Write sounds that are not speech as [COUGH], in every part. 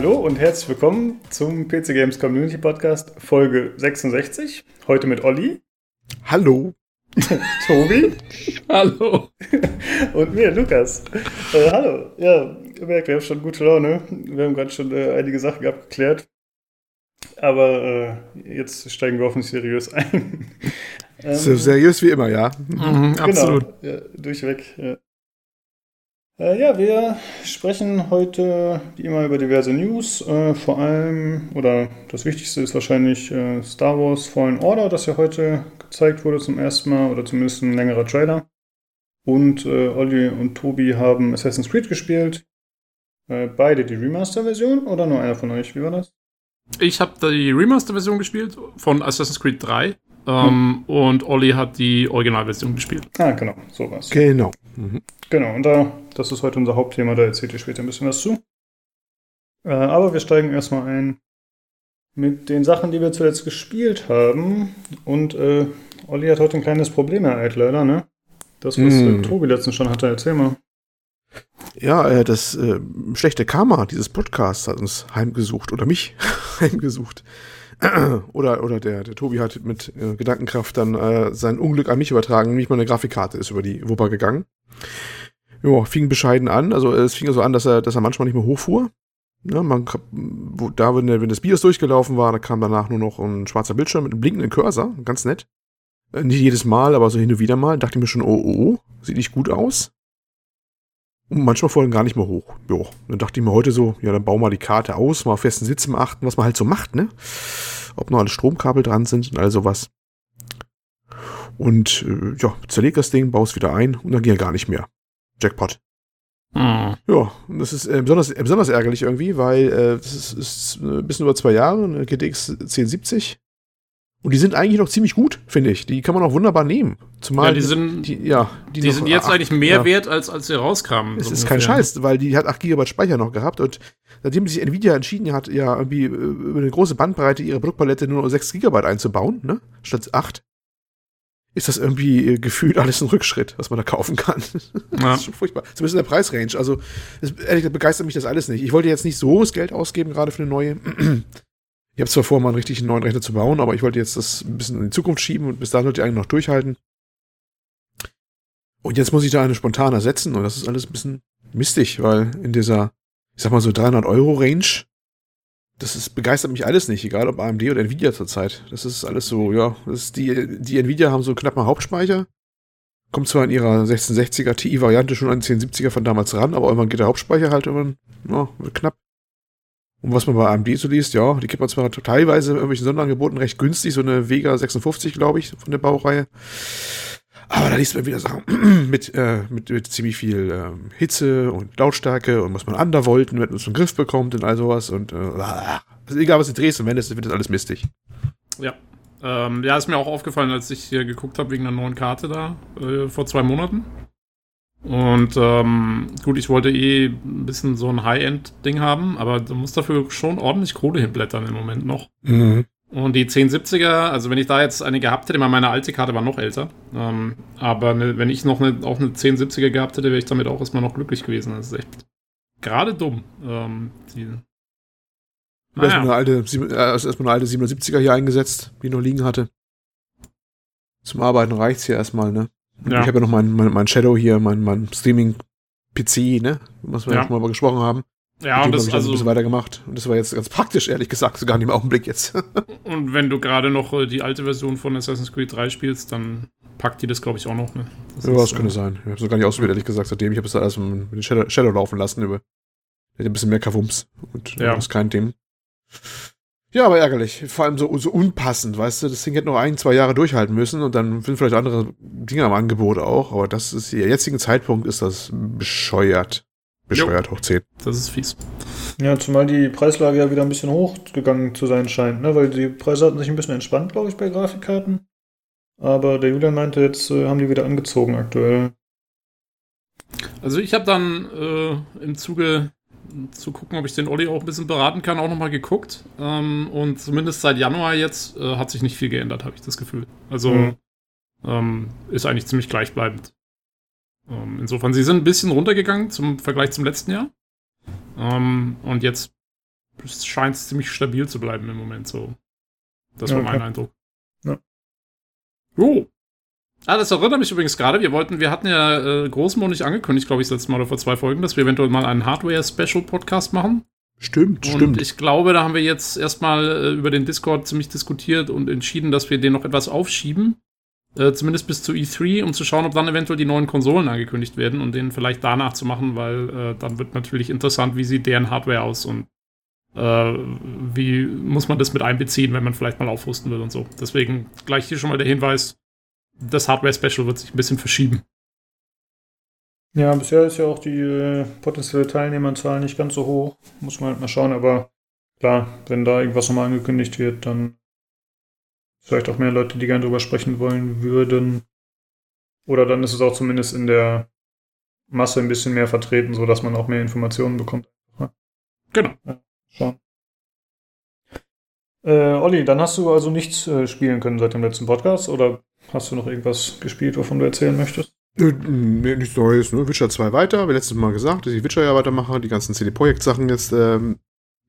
Hallo und herzlich willkommen zum PC Games Community Podcast Folge 66. Heute mit Olli. Hallo. [LAUGHS] Tobi. hallo. [LAUGHS] und mir, Lukas. Äh, hallo. Ja, ihr merkt, wir haben schon gute Laune. Wir haben gerade schon äh, einige Sachen abgeklärt. Aber äh, jetzt steigen wir auf seriös ein. ähm, so seriös wie immer, ja. Mhm, genau, absolut. Ja, durchweg. Ja. Äh, ja, wir sprechen heute wie immer über diverse News. Äh, vor allem, oder das Wichtigste ist wahrscheinlich äh, Star Wars Fallen Order, das ja heute gezeigt wurde zum ersten Mal, oder zumindest ein längerer Trailer. Und äh, Olli und Tobi haben Assassin's Creed gespielt. Äh, beide die Remaster-Version oder nur einer von euch? Wie war das? Ich habe die Remaster-Version gespielt von Assassin's Creed 3. Ähm, hm. Und Olli hat die Originalversion gespielt. Ah, genau, sowas. Genau. Mhm. Genau, und da, das ist heute unser Hauptthema, da erzählt ihr später ein bisschen was zu. Äh, aber wir steigen erstmal ein mit den Sachen, die wir zuletzt gespielt haben. Und äh, Olli hat heute ein kleines Problem ereilt, leider, ne? Das, was mm. Tobi letztens schon hatte, erzähl mal. Ja, äh, das äh, schlechte Karma dieses Podcasts hat uns heimgesucht oder mich [LAUGHS] heimgesucht. [CLEARS THROAT] oder, oder der, der Tobi hat mit äh, Gedankenkraft dann äh, sein Unglück an mich übertragen. Nämlich meine Grafikkarte ist über die Wupper gegangen. Ja, fing bescheiden an. Also es fing so an, dass er, dass er manchmal nicht mehr hochfuhr. Ja, man, wo, da, wenn, wenn das BIOS durchgelaufen war, da kam danach nur noch ein schwarzer Bildschirm mit einem blinkenden Cursor. Ganz nett. Äh, nicht jedes Mal, aber so hin und wieder mal. Dachte ich mir schon, oh, oh, oh sieht nicht gut aus. Und manchmal vorhin gar nicht mehr hoch. Jo. Dann dachte ich mir heute so, ja, dann bauen wir die Karte aus, mal auf festen Sitzen achten, was man halt so macht, ne? Ob noch alle Stromkabel dran sind und all sowas. Und äh, ja, zerleg das Ding, baue es wieder ein und dann ging er gar nicht mehr. Jackpot. Hm. Ja, das ist äh, besonders, äh, besonders ärgerlich irgendwie, weil äh, das ist, ist ein bisschen über zwei Jahre, eine GTX 1070. Und die sind eigentlich noch ziemlich gut, finde ich. Die kann man auch wunderbar nehmen. Zumal ja, die sind, die, ja, die, die sind jetzt acht, eigentlich mehr ja. wert, als, als sie rauskamen. Es so ist ungefähr. kein Scheiß, weil die hat 8 GB Speicher noch gehabt und seitdem sich Nvidia entschieden hat, ja irgendwie äh, über eine große Bandbreite ihre Produktpalette nur noch 6 GB einzubauen, ne, statt 8, ist das irgendwie äh, gefühlt alles ein Rückschritt, was man da kaufen kann. [LAUGHS] Ja. das ist schon furchtbar. Zumindest in der Preisrange. Also, das, ehrlich gesagt, begeistert mich das alles nicht. Ich wollte jetzt nicht so das Geld ausgeben, gerade für eine neue. Ich habe zwar vor, mal einen richtigen neuen Rechner zu bauen, aber ich wollte jetzt das ein bisschen in die Zukunft schieben und bis dahin sollte ich eigentlich noch durchhalten. Und jetzt muss ich da eine spontan ersetzen und das ist alles ein bisschen mistig, weil in dieser, ich sag mal so 300 Euro Range, das ist, begeistert mich alles nicht, egal ob AMD oder Nvidia zurzeit. Das ist alles so, ja, das ist die, die Nvidia haben so knapp mal Hauptspeicher. Kommt zwar in ihrer 1660er Ti-Variante schon an den 1070er von damals ran, aber irgendwann geht der Hauptspeicher halt irgendwann, ja, knapp. Und was man bei AMD so liest, ja, die gibt man zwar teilweise in irgendwelchen Sonderangeboten recht günstig, so eine Vega 56, glaube ich, von der Baureihe. Aber da liest man wieder Sachen [CLEARS THROAT] mit, äh, mit, mit ziemlich viel ähm, Hitze und Lautstärke und was man undervolten, wenn man es im Griff bekommt und all sowas. Und äh, also egal, was du drehst und wendest, wird das alles mistig. Ja. Ähm, ja, ist mir auch aufgefallen, als ich hier geguckt habe wegen einer neuen Karte da äh, vor zwei Monaten. Und ähm, gut, ich wollte eh ein bisschen so ein High-End-Ding haben, aber du musst dafür schon ordentlich Kohle hinblättern im Moment noch. Mhm. Und die 1070er, also wenn ich da jetzt eine gehabt hätte, meine alte Karte war noch älter, ähm, aber ne, wenn ich noch eine, auch eine 1070er gehabt hätte, wäre ich damit auch erstmal noch glücklich gewesen. Das ist echt gerade dumm. Ähm, die, naja. erstmal, eine alte, äh, also erstmal eine alte 770er hier eingesetzt, die ich noch liegen hatte. Zum Arbeiten reicht's hier erstmal, ne? Ja. Ich habe ja noch mein, mein, mein, Shadow hier, mein, mein Streaming-PC, ne? Was wir ja. schon mal gesprochen haben. Ja, und das also ein bisschen weitergemacht. Und das war jetzt ganz praktisch, ehrlich gesagt, sogar nicht im Augenblick jetzt. [LAUGHS] und wenn du gerade noch äh, die alte Version von Assassin's Creed 3 spielst, dann packt die das, glaube ich, auch noch. Ne? Das ja, das könnte äh, sein. Ich habe es gar nicht ausprobiert, ehrlich gesagt, seitdem. Ich habe es alles mit dem Shadow, Shadow laufen lassen. Über, der hat ein bisschen mehr Kavums. Und ja. das ist kein Thema. Ja, aber ärgerlich. Vor allem so, so unpassend, weißt du? Das Ding hätte noch ein, zwei Jahre durchhalten müssen und dann sind vielleicht andere Dinge am Angebot auch. Aber das ist, der jetzige Zeitpunkt ist das bescheuert. Bescheuert jo. hoch 10. Das ist fies. Ja, zumal die Preislage ja wieder ein bisschen hochgegangen zu sein scheint, ne? Weil die Preise hatten sich ein bisschen entspannt, glaube ich, bei Grafikkarten. Aber der Julian meinte, jetzt äh, haben die wieder angezogen aktuell. Also ich habe dann äh, im Zuge zu gucken, ob ich den Olli auch ein bisschen beraten kann, auch nochmal geguckt. Ähm, und zumindest seit Januar jetzt äh, hat sich nicht viel geändert, habe ich das Gefühl. Also mhm. ähm, ist eigentlich ziemlich gleichbleibend. Ähm, insofern, sie sind ein bisschen runtergegangen zum Vergleich zum letzten Jahr. Ähm, und jetzt scheint es ziemlich stabil zu bleiben im Moment so. Das war Ja, mein okay. Eindruck. Ja. Oh. Ah, das erinnert mich übrigens gerade. Wir wollten, wir hatten ja äh, großmondig angekündigt, glaube ich, das letzte Mal oder vor zwei Folgen, dass wir eventuell mal einen Hardware-Special-Podcast machen. Stimmt, Und stimmt. ich glaube, da haben wir jetzt erstmal äh, über den Discord ziemlich diskutiert und entschieden, dass wir den noch etwas aufschieben. Äh, zumindest bis zu E3, um zu schauen, ob dann eventuell die neuen Konsolen angekündigt werden und den vielleicht danach zu machen, weil äh, dann wird natürlich interessant, wie sieht deren Hardware aus und äh, wie muss man das mit einbeziehen, wenn man vielleicht mal aufrüsten will und so. Deswegen gleich hier schon mal der Hinweis, das Hardware-Special wird sich ein bisschen verschieben. Ja, bisher ist ja auch die äh, potenzielle Teilnehmerzahl nicht ganz so hoch. Muss man halt mal schauen, aber klar, wenn da irgendwas nochmal angekündigt wird, dann vielleicht auch mehr Leute, die gerne drüber sprechen wollen würden. Oder dann ist es auch zumindest in der Masse ein bisschen mehr vertreten, sodass man auch mehr Informationen bekommt. Genau. Schauen. Äh, Olli, dann hast du also nichts äh, spielen können seit dem letzten Podcast oder hast du noch irgendwas gespielt, wovon du erzählen möchtest? Nichts Neues, ne? Witcher 2 weiter, wie letztes Mal gesagt, dass ich Witcher ja weitermache, die ganzen CD Projekt Sachen jetzt, ähm,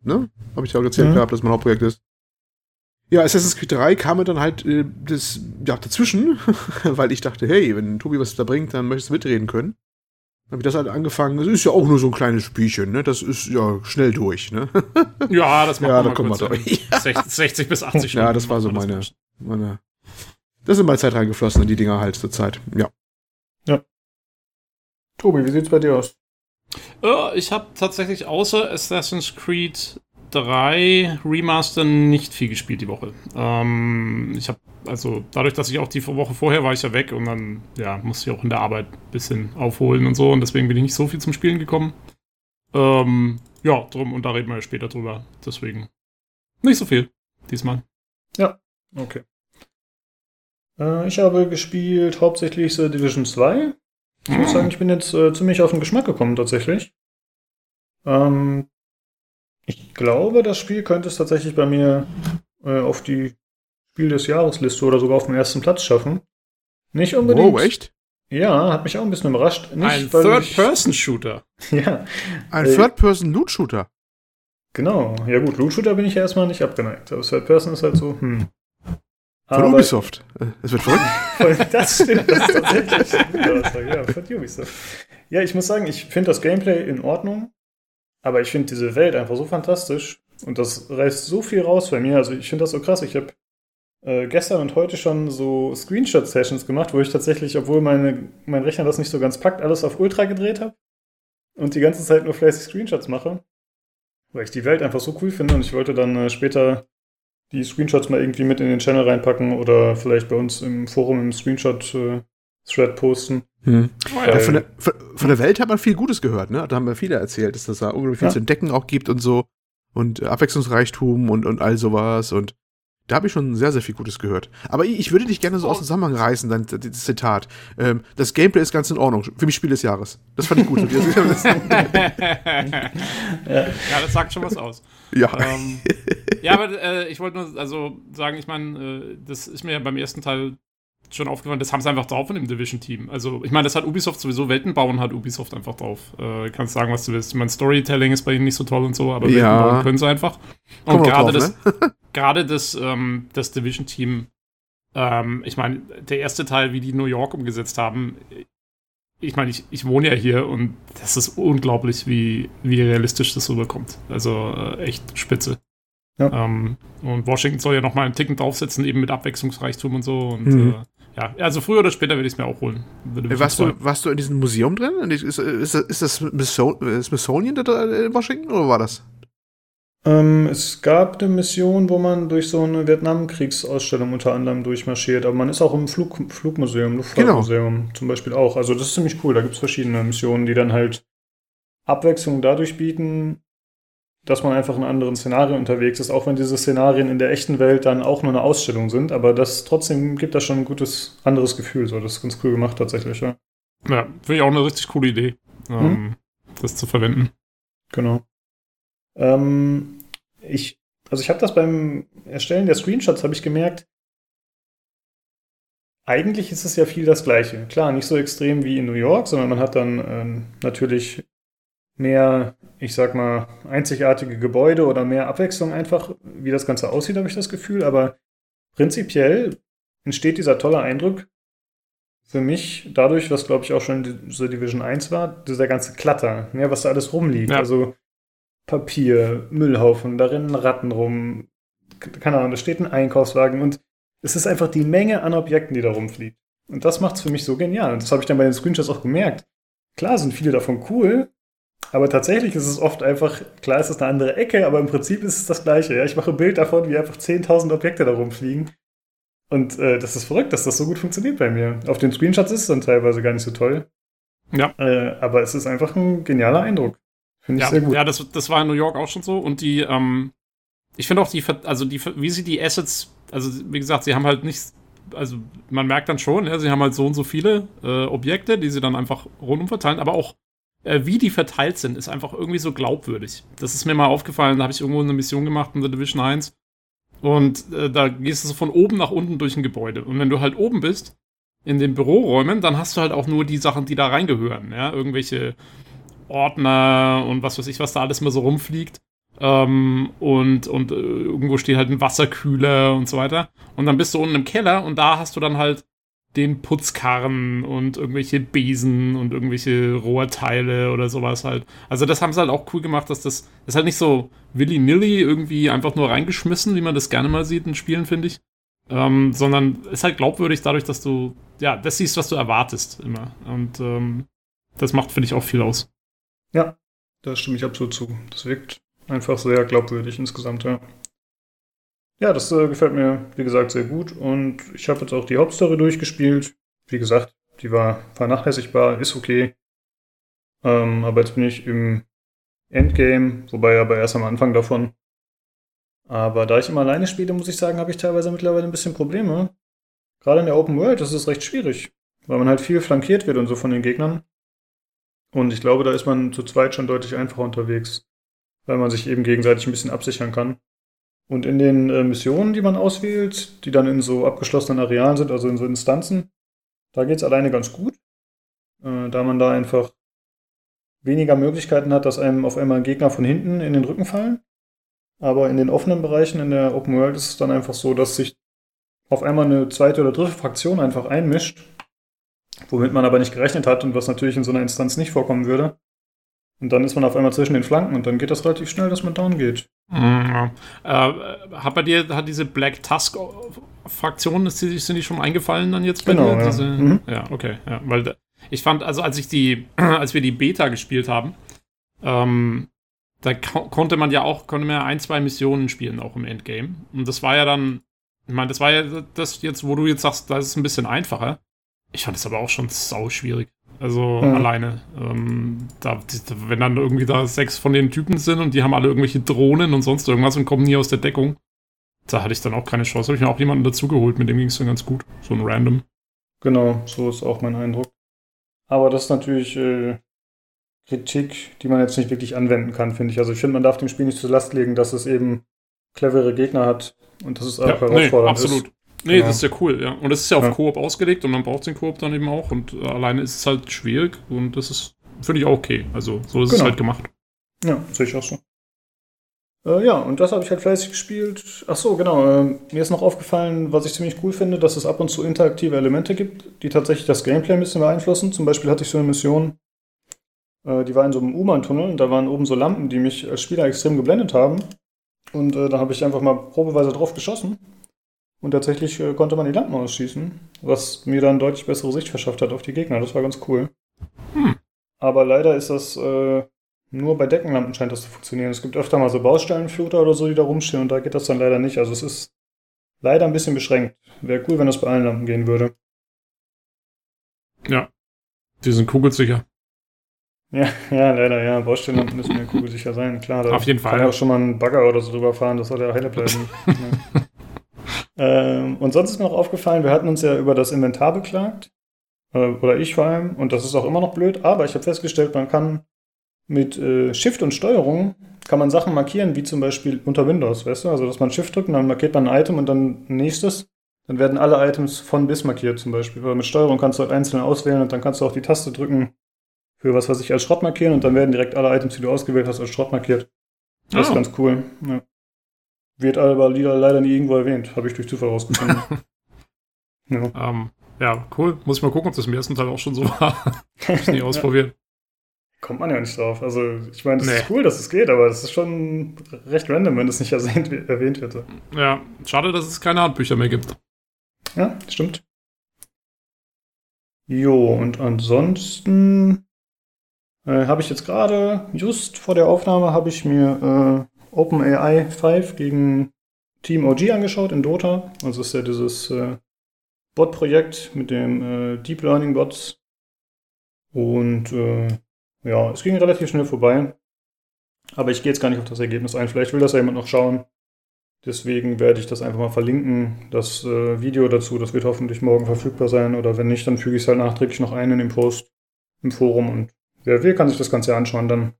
ne? Habe ich ja auch erzählt Mhm. gehabt, dass mein Hauptprojekt ist. Ja, Assassin's Creed 3 kam mir dann halt äh, das, ja, dazwischen, [LAUGHS] weil ich dachte, hey, wenn Tobi was da bringt, dann möchtest du mitreden können. Dann habe ich das halt angefangen. Das ist ja auch nur so ein kleines Spielchen, ne? Das ist ja schnell durch, ne? Ja, das macht [LAUGHS] Ja, man da mal kurz durch. in 60, 60 bis 80 Stunden. Ja, das war so meine, meine. Da sind mal Zeit reingeflossen in die Dinger halt zur Zeit. Ja. Tobi, wie sieht's bei dir aus? Äh, ich habe tatsächlich außer Assassin's Creed 3 Remaster nicht viel gespielt die Woche. Ähm, ich habe, also dadurch, dass ich auch die Woche vorher war ich ja weg und dann, ja, musste ich auch in der Arbeit ein bisschen aufholen und so und deswegen bin ich nicht so viel zum Spielen gekommen. Ähm, ja, drum, und da reden wir ja später drüber. Deswegen nicht so viel diesmal. Okay. Äh, ich habe gespielt hauptsächlich The Division 2. Ich muss sagen, ich bin jetzt äh, ziemlich auf den Geschmack gekommen tatsächlich. Ähm, ich glaube, das Spiel könnte es tatsächlich bei mir äh, auf die Spiel des Jahresliste oder sogar auf den ersten Platz schaffen. Nicht unbedingt. Wow, echt? Ja, hat mich auch ein bisschen überrascht. Nicht, Ein Third-Person-Shooter. [LAUGHS] Ja, Ein Äh, Third-Person-Loot-Shooter. genau. Ja gut, Loot-Shooter bin ich ja erstmal nicht abgeneigt. Aber Third Person ist halt so, hm. Von Aber- Ubisoft. Es wird verrückt. [LAUGHS] Das stimmt, das ist tatsächlich. Ja, von Ubisoft. Ja, ich muss sagen, ich finde das Gameplay in Ordnung, aber ich finde diese Welt einfach so fantastisch und das reißt so viel raus bei mir. Also ich finde das so krass. Ich habe äh, gestern und heute schon so Screenshot-Sessions gemacht, wo ich tatsächlich, obwohl meine, mein Rechner das nicht so ganz packt, alles auf Ultra gedreht habe und die ganze Zeit nur fleißig Screenshots mache, weil ich die Welt einfach so cool finde und ich wollte dann äh, später die Screenshots mal irgendwie mit in den Channel reinpacken oder vielleicht bei uns im Forum im Screenshot-Thread posten. Hm. Ja, von, der, von, der Welt hat man viel Gutes gehört, ne? Da haben mir viele erzählt, dass das da unglaublich viel Ja. zu entdecken auch gibt und so. Und äh, Abwechslungsreichtum und, und all sowas. Und da habe ich schon sehr, sehr viel Gutes gehört. Aber ich, ich würde dich gerne so aus dem Zusammenhang reißen, dann das Zitat. Ähm, das Gameplay ist ganz in Ordnung. Für mich Spiel des Jahres. Das fand ich gut. [LAUGHS] Ja, das sagt schon was aus. ja. ähm, ja, aber äh, ich wollte nur also sagen, ich meine, äh, das ist mir ja beim ersten Teil schon aufgefallen, das haben sie einfach drauf in dem Division-Team. Also, ich meine, das hat Ubisoft sowieso, Welten bauen hat Ubisoft einfach drauf. Äh, kannst sagen, was du willst. Ich meine, Storytelling ist bei ihnen nicht so toll und so, aber Welten Ja. bauen können sie einfach. Und gerade drauf, das, [LAUGHS] gerade das, ähm, das Division-Team, ähm, ich meine, der erste Teil, wie die New York umgesetzt haben, ich meine, ich, ich wohne ja hier und das ist unglaublich, wie, wie realistisch das rüberkommt. Also äh, echt spitze. Ja. Ähm, und Washington soll ja noch mal einen Ticken draufsetzen, eben mit Abwechslungsreichtum und so. Und Mhm. äh, ja, also früher oder später werde ich es mir auch holen. Division Warst du, 2. warst du in diesem Museum drin? Und Ist, ist, ist, ist das äh, Smithsonian da in Washington oder war das? Ähm, es gab eine Mission, wo man durch so eine Vietnamkriegsausstellung unter anderem durchmarschiert, aber man ist auch im Flug, Flugmuseum, Luftfahrtmuseum zum Beispiel auch. Also das ist ziemlich cool. Da gibt es verschiedene Missionen, die dann halt Abwechslung dadurch bieten, dass man einfach in anderen Szenarien unterwegs ist, auch wenn diese Szenarien in der echten Welt dann auch nur eine Ausstellung sind, aber das trotzdem gibt das schon ein gutes anderes Gefühl. So, das ist ganz cool gemacht tatsächlich, ja. Ja, finde ich auch eine richtig coole Idee, ähm, das zu verwenden. Genau. Ähm, ich, also ich habe das beim Erstellen der Screenshots, habe ich gemerkt, eigentlich ist es ja viel das Gleiche. Klar, nicht so extrem wie in New York, sondern man hat dann ähm, natürlich mehr, ich sag mal, einzigartige Gebäude oder mehr Abwechslung einfach, wie das Ganze aussieht, habe ich das Gefühl. Aber prinzipiell entsteht dieser tolle Eindruck für mich dadurch, was glaube ich auch schon in The Division 1 war, dieser ganze Klatter, ja, was da alles rumliegt. Ja. Also Papier, Müllhaufen, da rennen Ratten rum, keine Ahnung, da steht ein Einkaufswagen und es ist einfach die Menge an Objekten, die da rumfliegt. Und das macht es für mich so genial. Und das habe ich dann bei den Screenshots auch gemerkt. Klar sind viele davon cool, aber tatsächlich ist es oft einfach, klar ist es eine andere Ecke, aber im Prinzip ist es das Gleiche. Ja? Ich mache ein Bild davon, wie einfach 10.000 Objekte da rumfliegen. Und äh, das ist verrückt, dass das so gut funktioniert bei mir. Auf den Screenshots ist es dann teilweise gar nicht so toll. Ja. Äh, aber es ist einfach ein genialer Eindruck. Finde ich ja, sehr gut. Ja, das, das war in New York auch schon so. Und die, ähm, ich finde auch die, also die, wie sie die Assets, also wie gesagt, sie haben halt nicht, also man merkt dann schon, ja, sie haben halt so und so viele äh, Objekte, die sie dann einfach rundum verteilen, aber auch äh, wie die verteilt sind, ist einfach irgendwie so glaubwürdig. Das ist mir mal aufgefallen, da habe ich irgendwo eine Mission gemacht in der Division 1 und äh, da gehst du so von oben nach unten durch ein Gebäude. Und wenn du halt oben bist, in den Büroräumen, dann hast du halt auch nur die Sachen, die da reingehören. Ja? Irgendwelche Ordner und was weiß ich, was da alles mal so rumfliegt. Ähm, und und äh, irgendwo steht halt ein Wasserkühler und so weiter. Und dann bist du unten im Keller und da hast du dann halt den Putzkarren und irgendwelche Besen und irgendwelche Rohrteile oder sowas halt. Also das haben sie halt auch cool gemacht, dass das, das ist halt nicht so willy-nilly irgendwie einfach nur reingeschmissen, wie man das gerne mal sieht in Spielen, finde ich. Ähm, sondern ist halt glaubwürdig dadurch, dass du, ja, das siehst, was du erwartest immer. Und ähm, das macht, finde ich, auch viel aus. Ja, da stimme ich absolut zu. Das wirkt einfach sehr glaubwürdig insgesamt, ja. Ja, das äh, gefällt mir, wie gesagt, sehr gut. Und ich habe jetzt auch die Hauptstory durchgespielt. Wie gesagt, die war vernachlässigbar, ist okay. Ähm, aber jetzt bin ich im Endgame, wobei aber erst am Anfang davon. Aber da ich immer alleine spiele, muss ich sagen, habe ich teilweise mittlerweile ein bisschen Probleme. Gerade in der Open World ist es recht schwierig, weil man halt viel flankiert wird und so von den Gegnern. Und ich glaube, da ist man zu zweit schon deutlich einfacher unterwegs, weil man sich eben gegenseitig ein bisschen absichern kann. Und in den äh, Missionen, die man auswählt, die dann in so abgeschlossenen Arealen sind, also in so Instanzen, da geht es alleine ganz gut, äh, da man da einfach weniger Möglichkeiten hat, dass einem auf einmal Gegner von hinten in den Rücken fallen. Aber in den offenen Bereichen in der Open World ist es dann einfach so, dass sich auf einmal eine zweite oder dritte Fraktion einfach einmischt, womit man aber nicht gerechnet hat und was natürlich in so einer Instanz nicht vorkommen würde. Und dann ist man auf einmal zwischen den Flanken und dann geht das relativ schnell, dass man down geht. Mhm. Äh, hat bei dir, hat diese Black Tusk Fraktion, sind die schon eingefallen dann jetzt bei genau, dir? Ja. Diese, mhm. ja, okay. Ja, weil ich fand, also als ich die, [CLEARS THROAT] als wir die Beta gespielt haben, ähm, da konnte man ja auch, konnte man ja ein, zwei Missionen spielen, auch im Endgame. Und das war ja dann, ich meine, das war ja das jetzt, wo du jetzt sagst, das ist ein bisschen einfacher. Ich fand es aber auch schon sau schwierig. Also mhm. alleine. Ähm, da, wenn dann irgendwie da sechs von den Typen sind und die haben alle irgendwelche Drohnen und sonst irgendwas und kommen nie aus der Deckung, da hatte ich dann auch keine Chance. Habe ich mir auch jemanden dazugeholt, mit dem ging es dann ganz gut. So ein Random. Genau, so ist auch mein Eindruck. Aber das ist natürlich äh, Kritik, die man jetzt nicht wirklich anwenden kann, finde ich. Also ich finde, man darf dem Spiel nicht zur Last legen, dass es eben clevere Gegner hat und dass es auch ja, herausfordernd nee, absolut. ist. Nee, genau. das ist ja cool, ja. Und es ist ja auf ja. Koop ausgelegt und man braucht den Koop dann eben auch. Und äh, alleine ist es halt schwierig und das ist, finde ich auch okay. Also so ist genau. es halt gemacht. Ja, sehe ich auch so. Äh, ja, und das habe ich halt fleißig gespielt. Ach so, genau. Äh, mir ist noch aufgefallen, was ich ziemlich cool finde, dass es ab und zu interaktive Elemente gibt, die tatsächlich das Gameplay ein bisschen beeinflussen. Zum Beispiel hatte ich so eine Mission, äh, die war in so einem U-Bahn-Tunnel und da waren oben so Lampen, die mich als Spieler extrem geblendet haben. Und äh, da habe ich einfach mal probeweise drauf geschossen und tatsächlich äh, konnte man die Lampen ausschießen, was mir dann deutlich bessere Sicht verschafft hat auf die Gegner. Das war ganz cool. Hm. Aber leider ist das äh, nur bei Deckenlampen scheint das zu funktionieren. Es gibt öfter mal so Baustellenfluter oder so, die da rumstehen und da geht das dann leider nicht. Also es ist leider ein bisschen beschränkt. Wäre cool, wenn das bei allen Lampen gehen würde. Ja. Die sind kugelsicher. Ja, [LAUGHS] ja, leider, ja. Baustellenlampen müssen ja kugelsicher sein, klar. Auf jeden Fall. Kann ja auch schon mal ein Bagger oder so drüber fahren, das soll ja heile bleiben. [LAUGHS] ja. Ähm, und sonst ist mir noch aufgefallen, wir hatten uns ja über das Inventar beklagt. Äh, oder ich vor allem. Und das ist auch immer noch blöd. Aber ich habe festgestellt, man kann mit äh, Shift und Steuerung kann man Sachen markieren, wie zum Beispiel unter Windows, weißt du? Also, dass man Shift drückt und dann markiert man ein Item und dann nächstes. Dann werden alle Items von bis markiert zum Beispiel. Weil mit Steuerung kannst du halt einzeln auswählen und dann kannst du auch die Taste drücken für was weiß ich als Schrott markieren und dann werden direkt alle Items, die du ausgewählt hast, als Schrott markiert. Das Oh. ist ganz cool. Ja. Wird aber leider leider nie irgendwo erwähnt, habe ich durch Zufall rausgefunden. [LAUGHS] ja. Ähm, ja, cool. Muss ich mal gucken, ob das im ersten Teil auch schon so war. [LAUGHS] Hab ich nie [LAUGHS] ausprobiert. Kommt man ja nicht drauf. Also, ich meine, das Nee. ist cool, dass es geht, aber es ist schon recht random, wenn es nicht erwähnt, erwähnt wird. Ja, schade, dass es keine Handbücher mehr gibt. Ja, stimmt. Jo, und ansonsten äh, habe ich jetzt gerade, just vor der Aufnahme, habe ich mir äh, OpenAI 5 gegen Team OG angeschaut in Dota. Also ist ja dieses äh, Bot-Projekt mit dem äh, Deep Learning Bots. Und äh, ja, es ging relativ schnell vorbei. Aber ich gehe jetzt gar nicht auf das Ergebnis ein. Vielleicht will das ja jemand noch schauen. Deswegen werde ich das einfach mal verlinken. Das äh, Video dazu, das wird hoffentlich morgen verfügbar sein. Oder wenn nicht, dann füge ich es halt nachträglich noch ein in den Post im Forum. Und wer will, kann sich das Ganze anschauen. Dann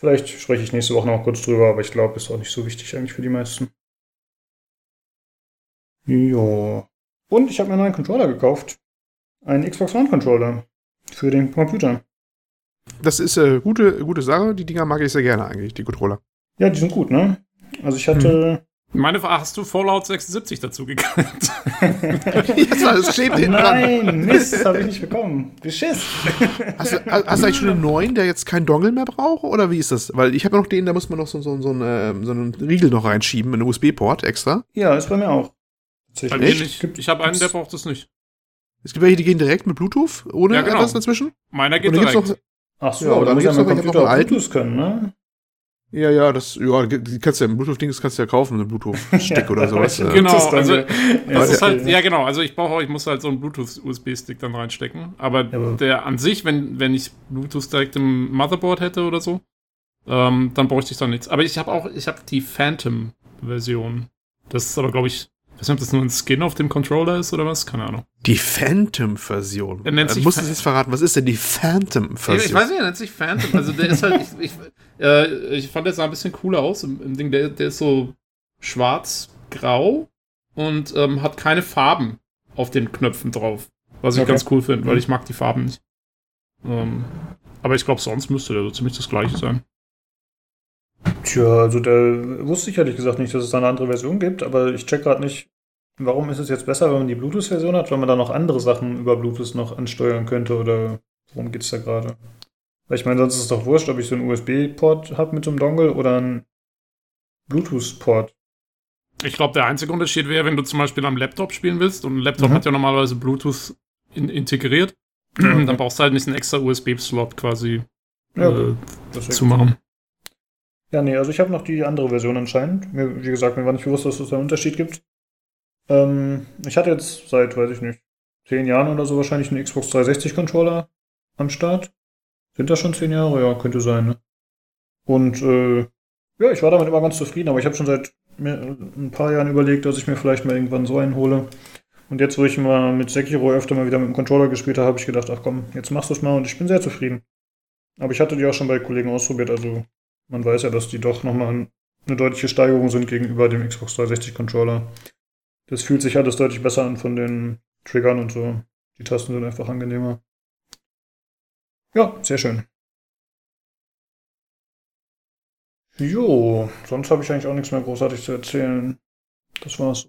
vielleicht spreche ich nächste Woche noch kurz drüber, aber ich glaube, ist auch nicht so wichtig eigentlich für die meisten. Ja. Und ich habe mir einen neuen Controller gekauft. Einen Xbox One Controller. Für den Computer. Das ist äh, gute, gute Sache. Die Dinger mag ich sehr gerne eigentlich, die Controller. Ja, die sind gut, ne? Also ich hatte. Meine Frage, hast du Fallout 76 dazu gekriegt? das, [LAUGHS] war, das klebt hinten dran. Nein, Mist, das habe ich nicht bekommen. Beschiss. Hast, du- hast du eigentlich schon einen neuen, der jetzt keinen Dongle mehr braucht? Oder wie ist das? Weil ich habe noch den, da muss man noch so, so, so, einen, ähm, so einen Riegel noch reinschieben, einen USB-Port extra. Ja, ist bei mir auch. Bei mir Echt? nicht. Ich habe einen, der braucht es nicht. Es gibt welche, die gehen direkt mit Bluetooth, ohne Ja, genau. etwas dazwischen. Meiner geht direkt. noch, Ach so, Ja, aber dann muss ja hab Computer noch auch. Bluetooth können, ne? Ja, ja, das, ja, die kannst du ja, Bluetooth-Dings kannst du ja kaufen, einen Bluetooth-Stick [LAUGHS] oder sowas. Ja, äh. Genau, das also ja- Das ist halt, ja genau, also ich brauche, ich muss halt so einen Bluetooth-USB-Stick dann reinstecken. Aber Ja, der an sich, wenn, wenn ich Bluetooth direkt im Motherboard hätte oder so, ähm, dann bräuchte ich da nichts. Aber ich habe auch, ich habe die Phantom-Version. Das ist aber, glaube ich, ich weiß nicht, ob das nur ein Skin auf dem Controller ist oder was, keine Ahnung. Die Phantom-Version. Er nennt Äh, sich musst du Phan- es jetzt verraten, was ist denn die Phantom-Version? Ich weiß nicht, er nennt sich Phantom. Also der ist halt, ich, ich, äh, ich fand der sah ein bisschen cooler aus im, im Ding. Der, der ist so schwarz-grau und ähm, hat keine Farben auf den Knöpfen drauf. Was ich Okay. ganz cool finde, weil ich mag die Farben nicht. Ähm, aber ich glaube, sonst müsste der so ziemlich das gleiche sein. Tja, also da wusste ich ehrlich gesagt nicht, dass es da eine andere Version gibt, aber ich check gerade nicht, warum ist es jetzt besser, wenn man die Bluetooth-Version hat, weil man da noch andere Sachen über Bluetooth noch ansteuern könnte oder worum geht's da gerade? Weil ich meine, sonst ist es doch wurscht, ob ich so einen USB-Port habe mit so einem Dongle oder einen Bluetooth-Port. Ich glaube, der einzige Unterschied wäre, wenn du zum Beispiel am Laptop spielen willst und ein Laptop Mhm. hat ja normalerweise Bluetooth in, integriert, [CLEARS THROAT] dann brauchst du halt nicht einen extra USB-Slot quasi Ja, äh, zu machen. Ja, nee, also ich habe noch die andere Version anscheinend. Mir, wie gesagt, mir war nicht bewusst, dass es einen Unterschied gibt. Ähm, ich hatte jetzt seit, weiß ich nicht, zehn Jahren oder so wahrscheinlich einen Xbox 360 Controller am Start. Sind das schon zehn Jahre? Ja, könnte sein, ne? Und äh, ja, ich war damit immer ganz zufrieden, aber ich habe schon seit ein paar Jahren überlegt, dass ich mir vielleicht mal irgendwann so einen hole. Und jetzt, wo ich mal mit Sekiro öfter mal wieder mit dem Controller gespielt habe, habe ich gedacht, ach komm, jetzt machst du es mal und ich bin sehr zufrieden. Aber ich hatte die auch schon bei Kollegen ausprobiert, also man weiß ja, dass die doch nochmal eine deutliche Steigerung sind gegenüber dem Xbox 360 Controller. Das fühlt sich alles deutlich besser an von den Triggern und so. Die Tasten sind einfach angenehmer. Ja, sehr schön. Jo, sonst habe ich eigentlich auch nichts mehr großartig zu erzählen. Das war's.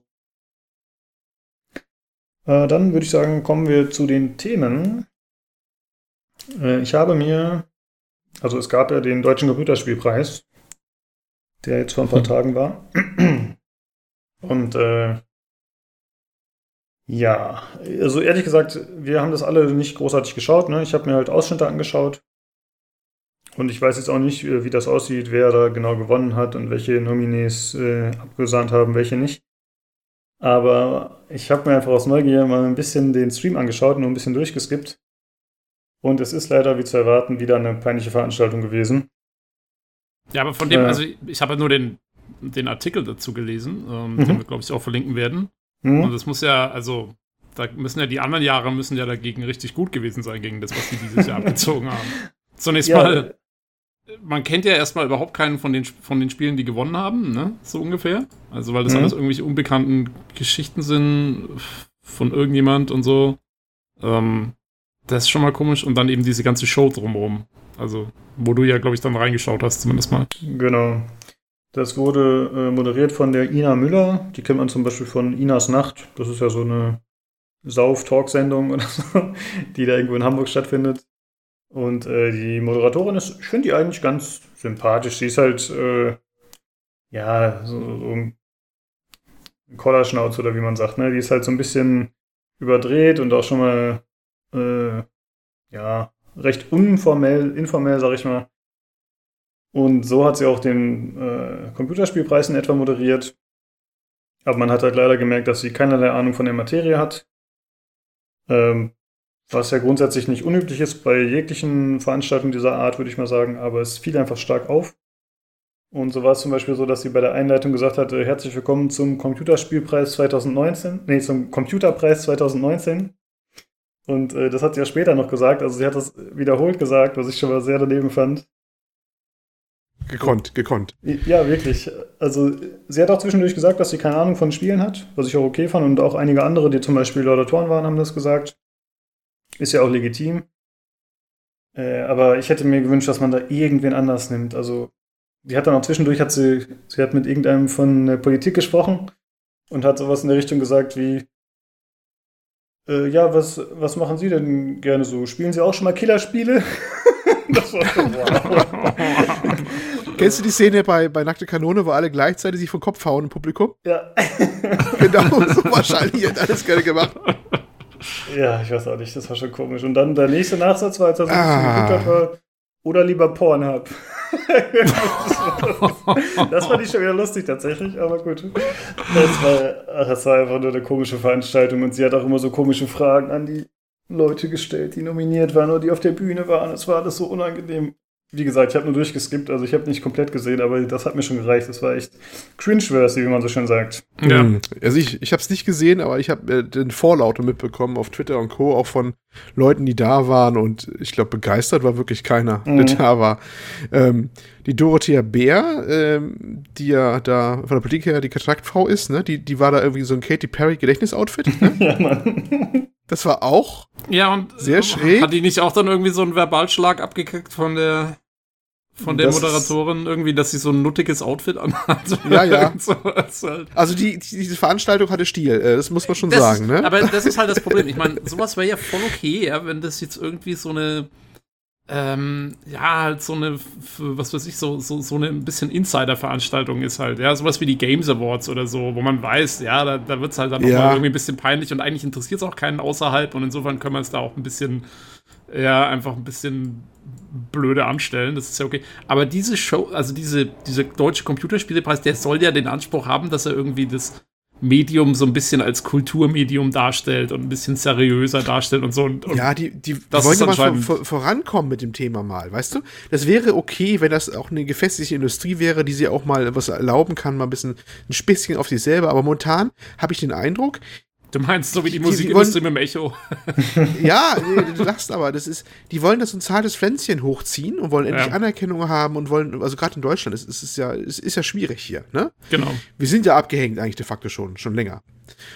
Äh, dann würde ich sagen, kommen wir zu den Themen. Äh, ich habe mir also es gab ja den Deutschen Computerspielpreis, der jetzt vor ein paar Hm. Tagen war. Und äh, ja, also ehrlich gesagt, wir haben das alle nicht großartig geschaut. Ne? Ich habe mir halt Ausschnitte angeschaut. Und ich weiß jetzt auch nicht, wie das aussieht, wer da genau gewonnen hat und welche Nominees äh, abgesahnt haben, welche nicht. Aber ich habe mir einfach aus Neugier mal ein bisschen den Stream angeschaut und nur ein bisschen durchgeskippt. Und es ist leider, wie zu erwarten, wieder eine peinliche Veranstaltung gewesen. Ja, aber von dem, Äh. also ich, ich habe nur den, den Artikel dazu gelesen, ähm, Mhm. den wir, glaube ich, auch verlinken werden. Hm? Und das muss ja, also, da müssen ja die anderen Jahre müssen ja dagegen richtig gut gewesen sein, gegen das, was die dieses Jahr [LAUGHS] abgezogen haben. Zunächst Ja, mal, man kennt ja erstmal überhaupt keinen von den, von den Spielen, die gewonnen haben, ne? So ungefähr. Also, weil das Mhm. alles irgendwelche unbekannten Geschichten sind von irgendjemand und so. Ähm, Das ist schon mal komisch. Und dann eben diese ganze Show drumherum. Also, wo du ja, glaube ich, dann reingeschaut hast, zumindest mal. Genau. Das wurde äh, moderiert von der Ina Müller. Die kennt man zum Beispiel von Inas Nacht. Das ist ja so eine Sauf-Talk-Sendung oder so, [LAUGHS] die da irgendwo in Hamburg stattfindet. Und äh, die Moderatorin ist, ich finde die eigentlich ganz sympathisch. Sie ist halt, äh, ja, so, so ein Kollerschnauz oder wie man sagt, ne? Die ist halt so ein bisschen überdreht und auch schon mal, äh, ja, recht unformell, informell, sag ich mal. Und so hat sie auch den äh, Computerspielpreis in etwa moderiert. Aber man hat halt leider gemerkt, dass sie keinerlei Ahnung von der Materie hat. Ähm, was ja grundsätzlich nicht unüblich ist bei jeglichen Veranstaltungen dieser Art, würde ich mal sagen, aber es fiel einfach stark auf. Und so war es zum Beispiel so, dass sie bei der Einleitung gesagt hatte, herzlich willkommen zum Computerspielpreis 2019, nee, zum Computerpreis 2019. Und äh, das hat sie ja später noch gesagt, also sie hat das wiederholt gesagt, was ich schon mal sehr daneben fand. Gekonnt, gekonnt. Ja, wirklich. Also sie hat auch zwischendurch gesagt, dass sie keine Ahnung von Spielen hat, was ich auch okay fand. Und auch einige andere, die zum Beispiel Laudatoren waren, haben das gesagt. Ist ja auch legitim. Äh, aber ich hätte mir gewünscht, dass man da irgendwen anders nimmt. Also, die hat dann auch zwischendurch, hat sie, sie hat mit irgendeinem von der Politik gesprochen und hat sowas in der Richtung gesagt wie, äh, ja, was, was machen Sie denn gerne so? Spielen Sie auch schon mal Killerspiele? [LAUGHS] das war so, wow. [LAUGHS] Kennst du die Szene bei, bei Nackte Kanone, wo alle gleichzeitig sich vom Kopf hauen im Publikum? Ja. [LAUGHS] genau, so wahrscheinlich hat alles gerne gemacht. Ja, ich weiß auch nicht, das war schon komisch. Und dann der nächste Nachsatz war, als er so ah. geguckt hat, war, oder lieber Pornhub. [LAUGHS] das fand ich schon wieder lustig tatsächlich, aber gut. Das war, ach, das war einfach nur eine komische Veranstaltung und sie hat auch immer so komische Fragen an die Leute gestellt, die nominiert waren oder die auf der Bühne waren. Es war alles so unangenehm wie gesagt, ich habe nur durchgeskippt, also ich habe nicht komplett gesehen, aber das hat mir schon gereicht. Das war echt cringe-worthy, wie man so schön sagt. Ja. Hm. Also ich, ich habe es nicht gesehen, aber ich habe äh, den Vorlaute mitbekommen auf Twitter und Co., auch von Leuten, die da waren und ich glaube, begeistert war wirklich keiner, mhm. der da war. Ähm, die Dorothea Bär, ähm, die ja da von der Politik her die Kontaktfrau ist, ne, die, die war da irgendwie so ein Katy Perry Gedächtnisoutfit. Ne? [LAUGHS] ja, Mann. Das war auch ja, und sehr schräg. Hat die nicht auch dann irgendwie so einen Verbalschlag abgekriegt von der von der das Moderatorin irgendwie, dass sie so ein nuttiges Outfit anhat. Ja, [LAUGHS] ja. halt. Also die, die, diese Veranstaltung hatte Stil, äh, das muss man schon das sagen, ne? Aber das ist halt das Problem. Ich meine, [LAUGHS] sowas wäre ja voll okay, ja, wenn das jetzt irgendwie so eine ähm, ja, halt so eine, was weiß ich, so, so, so eine ein bisschen Insider-Veranstaltung ist halt, ja, sowas wie die Games Awards oder so, wo man weiß, ja, da, da wird es halt dann ja. nochmal irgendwie ein bisschen peinlich und eigentlich interessiert es auch keinen außerhalb und insofern können wir es da auch ein bisschen, ja, einfach ein bisschen blöde anstellen, das ist ja okay. Aber diese Show, also diese, dieser deutsche Computerspielepreis, der soll ja den Anspruch haben, dass er irgendwie das Medium so ein bisschen als Kulturmedium darstellt und ein bisschen seriöser darstellt und so. Und, und ja, die, die wollen ja mal vor, vorankommen mit dem Thema mal, weißt du? Das wäre okay, wenn das auch eine gefestigte Industrie wäre, die sie auch mal was erlauben kann, mal ein bisschen ein Späßchen auf sich selber. Aber momentan habe ich den Eindruck, Du meinst so wie die, die Musikindustrie mit dem Echo. [LAUGHS] ja, du lachst aber, das ist, die wollen das soziales Pflänzchen hochziehen und wollen endlich ja. Anerkennung haben und wollen, also gerade in Deutschland, es, es ist ja, es ist ja schwierig hier, ne? Genau. Wir sind ja abgehängt eigentlich de facto schon, schon länger.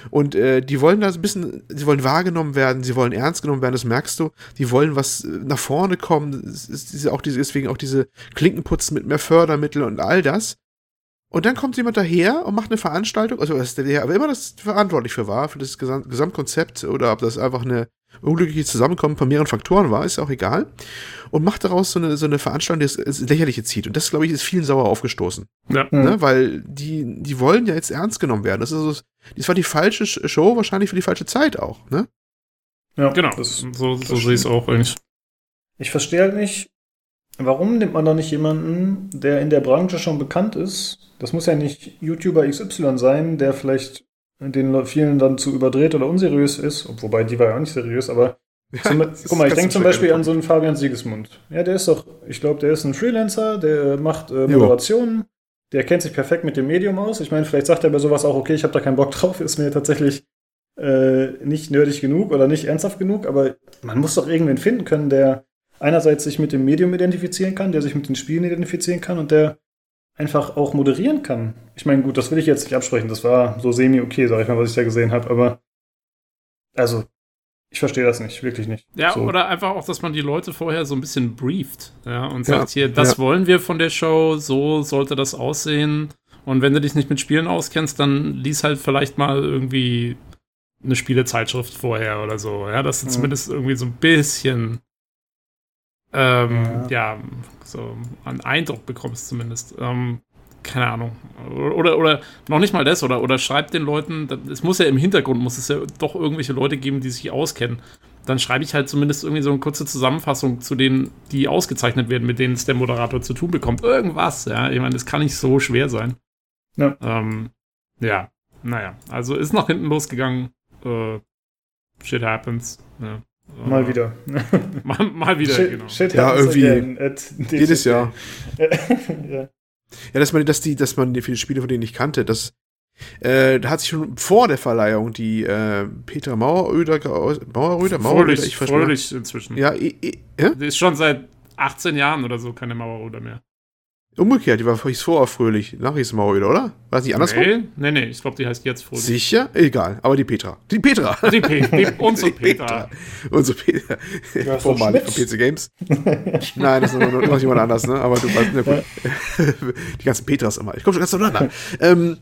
Und äh, die wollen da ein bisschen, sie wollen wahrgenommen werden, sie wollen ernst genommen werden, das merkst du. Die wollen was nach vorne kommen, es ist auch diese, deswegen auch diese Klinkenputzen mit mehr Fördermitteln und all das. Und dann kommt jemand daher und macht eine Veranstaltung, also was der aber immer das verantwortlich für war, für das Gesam Gesamtkonzept oder ob das einfach eine unglückliche Zusammenkommen von mehreren Faktoren war, ist auch egal. Und macht daraus so eine, so eine Veranstaltung, die das Lächerliche zieht. Und das, glaube ich, ist vielen sauer aufgestoßen. Ja. Ne? Weil die, die wollen ja jetzt ernst genommen werden. Das, ist so, das war die falsche Show, wahrscheinlich für die falsche Zeit auch. Ne? Ja, genau. Das, so so sehe ich es auch eigentlich. Ich verstehe halt nicht, warum nimmt man da nicht jemanden, der in der Branche schon bekannt ist, das muss ja nicht YouTuber XY sein, der vielleicht den vielen dann zu überdreht oder unseriös ist, wobei die war ja auch nicht seriös, aber zum, guck mal, ich denke zum Beispiel an so einen Fabian Siegesmund. Ja, der ist doch, ich glaube, der ist ein Freelancer, der macht äh, Moderationen, jo. der kennt sich perfekt mit dem Medium aus. Ich meine, vielleicht sagt er bei sowas auch, okay, ich habe da keinen Bock drauf, [LAUGHS] ist mir tatsächlich äh, nicht nerdig genug oder nicht ernsthaft genug, aber man muss doch irgendwen finden können, der einerseits sich mit dem Medium identifizieren kann, der sich mit den Spielen identifizieren kann und der einfach auch moderieren kann. Ich meine, gut, das will ich jetzt nicht absprechen. Das war so semi-okay, sag ich mal, was ich da gesehen habe. Aber also, Ich verstehe das nicht, wirklich nicht. Ja, so. oder einfach auch, dass man die Leute vorher so ein bisschen brieft, ja, und sagt ja, hier, das ja. wollen wir von der Show, so sollte das aussehen. Und wenn du dich nicht mit Spielen auskennst, dann lies halt vielleicht mal irgendwie eine Spielezeitschrift vorher oder so, ja, dass du ja. zumindest irgendwie so ein bisschen ähm, ja. ja. so einen Eindruck bekommst zumindest. Ähm, keine Ahnung. Oder, oder noch nicht mal das, oder, oder schreibt den Leuten, es muss ja im Hintergrund, muss es ja doch irgendwelche Leute geben, die sich auskennen. Dann schreibe ich halt zumindest irgendwie so eine kurze Zusammenfassung zu denen, die ausgezeichnet werden, mit denen es der Moderator zu tun bekommt. Irgendwas, ja. Ich meine, das kann nicht so schwer sein. Ja. Ähm, ja, naja. Also ist nach hinten losgegangen. Äh, shit happens. Ja. Mal äh, wieder. [LAUGHS] mal, mal wieder, shit, genau. Shit ja, irgendwie. Jedes Jahr. [LAUGHS] ja. Ja, dass man, dass die, dass man die viele Spiele von denen nicht kannte, das äh, da hat sich schon vor der Verleihung die äh, Petra Maueröder, Maueröder, Maueröder, ich Fröhlich inzwischen. Ja, ja? Die ist schon seit 18 Jahren oder so keine Maueröder mehr. Umgekehrt, die war hieß vorher fröhlich. Nach hieß Maueröder, oder? War das nicht andersrum? Nee, nee, nee. Ich glaube, die heißt jetzt fröhlich. Sicher? Egal. Aber die Petra. Die Petra. Die, Pe die [LAUGHS] unsere die Petra. Petra. Unsere Petra. Vormalig von PC Games. Nein, das ist noch, noch jemand anders, ne? Aber du weißt, ne, gut. [LAUGHS] die ganzen Petras immer. Ich komme schon ganz durcheinander. ähm,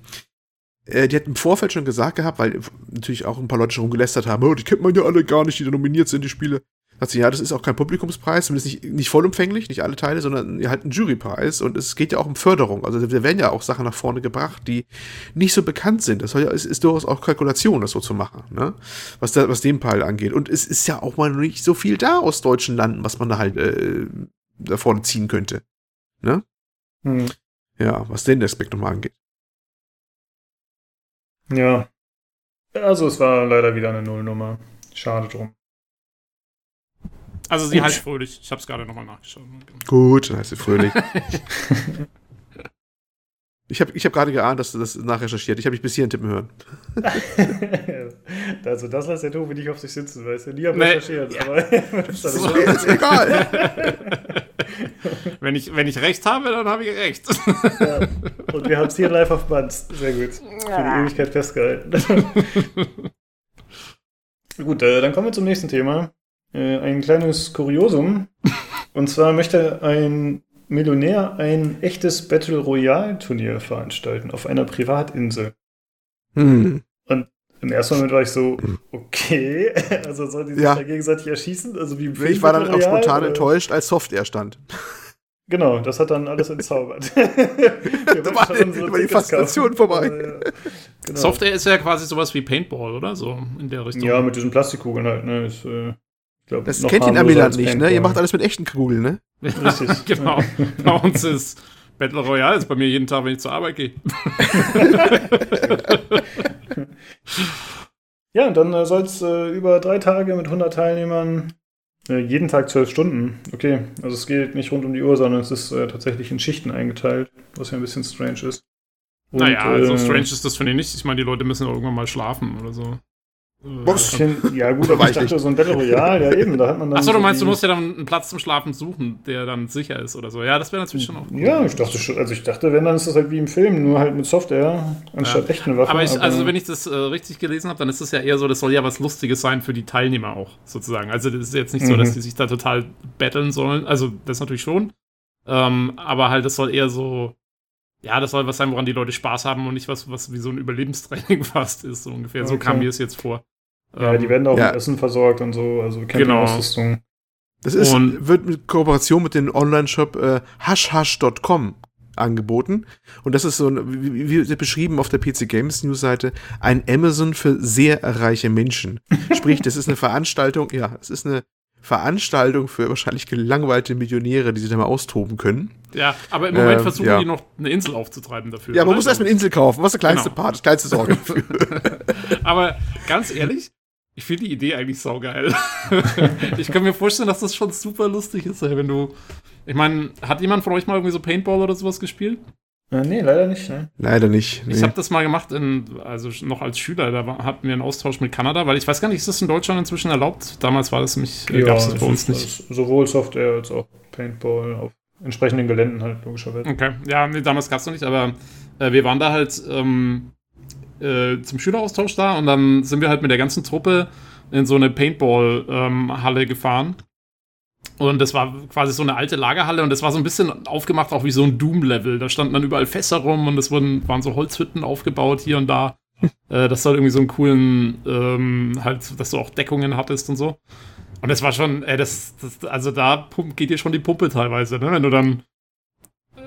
äh, die hat im Vorfeld schon gesagt gehabt, weil natürlich auch ein paar Leute schon rumgelästert haben, oh, die kennt man ja alle gar nicht, die da nominiert sind, die Spiele. Hat sie, ja, das ist auch kein Publikumspreis, zumindest nicht, nicht vollumfänglich, nicht alle Teile, sondern halt ein Jurypreis und es geht ja auch um Förderung. Also da werden ja auch Sachen nach vorne gebracht, die nicht so bekannt sind. Das ist, ist durchaus auch Kalkulation, das so zu machen, ne? Was, da, was den Teil angeht. Und es ist ja auch mal nicht so viel da aus deutschen Landen, was man da halt äh, da vorne ziehen könnte. Ne? Hm. Ja, was den Aspekt nochmal angeht. Ja. Also es war leider wieder eine Nullnummer. Schade drum. Also sie Gut. heißt Fröhlich. Ich habe es gerade nochmal nachgeschaut. Gut, dann heißt sie Fröhlich. [LAUGHS] ich habe ich hab gerade geahnt, dass du das nachrecherchiert. Ich habe mich bis hierhin tippen hören. [LAUGHS] also das lässt der Tobi nicht auf sich sitzen, weißt du. Nie habe nee. recherchiert. Ja. Aber [LAUGHS] das ist, ist egal. wenn, ich, wenn ich recht habe, dann habe ich recht. ja. Und wir haben es hier live auf Band. Sehr gut. Für die Ewigkeit festgehalten. gut, äh, dann kommen wir zum nächsten Thema äh, ein kleines Kuriosum. [LAUGHS] Und zwar möchte ein Millionär ein echtes Battle Royale Turnier veranstalten auf einer Privatinsel. Hm. Und im ersten Moment war ich so, hm. okay, [LAUGHS] also soll die sich ja. da gegenseitig erschießen? Also wie ich war dann auch spontan oder? enttäuscht, als Software stand. Genau, das hat dann alles entzaubert. [LAUGHS] da war, war die Faszination vorbei. Ja, genau. Software ist ja quasi sowas wie Paintball, oder? So in der Richtung. Ja, mit diesen Plastikkugeln halt, ne? Ist, äh, das kennt den Amiland nicht, ne? Ihr macht alles mit echten Kugeln, ne? Richtig. [LAUGHS] genau. Bei uns ist Battle Royale ist bei mir jeden Tag, wenn ich zur Arbeit gehe. [LAUGHS] ja, und dann äh, soll es äh, über drei Tage mit 100 Teilnehmern äh, jeden Tag zwölf Stunden. Okay, also es geht nicht rund um die Uhr, sondern es ist äh, tatsächlich in Schichten eingeteilt, was ja ein bisschen strange ist. Und, naja, also strange ist das finde ich nicht. Ich meine, die Leute müssen irgendwann mal schlafen oder so. Was? Ja, gut, aber [LAUGHS] ich dachte, so ein Battle Royale, ja eben, da hat man dann. Achso, du meinst, du musst ja dann einen Platz zum Schlafen suchen, der dann sicher ist oder so. Ja, das wäre natürlich schon auch cool. Ja, ich dachte schon, also ich dachte, wenn, dann ist das halt wie im Film, nur halt mit Software, anstatt ja. echten Waffen. Aber, ich, also, wenn ich das äh, richtig gelesen habe, dann ist das ja eher so, das soll ja was Lustiges sein für die Teilnehmer auch, sozusagen. Also, das ist jetzt nicht mhm. so, dass die sich da total battlen sollen. Also, das natürlich schon. Ähm, aber halt, das soll eher so. Ja, das soll was sein, woran die Leute Spaß haben und nicht was, was wie so ein Überlebenstraining [LAUGHS] fast ist, so ungefähr. Okay. So kam mir es jetzt vor. Ja, die werden auch ja. mit Essen versorgt und so, also genau. Ausrüstung. Das ist, und wird mit Kooperation mit dem Online-Shop äh, hashhash.com angeboten. Und das ist so, wie, wie beschrieben auf der PC Games News-Seite, ein Amazon für sehr reiche Menschen. [LAUGHS] Sprich, das ist eine Veranstaltung, ja, es ist eine Veranstaltung für wahrscheinlich gelangweilte Millionäre, die sich da mal austoben können. Ja, aber im Moment ähm, versuchen ja. die noch eine Insel aufzutreiben dafür. Ja, man muss erst eine Insel kaufen. Was ist der kleinste genau. Part, das kleinste Sorge dafür. [LAUGHS] aber ganz ehrlich, ich finde die Idee eigentlich saugeil. [LAUGHS] ich kann mir vorstellen, dass das schon super lustig ist, wenn du. Ich meine, hat jemand von euch mal irgendwie so Paintball oder sowas gespielt? Äh, nee, leider nicht. Ne? Leider nicht. Nee. Ich habe das mal gemacht, in, also noch als Schüler. Da war, hatten wir einen Austausch mit Kanada, weil ich weiß gar nicht, ist das in Deutschland inzwischen erlaubt? Damals war das nämlich, ja, gab es das bei uns nicht. Sowohl Software als auch Paintball auf entsprechenden Geländen halt, logischerweise. Okay, ja, nee, damals gab es noch nicht, aber äh, wir waren da halt. Ähm, äh, zum Schüleraustausch da und dann sind wir halt mit der ganzen Truppe in so eine Paintball-Halle ähm, gefahren. Und das war quasi so eine alte Lagerhalle und das war so ein bisschen aufgemacht, auch wie so ein Doom-Level. Da standen dann überall Fässer rum und es wurden, waren so Holzhütten aufgebaut hier und da. [LAUGHS] äh, dass du halt irgendwie so einen coolen, ähm, halt, dass du auch Deckungen hattest und so. Und das war schon, ey, das, das also da geht dir schon die Pumpe teilweise, ne? Wenn du dann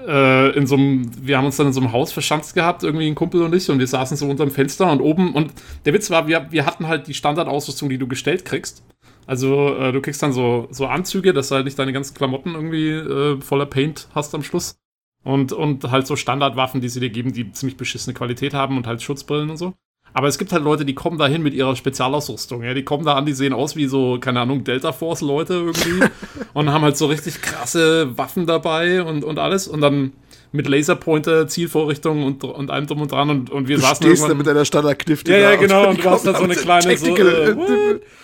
äh, in so einem, wir haben uns dann in so einem Haus verschanzt gehabt, irgendwie ein Kumpel und ich, und wir saßen so unterm Fenster und oben, und der Witz war, wir, wir hatten halt die Standardausrüstung, die du gestellt kriegst. Also äh, du kriegst dann so, so Anzüge, dass du halt nicht deine ganzen Klamotten irgendwie äh, voller Paint hast am Schluss. Und, und halt so Standardwaffen, die sie dir geben, die ziemlich beschissene Qualität haben und halt Schutzbrillen und so. Aber es gibt halt Leute, die kommen da hin mit ihrer Spezialausrüstung. Ja? Die kommen da an, die sehen aus wie so, keine Ahnung, Delta Force-Leute irgendwie [LAUGHS] und haben halt so richtig krasse Waffen dabei und, und alles. Und dann mit Laserpointer, Zielvorrichtung und, und allem drum und dran und, und wir du saßen stehst da mit deiner Standardknifte Ja, ja, genau, und du hast da so eine kleine so, äh, ähm,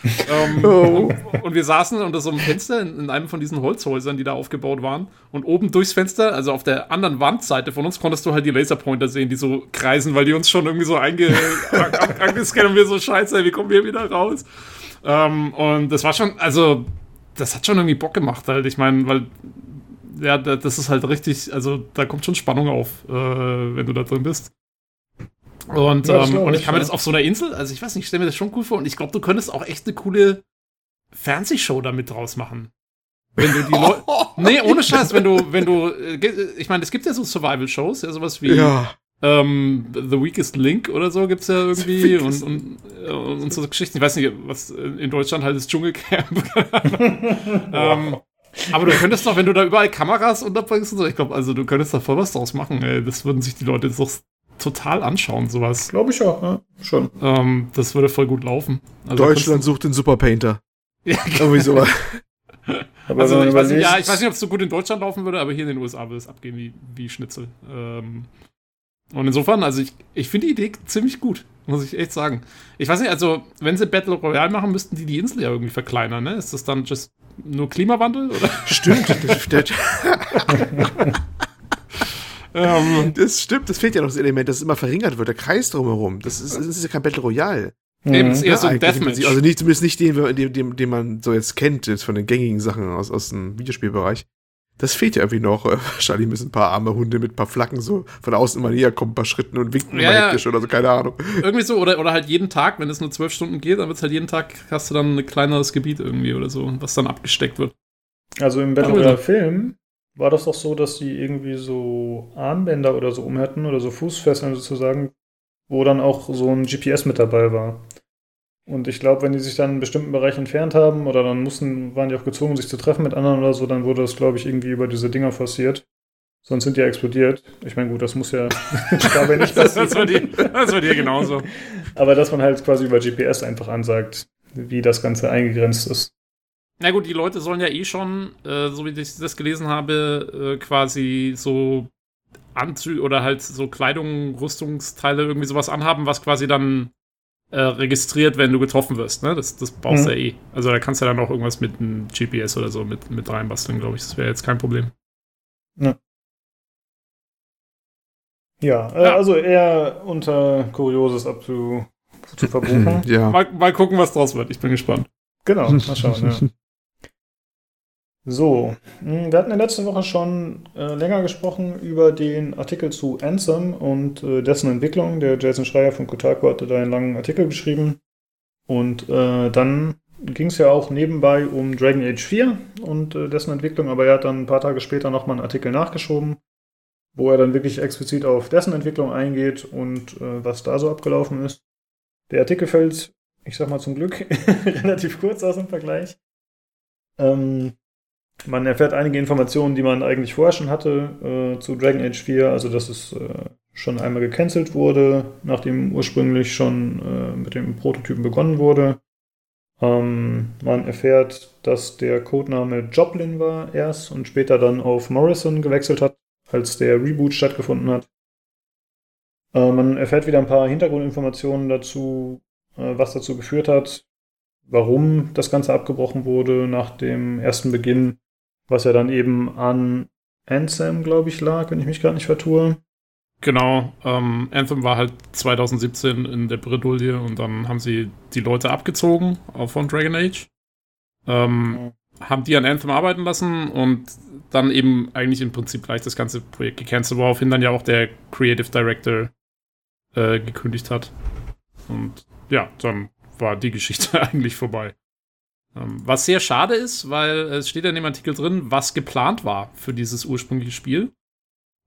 [LAUGHS] oh. und, und, wir saßen unter so einem Fenster in, in, einem von diesen Holzhäusern, die da aufgebaut waren und oben durchs Fenster, also auf der anderen Wandseite von uns, konntest du halt die Laserpointer sehen, die so kreisen, weil die uns schon irgendwie so einge [LAUGHS] angescannt und wir so, scheiße, wie kommen wir wieder raus? Ähm, und das war schon, also das hat schon irgendwie Bock gemacht halt. Ich meine, weil ja, das ist halt richtig, also da kommt schon Spannung auf, äh, wenn du da drin bist. Und, ja, ähm, und ich kann mir das auf so einer Insel, also ich weiß nicht, ich stelle mir das schon cool vor und ich glaube, du könntest auch echt eine coole Fernsehshow damit draus machen. Wenn du die Leute. [LAUGHS] nee, ohne Scheiß, wenn du, wenn du, äh, ich meine, es gibt ja so Survival-Shows, ja, sowas wie ja. ähm, The Weakest Link oder so gibt's ja irgendwie und, und, und, und, so Geschichten. Ich weiß nicht, was in Deutschland halt das Dschungelcamp. [LAUGHS] [LAUGHS] ähm, aber du könntest doch, wenn du da überall Kameras unterbringst und so, ich glaube, also du könntest da voll was draus machen, ey. Das würden sich die Leute doch total anschauen, sowas. Glaube ich auch, ja. Schon. Ähm, das würde voll gut laufen. Also Deutschland sucht den Superpainter. [LAUGHS] Ja, irgendwie sowas. [LAUGHS] aber also, ich weiß, nicht, ja, ich weiß nicht, ob es so gut in Deutschland laufen würde, aber hier in den USA würde es abgehen wie, wie Schnitzel. Ähm, und insofern, also ich, ich finde die Idee ziemlich gut, muss ich echt sagen. Ich weiß nicht, also wenn sie Battle Royale machen, müssten die die Insel ja irgendwie verkleinern, ne? Ist das dann just nur Klimawandel? Oder? Stimmt. Das, stimmt. [LAUGHS] ähm, das stimmt, das fehlt ja noch das Element, dass es immer verringert wird, der Kreis drumherum. Das ist, das ist ja kein Battle Royale. Eben, es ist eher ja, so ein Deathmatch. Also nicht, zumindest nicht den, den, den, den man so jetzt kennt, jetzt von den gängigen Sachen aus, aus dem Videospielbereich. Das fehlt ja irgendwie noch. [LAUGHS] Wahrscheinlich müssen ein paar arme Hunde mit ein paar Flaggen so von außen immer näher kommen, ein paar Schritten und winken ja, immer hektisch oder so, keine Ahnung. Irgendwie so, oder, oder halt jeden Tag, wenn es nur zwölf Stunden geht, dann wird es halt jeden Tag, hast du dann ein kleineres Gebiet irgendwie oder so, was dann abgesteckt wird. Also im Battle Royale Film war das doch so, dass die irgendwie so Armbänder oder so um hätten oder so Fußfesseln sozusagen, wo dann auch so ein GPS mit dabei war. Und ich glaube, wenn die sich dann einen bestimmten Bereich entfernt haben oder dann mussten, waren die auch gezwungen, sich zu treffen mit anderen oder so, dann wurde das, glaube ich, irgendwie über diese Dinger forciert. Sonst sind die ja explodiert. Ich meine, gut, das muss ja [LAUGHS] dabei nicht passieren. [LAUGHS] das, war dir, das war dir genauso. Aber dass man halt quasi über GPS einfach ansagt, wie das Ganze eingegrenzt ist. Na gut, die Leute sollen ja eh schon, äh, so wie ich das gelesen habe, äh, quasi so Anzüge oder halt so Kleidung, Rüstungsteile, irgendwie sowas anhaben, was quasi dann äh, registriert, wenn du getroffen wirst. Ne? Das, das brauchst du mhm. ja eh. Also da kannst du dann auch irgendwas mit einem GPS oder so mit, mit reinbasteln, glaube ich. Das wäre jetzt kein Problem. Ja. Ja, äh, ja, also eher unter Kurioses abzu, zu [LAUGHS] verbuchen. ja. Mal, mal gucken, was draus wird. Ich bin gespannt. Genau, mal schauen. [LAUGHS] ja. So, hm, wir hatten in der letzten Woche schon äh, länger gesprochen über den Artikel zu Ansem und äh, dessen Entwicklung. Der Jason Schreier von Kotaku hatte da einen langen Artikel geschrieben. Und äh, dann ging es ja auch nebenbei um Dragon Age 4 und äh, dessen Entwicklung, aber er hat dann ein paar Tage später nochmal einen Artikel nachgeschoben, wo er dann wirklich explizit auf dessen Entwicklung eingeht und äh, was da so abgelaufen ist. Der Artikel fällt, ich sag mal zum Glück, [LAUGHS] relativ kurz aus im Vergleich. Ähm, man erfährt einige Informationen, die man eigentlich vorher schon hatte äh, zu Dragon Age 4, also dass es äh, schon einmal gecancelt wurde, nachdem ursprünglich schon äh, mit dem Prototypen begonnen wurde. Ähm, man erfährt, dass der Codename Joplin war erst und später dann auf Morrison gewechselt hat, als der Reboot stattgefunden hat. Äh, man erfährt wieder ein paar Hintergrundinformationen dazu, äh, was dazu geführt hat, warum das Ganze abgebrochen wurde nach dem ersten Beginn was ja dann eben an Ansem, glaube ich, lag, wenn ich mich gerade nicht vertue. Genau, ähm, Anthem war halt 2017 in der Bredouille und dann haben sie die Leute abgezogen von Dragon Age. Ähm, ja. Haben die an Anthem arbeiten lassen und dann eben eigentlich im Prinzip gleich das ganze Projekt gecancelt, woraufhin dann ja auch der Creative Director äh, gekündigt hat. Und ja, dann war die Geschichte [LAUGHS] eigentlich vorbei. Ähm, was sehr schade ist, weil es steht ja in dem Artikel drin, was geplant war für dieses ursprüngliche Spiel.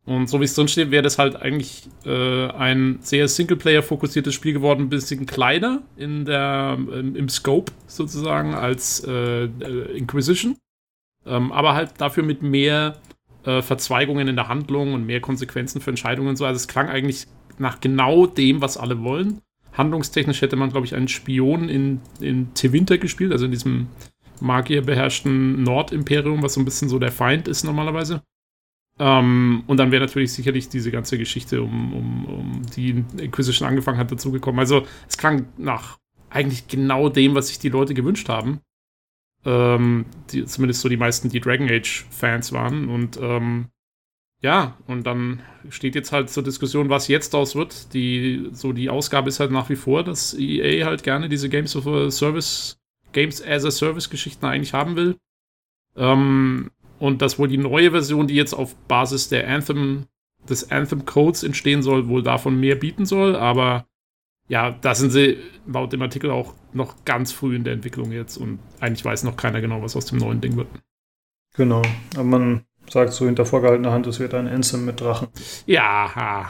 Und so wie es drin steht, wäre das halt eigentlich äh, ein sehr Singleplayer-fokussiertes Spiel geworden, ein bisschen kleiner in der, im, im Scope sozusagen als äh, äh, Inquisition. Ähm, aber halt dafür mit mehr äh, Verzweigungen in der Handlung und mehr Konsequenzen für Entscheidungen und so. Also es klang eigentlich nach genau dem, was alle wollen. Handlungstechnisch hätte man, glaube ich, einen Spion in, in Tevinter gespielt, also in diesem magierbeherrschten Nordimperium, was so ein bisschen so der Feind ist normalerweise. Ähm, und dann wäre natürlich sicherlich diese ganze Geschichte, um, um, um die Inquisition angefangen hat, dazugekommen. Also es klang nach eigentlich genau dem, was sich die Leute gewünscht haben. Ähm, die, zumindest so die meisten, die Dragon Age-Fans waren. Und ähm, ja, und dann steht jetzt halt zur Diskussion, was jetzt daraus wird. Die, so die Ausgabe ist halt nach wie vor, dass EA halt gerne diese Games of a Service, Games as a Service Geschichten eigentlich haben will. Ähm, und dass wohl die neue Version, die jetzt auf Basis der Anthem, des Anthem Codes entstehen soll, wohl davon mehr bieten soll. Aber ja, da sind sie laut dem Artikel auch noch ganz früh in der Entwicklung jetzt und eigentlich weiß noch keiner genau, was aus dem neuen Ding wird. Genau, aber man sagt so hinter vorgehaltener Hand, es wird ein Anthem mit Drachen. Ja,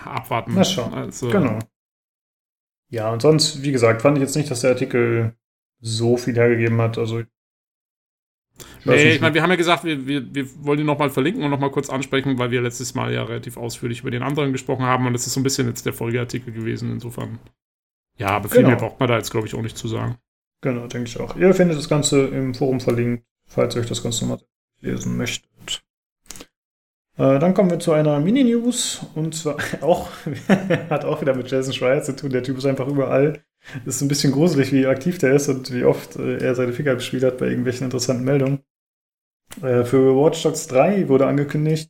abwarten. Na schon, also, genau. Ja, und sonst, wie gesagt, fand ich jetzt nicht, dass der Artikel so viel hergegeben hat. Also Nee, ich meine, wir haben ja gesagt, wir, wir, wir wollen ihn nochmal verlinken und nochmal kurz ansprechen, weil wir letztes Mal ja relativ ausführlich über den anderen gesprochen haben und das ist so ein bisschen jetzt der Folgeartikel gewesen, insofern. Ja, aber viel genau. mehr braucht man da jetzt, glaube ich, auch nicht zu sagen. Genau, denke ich auch. Ihr findet das Ganze im Forum verlinkt, falls ihr euch das Ganze nochmal lesen möchtet. Äh, dann kommen wir zu einer Mini-News und zwar [LAUGHS] auch, hat auch wieder mit Jason Schreier zu tun. Der Typ ist einfach überall. Ist ein bisschen gruselig, wie aktiv der ist und wie oft äh, er seine Finger gespielt hat bei irgendwelchen interessanten Meldungen. Äh, für Watch Dogs 3 wurde angekündigt,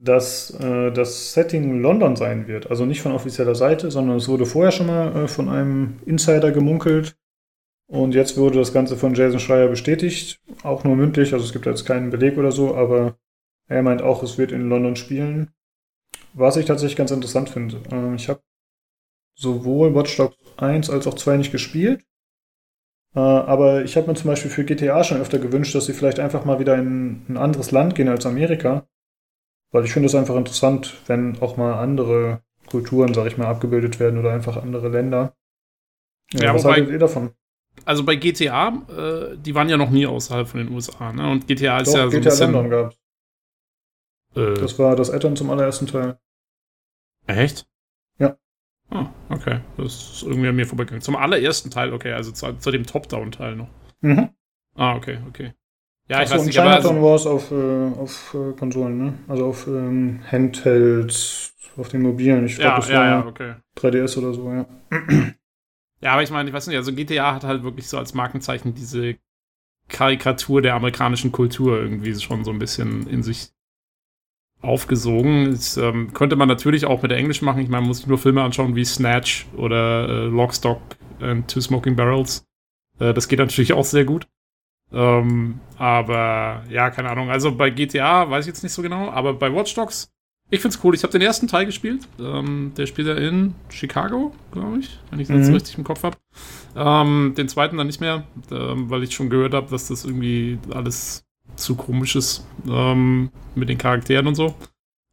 dass äh, das Setting London sein wird. Also nicht von offizieller Seite, sondern es wurde vorher schon mal äh, von einem Insider gemunkelt. Und jetzt wurde das Ganze von Jason Schreier bestätigt. Auch nur mündlich, also es gibt jetzt keinen Beleg oder so, aber er meint auch, es wird in London spielen. Was ich tatsächlich ganz interessant finde. Ähm, ich habe sowohl Watch Dogs 1 als auch 2 nicht gespielt. Äh, aber ich habe mir zum Beispiel für GTA schon öfter gewünscht, dass sie vielleicht einfach mal wieder in ein anderes Land gehen als Amerika. Weil ich finde es einfach interessant, wenn auch mal andere Kulturen, sag ich mal, abgebildet werden oder einfach andere Länder. Ja, ja was wobei, haltet ihr davon? Also bei GTA, äh, die waren ja noch nie außerhalb von den USA, ne? Und GTA ist Doch, ja so GTA ein bisschen... London gab's. Äh, das war das Addon zum allerersten Teil. Echt? Ja. Ah, okay. Das ist irgendwie an mir vorbeigegangen. Zum allerersten Teil, okay, also zu, zu dem Top-Down-Teil noch. Mhm. Ah, okay, okay. Ja, ich Ach weiß nicht, aber also, war es auf, äh, auf äh, Konsolen, ne? Also auf ähm, Handhelds, auf den mobilen. Ich glaube, ja, das ja, war ja, okay. 3DS oder so, ja. [CLEARS THROAT] Ja, aber ich meine, ich weiß nicht, also GTA hat halt wirklich so als Markenzeichen diese Karikatur der amerikanischen Kultur irgendwie schon so ein bisschen in sich aufgesogen. Das ähm, könnte man natürlich auch mit Englisch machen. Ich meine, man muss sich nur Filme anschauen wie Snatch oder äh, Lockstock and Two Smoking Barrels. Äh, das geht natürlich [LAUGHS] auch sehr gut. Ähm, aber ja, keine Ahnung. Also bei GTA weiß ich jetzt nicht so genau, aber bei Watch Dogs, ich find's cool. Ich habe den ersten Teil gespielt. Ähm, der spielt ja in Chicago, glaube ich, wenn ich das mhm. richtig im Kopf habe. Ähm, den zweiten dann nicht mehr, ähm, weil ich schon gehört habe, dass das irgendwie alles zu komisches ähm, mit den Charakteren und so.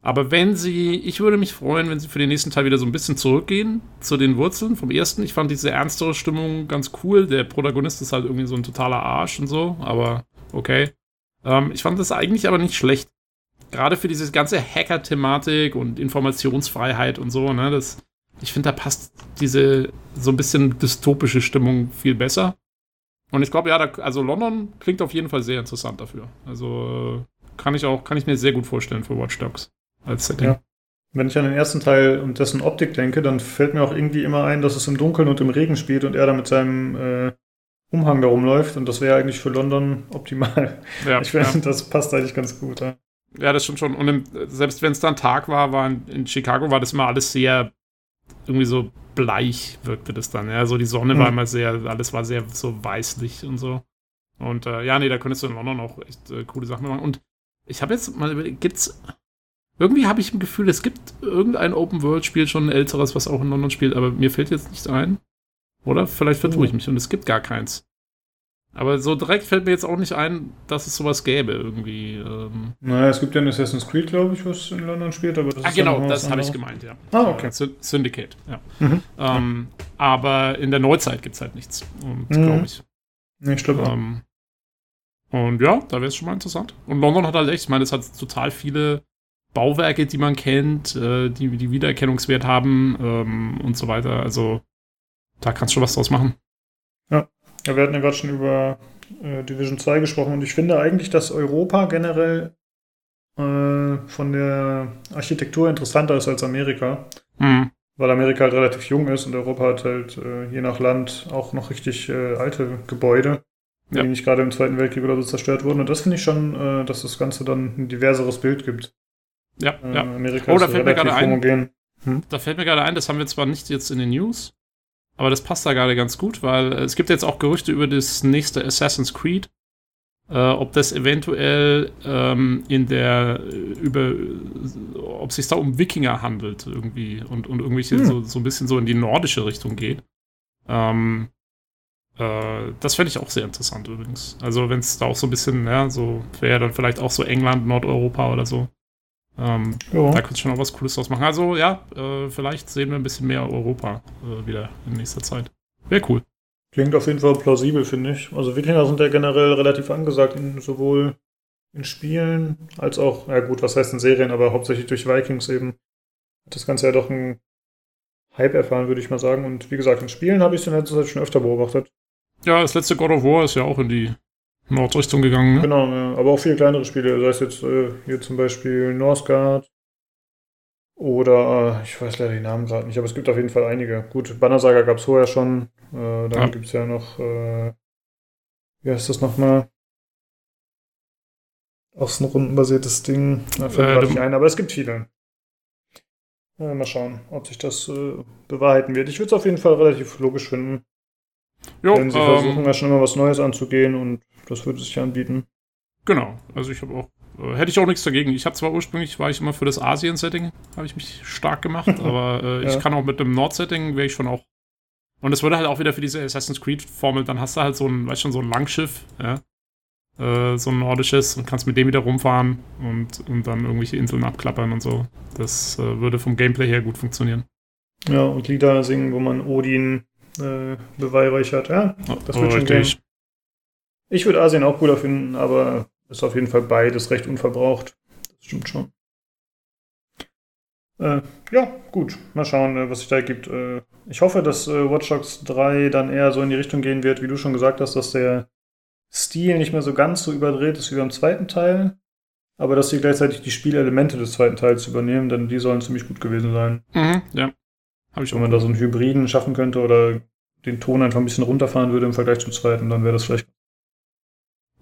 Aber wenn sie, ich würde mich freuen, wenn sie für den nächsten Teil wieder so ein bisschen zurückgehen zu den Wurzeln vom ersten. Ich fand diese ernstere Stimmung ganz cool. Der Protagonist ist halt irgendwie so ein totaler Arsch und so, aber okay. Ähm, ich fand das eigentlich aber nicht schlecht. Gerade für diese ganze Hacker-Thematik und Informationsfreiheit und so, ne, das, ich finde, da passt diese so ein bisschen dystopische Stimmung viel besser. Und ich glaube, ja, da, also London klingt auf jeden Fall sehr interessant dafür. Also kann ich auch, kann ich mir sehr gut vorstellen für Watch Dogs als Setting. Ja. Wenn ich an den ersten Teil und dessen Optik denke, dann fällt mir auch irgendwie immer ein, dass es im Dunkeln und im Regen spielt und er da mit seinem äh, Umhang da rumläuft und das wäre eigentlich für London optimal. Ja, [LAUGHS] ich finde, ja. das passt eigentlich ganz gut. Ja. Ja, das stimmt schon. Und im, selbst wenn es dann Tag war, war in, in, Chicago war das immer alles sehr irgendwie so bleich wirkte das dann. Ja, so die Sonne mhm. war immer sehr, alles war sehr so weißlich und so. Und äh, ja, nee, da könntest du in London auch echt äh, coole Sachen machen. Und ich habe jetzt mal überlegt, gibt's irgendwie habe ich im Gefühl, es gibt irgendein Open-World-Spiel schon ein älteres, was auch in London spielt, aber mir fällt jetzt nichts ein. Oder? Vielleicht vertue oh. ich mich und es gibt gar keins. Aber so direkt fällt mir jetzt auch nicht ein, dass es sowas gäbe irgendwie. Ähm. Naja, es gibt ja ein Assassin's Creed, glaube ich, was in London spielt, aber das ah, ist genau, ja das habe ich gemeint, ja. Ah, okay. Syndicate, ja. Mhm. Ähm, aber in der Neuzeit gibt es halt nichts. Und mhm. glaube ich. Nee, stimmt. Ähm, und ja, da wäre es schon mal interessant. Und London hat halt echt, ich meine, es hat total viele Bauwerke, die man kennt, äh, die, die Wiedererkennungswert haben ähm, und so weiter. Also da kannst du schon was draus machen. Ja. wir hatten ja gerade schon über äh, Division 2 gesprochen und ich finde eigentlich, dass Europa generell äh, von der Architektur interessanter ist als Amerika. Mhm. Weil Amerika halt relativ jung ist und Europa hat halt äh, je nach Land auch noch richtig äh, alte Gebäude, ja. die nicht gerade im Zweiten Weltkrieg oder so zerstört wurden. Und das finde ich schon, äh, dass das Ganze dann ein diverseres Bild gibt. Ja, ja. Amerika oh, da fällt mir gerade ein. Hm? Da fällt mir gerade ein, das haben wir zwar nicht jetzt in den News, aber das passt da gerade ganz gut, weil es gibt jetzt auch Gerüchte über das nächste Assassin's Creed. Äh, ob das eventuell ähm, in der über ob es sich da um Wikinger handelt irgendwie und, und irgendwelche hm. so, so ein bisschen so in die nordische Richtung geht. Ähm, äh, das fände ich auch sehr interessant übrigens. Also wenn es da auch so ein bisschen, ja, so wäre dann vielleicht auch so England, Nordeuropa oder so. Ähm, Da könnte schon auch was Cooles draus machen. Also ja, äh, vielleicht sehen wir ein bisschen mehr Europa äh, wieder in nächster Zeit. Wäre cool. Klingt auf jeden Fall plausibel, finde ich. Also Wikinger sind ja generell relativ angesagt, in, sowohl in Spielen als auch, ja gut, was heißt in Serien, aber hauptsächlich durch Vikings eben. Hat das Ganze ja doch einen Hype erfahren, würde ich mal sagen. Und wie gesagt, in Spielen habe ich es in letzter Zeit schon öfter beobachtet. Ja, das letzte God of War ist ja auch in die Nordrichtung gegangen. Ne? Genau, ja. aber auch viele kleinere Spiele, sei es jetzt äh, hier zum Beispiel Northgard oder äh, ich weiß leider die Namen gerade nicht, aber es gibt auf jeden Fall einige. Gut, Banner Saga gab es vorher schon. Äh, dann ja. gibt es ja noch, äh, wie heißt das nochmal? Auch so ein rundenbasiertes Ding. Da fällt äh, nicht ein, aber es gibt viele. Äh, mal schauen, ob sich das äh, bewahrheiten wird. Ich würde es auf jeden Fall relativ logisch finden. Jo, Denn sie ähm, versuchen ja schon immer was Neues anzugehen und das würde sich anbieten. Genau, also ich habe auch, äh, hätte ich auch nichts dagegen. Ich habe zwar ursprünglich, war ich immer für das Asien-Setting, habe ich mich stark gemacht, [LAUGHS] aber äh, ja. ich kann auch mit dem Nord-Setting, wäre ich schon auch. Und es würde halt auch wieder für diese Assassin's Creed-Formel, dann hast du halt so ein, weißt schon, so ein Langschiff, ja, äh, so ein nordisches und kannst mit dem wieder rumfahren und, und dann irgendwelche Inseln abklappern und so. Das äh, würde vom Gameplay her gut funktionieren. Ja, und Lieder singen, wo man Odin äh, beweihräuchert. Ja, das wird oh, schon gehen. Ich würde Asien auch cooler finden, aber ist auf jeden Fall beides recht unverbraucht. Das stimmt schon. Äh, ja, gut. Mal schauen, äh, was sich da gibt. Äh, ich hoffe, dass äh, Watch Dogs 3 dann eher so in die Richtung gehen wird, wie du schon gesagt hast, dass der Stil nicht mehr so ganz so überdreht ist wie beim zweiten Teil, aber dass sie gleichzeitig die Spielelemente des zweiten Teils übernehmen, denn die sollen ziemlich gut gewesen sein. Mhm, ja. Hab ich Wenn man da so einen Hybriden schaffen könnte oder den Ton einfach ein bisschen runterfahren würde im Vergleich zum zweiten, dann wäre das vielleicht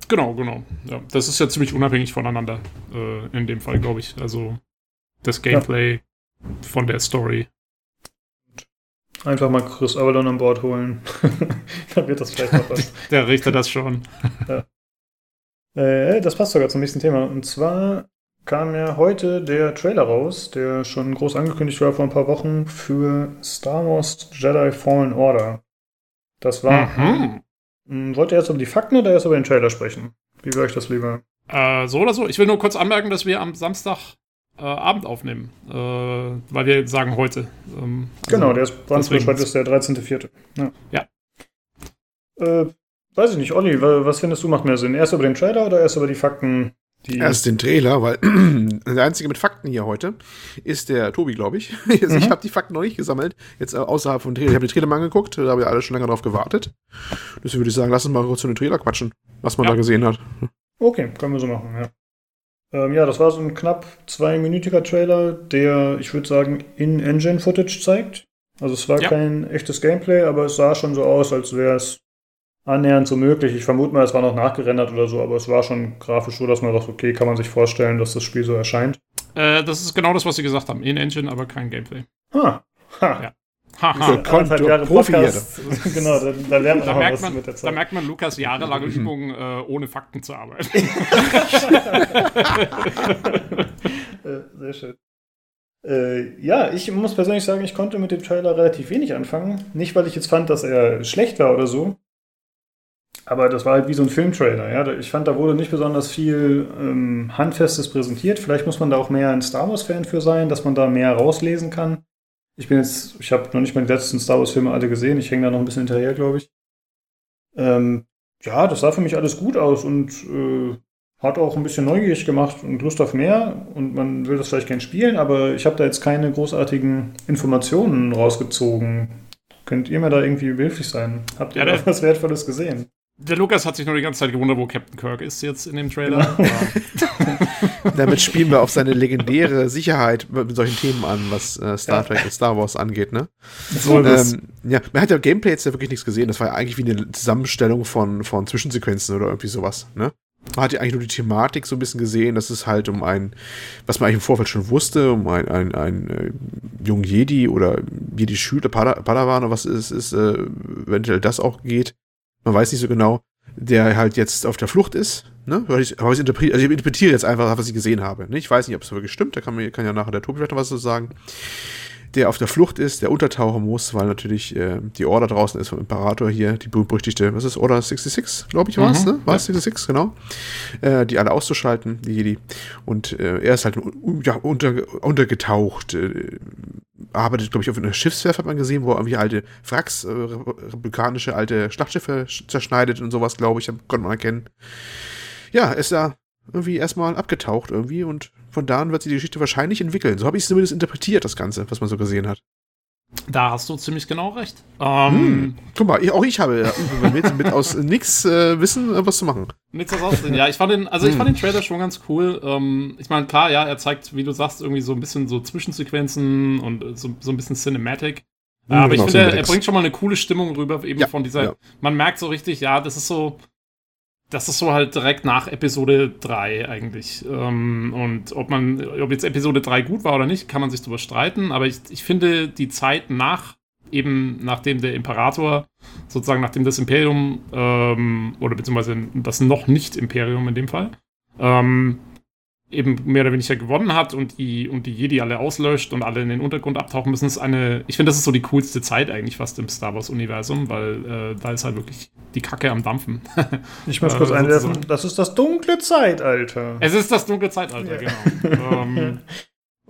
Genau, genau. Ja, das ist ja ziemlich unabhängig voneinander äh, in dem Fall, glaube ich. Also das Gameplay ja. von der Story. Einfach mal Chris Avalon an Bord holen. [LAUGHS] Dann wird das vielleicht noch was. [LAUGHS] der richtet das schon. ja. äh, das passt sogar zum nächsten Thema. Und zwar kam ja heute der Trailer raus, der schon groß angekündigt war vor ein paar Wochen für Star Wars Jedi Fallen Order. Das war mhm. Hm, wollt ihr jetzt über die Fakten oder erst über den Trailer sprechen? Wie wäre euch das lieber? Äh, so oder so. Ich will nur kurz anmerken, dass wir am Samstag äh, Abend aufnehmen, äh, weil wir sagen heute. Ähm, also genau, der ist brandfrisch, heute ist der 13.04. Ja. ja. Äh, weiß ich nicht, Olli, was findest du macht mehr Sinn? Erst über den Trailer oder erst über die Fakten, die Erst den Trailer, weil [CLEARS THROAT] der einzige mit Fakten hier heute ist der Tobi, glaube ich. [LAUGHS] Jetzt, mhm. Ich habe die Fakten noch nicht gesammelt. Jetzt äh, außerhalb von Trailer. Ich habe den Trailer mal angeguckt, da haben wir alle schon länger drauf gewartet. Deswegen würde ich sagen, lass uns mal kurz zu den Trailer quatschen, was man ja. da gesehen hat. Okay, können wir so machen, ja. Ähm, ja, das war so ein knapp zweiminütiger Trailer, der, ich würde sagen, In-Engine-Footage zeigt. Also es war ja. kein echtes Gameplay, aber es sah schon so aus, als wäre es annähernd so möglich. Ich vermute mal, es war noch nachgerendert oder so, aber es war schon grafisch so, dass man dachte, okay, kann man sich vorstellen, dass das Spiel so erscheint. Äh, das ist genau das, was sie gesagt haben. In-Engine, aber kein Gameplay. Ha. ha. Ja. Haha. Anderthalb Jahre Profi Podcast. [LAUGHS] genau, da, da lernt man Da was man, mit der da Zeit. merkt man Lukas jahrelange Übungen, äh, ohne Fakten zu arbeiten. [LAUGHS] [LAUGHS] Äh, Sehr schön. Äh, ja, ich muss persönlich sagen, ich konnte mit dem Trailer relativ wenig anfangen. Nicht, weil ich jetzt fand, dass er schlecht war oder so. Aber das war halt wie so ein Filmtrailer. Ja? Ich fand, da wurde nicht besonders viel ähm, Handfestes präsentiert. Vielleicht muss man da auch mehr ein Star Wars-Fan für sein, dass man da mehr rauslesen kann. Ich bin jetzt, ich habe noch nicht mal die letzten Star Wars-Filme alle gesehen. Ich hänge da noch ein bisschen hinterher, glaube ich. Ähm, ja, das sah für mich alles gut aus und äh, hat auch ein bisschen neugierig gemacht und Lust auf mehr. Und man will das vielleicht gern spielen, aber ich habe da jetzt keine großartigen Informationen rausgezogen. Könnt ihr mir da irgendwie behilflich sein? Habt ihr Ja, da was Wertvolles gesehen? Der Lukas hat sich nur die ganze Zeit gewundert, wo Captain Kirk ist jetzt in dem Trailer. [LAUGHS] Ja. [LAUGHS] Damit spielen wir auf seine legendäre Sicherheit mit solchen Themen an, was äh, Star Ja. Trek und Star Wars angeht, ne? So, das, Ähm, ja, man hat ja Gameplay jetzt ja wirklich nichts gesehen. Das war ja eigentlich wie eine Zusammenstellung von, von Zwischensequenzen oder irgendwie sowas, ne? Man hat ja eigentlich nur die Thematik so ein bisschen gesehen, dass es halt um ein, was man eigentlich im Vorfeld schon wusste, um ein, ein, ein äh, jungen Jedi oder Jedi-Schüler, Pada- Padawan oder was es ist, äh, eventuell das auch geht. Man weiß nicht so genau, der halt jetzt auf der Flucht ist, ne? Weil ich, aber ich, interpretiere, also ich interpretiere jetzt einfach, was ich gesehen habe. Ne? Ich weiß nicht, ob es wirklich stimmt, da kann, mir, kann ja nachher der Tobi vielleicht noch was zu sagen der auf der Flucht ist, der untertauchen muss, weil natürlich äh, die Order draußen ist vom Imperator hier, die berüchtigte, was ist Order 66, glaube ich, war es, Mhm, ne? War es 66, genau. Äh, die alle auszuschalten, die Jedi. Und äh, er ist halt ja, unter, untergetaucht, äh, arbeitet, glaube ich, auf einer Schiffswerft, hat man gesehen, wo er irgendwie alte Wracks, äh, republikanische alte Schlachtschiffe sch- zerschneidet und sowas, glaube ich, konnte man erkennen. Ja, ist da irgendwie erstmal abgetaucht irgendwie und von da an wird sich die Geschichte wahrscheinlich entwickeln. So habe ich es zumindest interpretiert, das Ganze, was man so gesehen hat. Da hast du ziemlich genau recht. Ähm, Hm. Guck mal, ich, auch ich habe ja, mit, mit aus [LAUGHS] nix äh, Wissen äh, was zu machen. Nichts aussehen. Ja, ich fand den, also ich Hm. fand den Trailer schon ganz cool. Ähm, ich meine, klar, ja, er zeigt, wie du sagst, irgendwie so ein bisschen so Zwischensequenzen und äh, so, so ein bisschen Cinematic. Hm, aber ich genau, finde, er Cinematics. bringt schon mal eine coole Stimmung rüber, eben Ja, von dieser. ja. Man merkt so richtig, ja, das ist so. Das ist so halt direkt nach Episode 3 eigentlich. Ähm, und ob man, ob jetzt Episode 3 gut war oder nicht, kann man sich drüber streiten. Aber ich, ich finde die Zeit nach, eben nachdem der Imperator, sozusagen nachdem das Imperium, ähm, oder beziehungsweise das noch nicht Imperium in dem Fall, ähm, eben mehr oder weniger gewonnen hat und die, und die Jedi alle auslöscht und alle in den Untergrund abtauchen müssen, ist eine, ich finde, das ist so die coolste Zeit eigentlich fast im Star Wars-Universum, weil äh, da ist halt wirklich die Kacke am Dampfen. [LAUGHS] ich muss äh, kurz einwerfen, das ist das dunkle Zeitalter. es ist das dunkle Zeitalter, genau. [LAUGHS] ähm,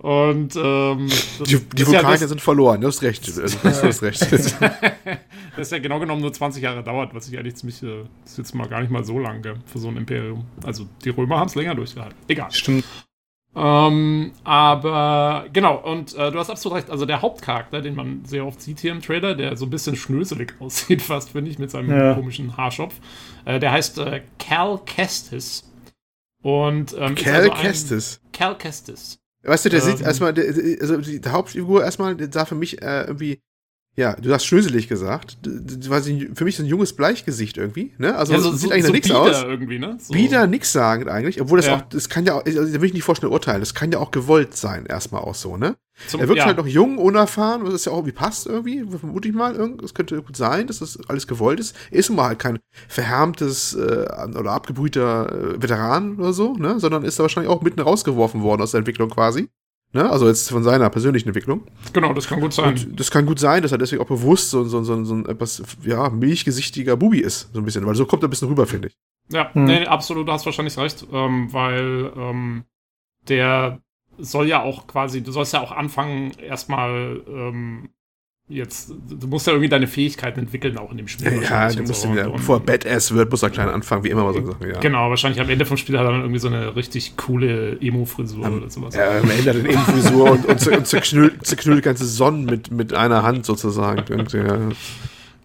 und ähm, [LAUGHS] das, Die, die ist ja das, sind verloren, du hast recht. Also, du hast recht. [LAUGHS] das [LAUGHS] ja genau genommen nur 20 Jahre dauert, was ich eigentlich ziemlich, äh, das ist jetzt mal gar nicht mal so lang gell, für so ein Imperium. Also die Römer haben es länger durchgehalten. Egal. Stimmt. Ähm, aber genau, und äh, du hast absolut recht. Also der Hauptcharakter, den man sehr oft sieht hier im Trailer, der so ein bisschen schnöselig aussieht, fast finde ich, mit seinem Ja. komischen Haarschopf, äh, der heißt äh, Cal Kestis. Und ähm, ist Cal also ein- Kestis. Cal Kestis. Weißt du, der Ähm. sieht erstmal, der, also die Hauptfigur erstmal, der sah für mich äh, irgendwie, ja, du hast schnöselig gesagt, war sie für mich so ein junges Bleichgesicht irgendwie, ne? Also Ja, das sieht eigentlich nach nichts bieder aus. irgendwie, ne? So. Wieder nix sagend eigentlich, obwohl das Ja. auch, das kann ja auch, also, da will ich nicht vorschnell urteilen, das kann ja auch gewollt sein, erstmal auch so, ne? Zum, Er wirkt ja. halt noch jung, unerfahren, was ja auch irgendwie passt irgendwie, vermute ich mal. Es könnte gut sein, dass das alles gewollt ist. Er ist nun mal halt kein verhärmtes äh, oder abgebrühter äh, Veteran oder so, ne? Sondern ist da wahrscheinlich auch mitten rausgeworfen worden aus der Entwicklung quasi. Ne? Also jetzt von seiner persönlichen Entwicklung. Genau, das kann gut sein. Und das kann gut sein, dass er deswegen auch bewusst so, so, so, so ein etwas, ja, milchgesichtiger Bubi ist, so ein bisschen. Weil so kommt er ein bisschen rüber, finde ich. Ja, Hm. nee, absolut, du hast wahrscheinlich recht, ähm, weil ähm, der soll ja auch quasi, du sollst ja auch anfangen, erstmal ähm, jetzt, du musst ja irgendwie deine Fähigkeiten entwickeln, auch in dem Spiel. Ja, du musst so. Und- bevor er Badass wird, muss er klein anfangen, wie immer mal so Sachen, ja. Genau, wahrscheinlich am Ende vom Spiel hat er dann irgendwie so eine richtig coole Emo-Frisur oder sowas. Ja, am Ende hat er eine Frisur und, und, zer- und zerknüllt, zerknüllt ganze Sonnen mit, mit einer Hand sozusagen. Ja.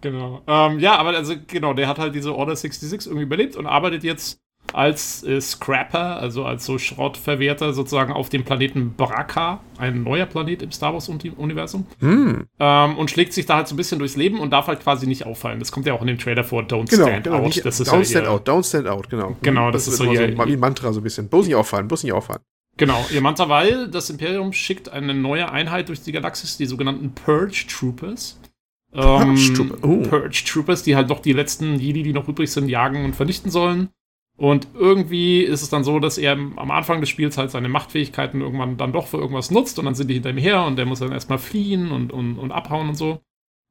Genau. Ähm, ja, aber also genau, der hat halt diese Order 66 irgendwie überlebt und arbeitet jetzt als äh, Scrapper, also als so Schrottverwerter sozusagen auf dem Planeten Bracca, ein neuer Planet im Star Wars-Universum. Hm. Ähm, und schlägt sich da halt so ein bisschen durchs Leben und darf halt quasi nicht auffallen. Das kommt ja auch in dem Trailer vor, Don't Genau, Stand genau. Out. Nicht, das ist don't ja stand ihr, out, don't stand out, genau. Genau, das das, ist so ihr- so wie ein Mantra so ein bisschen. Bloß nicht auffallen, bloß nicht auffallen. Genau, ihr Mantra, weil das Imperium schickt eine neue Einheit durch die Galaxis, die sogenannten Purge Troopers. Ähm, Purge Trooper, oh. Purge Troopers, die halt noch die letzten Jedi, die noch übrig sind, jagen und vernichten sollen. Und irgendwie ist es dann so, dass er am Anfang des Spiels halt seine Machtfähigkeiten irgendwann dann doch für irgendwas nutzt und dann sind die hinter ihm her und der muss dann erstmal fliehen und, und, und abhauen und so.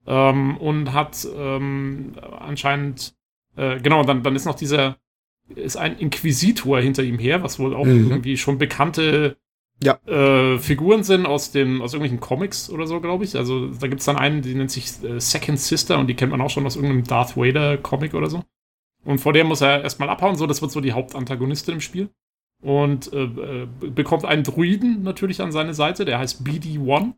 Ähm, und hat ähm, anscheinend, äh, genau, dann, dann ist noch dieser, ist ein Inquisitor hinter ihm her, was wohl auch Mhm. irgendwie schon bekannte Ja. äh, Figuren sind aus, den, aus irgendwelchen Comics oder so, glaube ich. Also da gibt es dann einen, die nennt sich äh, Second Sister und die kennt man auch schon aus irgendeinem Darth Vader Comic oder so. Und vor der muss er erstmal abhauen, so, das wird so die Hauptantagonistin im Spiel. Und äh, äh, bekommt einen Druiden natürlich an seine Seite, der heißt BD-1.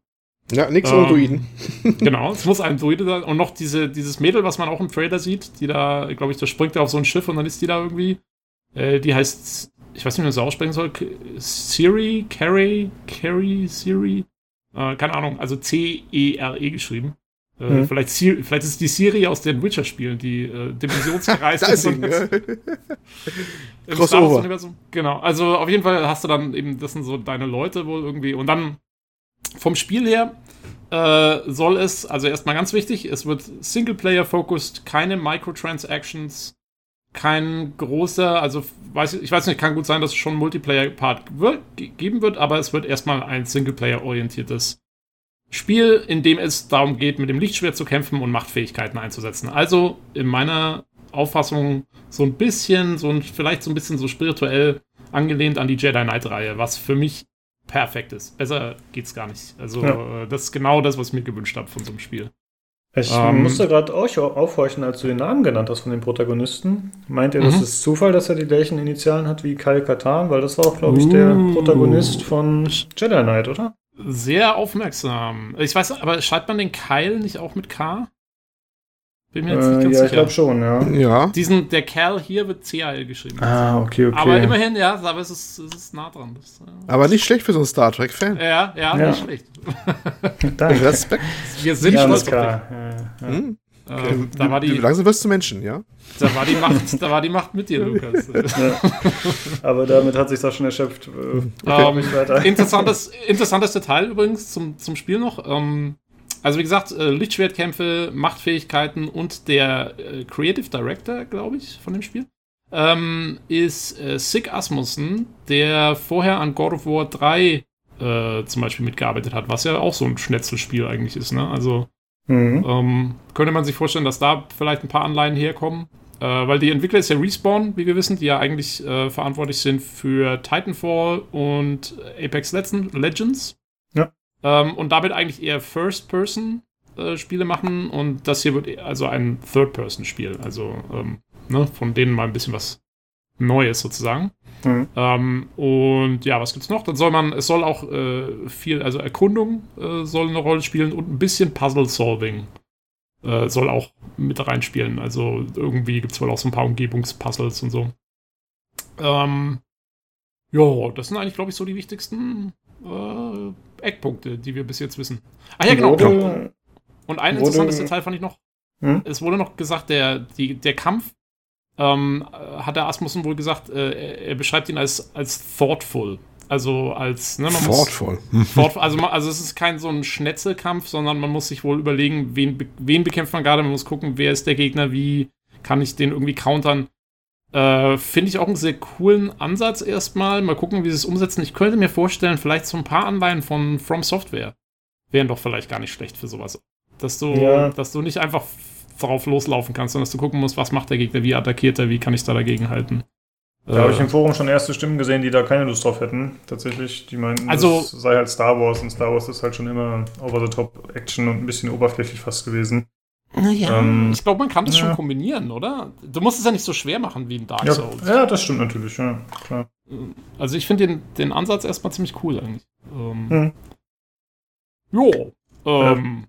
Ja, nix Ähm, ohne Druiden. [LAUGHS] [LAUGHS] Genau, es muss ein Druide sein. Und noch diese, dieses Mädel, was man auch im Trailer sieht, die da, glaube ich, da springt er auf so ein Schiff und dann ist die da irgendwie. Äh, die heißt, ich weiß nicht, wie man das aussprechen soll, Siri, Carrie, Carrie, Siri. Äh, keine Ahnung, also C-E-R-E geschrieben. Äh, vielleicht, Siri, vielleicht ist es die Siri aus den Witcher-Spielen, die äh, [LAUGHS] dimensionsgereist ist [LAUGHS] im Crossover. Genau, also auf jeden Fall hast du dann eben, das sind so deine Leute wohl irgendwie. Und dann vom Spiel her äh, soll es, also erstmal ganz wichtig, es wird Singleplayer-focused, keine Microtransactions, kein großer, also weiß, ich weiß nicht, kann gut sein, dass es schon einen Multiplayer-Part geben wird, aber es wird erstmal ein Singleplayer-orientiertes Spiel, in dem es darum geht, mit dem Lichtschwert zu kämpfen und Machtfähigkeiten einzusetzen. Also in meiner Auffassung so ein bisschen, so ein, vielleicht so ein bisschen so spirituell angelehnt an die Jedi Knight-Reihe, was für mich perfekt ist. Besser geht's gar nicht. Also, Ja. äh, das ist genau das, was ich mir gewünscht habe von so einem Spiel. Ich Ähm, musste gerade euch au- aufhorchen, als du den Namen genannt hast von dem Protagonisten. Meint ihr, das Mhm. ist Zufall, dass er die gleichen Initialen hat wie Kyle Katan? Weil das war auch, glaube ich, der Uh. Protagonist von Jedi Knight, oder? Sehr aufmerksam. Ich weiß, aber schreibt man den Keil nicht auch mit K? Bin mir jetzt nicht Äh, ganz ja, ich sicher. glaube schon, ja. Ja. Diesen, der Kerl hier wird CAL geschrieben. Ah, okay, okay. Aber immerhin, ja, aber es ist, es ist nah dran. Das, äh, Aber nicht schlecht für so einen Star Trek-Fan. ja, ja, Ja. nicht schlecht. Danke. Respekt. Wir sind ja, auf klar. Ja, ja. Hm? Dich. Ähm, da, war die, Langsam wirst du Menschen, ja? da, war die Macht, da war die Macht mit dir, [LAUGHS] Lukas. Aber damit hat sich das schon erschöpft. Äh, Ähm, nicht weiter. interessantes, interessantes Detail übrigens zum, zum Spiel noch. Ähm, also wie gesagt, äh, Lichtschwertkämpfe, Machtfähigkeiten und der äh, Creative Director, glaube ich, von dem Spiel, ähm, ist äh, Sig Asmussen, der vorher an God of War 3 äh, zum Beispiel mitgearbeitet hat, was ja auch so ein Schnetzelspiel eigentlich ist. Ne? Also Mhm. ähm, könnte man sich vorstellen, dass da vielleicht ein paar Anleihen herkommen. Äh, weil die Entwickler ist ja Respawn, wie wir wissen, die ja eigentlich äh, verantwortlich sind für Titanfall und Apex Legends-. Ja. Ähm, und damit eigentlich eher First-Person-Spiele machen. Und das hier wird e- also ein Third-Person-Spiel. Also ähm, ne, von denen mal ein bisschen was Neues sozusagen. Mhm. Ähm, und ja, was gibt's noch? Dann soll man, es soll auch äh, viel, also Erkundung äh, soll eine Rolle spielen und ein bisschen Puzzle-Solving äh, soll auch mit reinspielen. Also irgendwie gibt's wohl auch so ein paar Umgebungspuzzles und so. Ähm, ja, das sind eigentlich, glaube ich, so die wichtigsten äh, Eckpunkte, die wir bis jetzt wissen. Ah ja, genau. Wurde, Und ein interessantes Detail fand ich noch. Hm? Es wurde noch gesagt, der, die, der Kampf ähm, hat der Asmussen wohl gesagt, äh, er, beschreibt ihn als, als thoughtful. Also als, ne, man muss, Fortvoll. Hm. Fort, also, also es ist kein so ein Schnetzelkampf, sondern man muss sich wohl überlegen, wen, wen bekämpft man gerade, man muss gucken, wer ist der Gegner, wie kann ich den irgendwie countern. Äh, Finde ich auch einen sehr coolen Ansatz erstmal. Mal gucken, wie sie es umsetzen. Ich könnte mir vorstellen, vielleicht so ein paar Anleihen von From Software wären doch vielleicht gar nicht schlecht für sowas. Dass du, Ja. dass du nicht einfach drauf loslaufen kannst, sondern dass du gucken musst, was macht der Gegner, wie attackiert er, wie kann ich da dagegen halten. Da habe ich Äh, im Forum schon erste Stimmen gesehen, die da keine Lust drauf hätten. Tatsächlich, die meinten, Also- das sei halt Star Wars und Star Wars ist halt schon immer Over-the-Top-Action und ein bisschen oberflächlich fast gewesen. Ja, Ähm, ich glaube, man kann das ja. schon kombinieren, oder? Du musst es ja nicht so schwer machen wie in Dark Ja, Souls. ja, das stimmt natürlich, ja, klar. Also ich finde den, den Ansatz erstmal ziemlich cool eigentlich. Ähm, Hm. Jo. Ähm,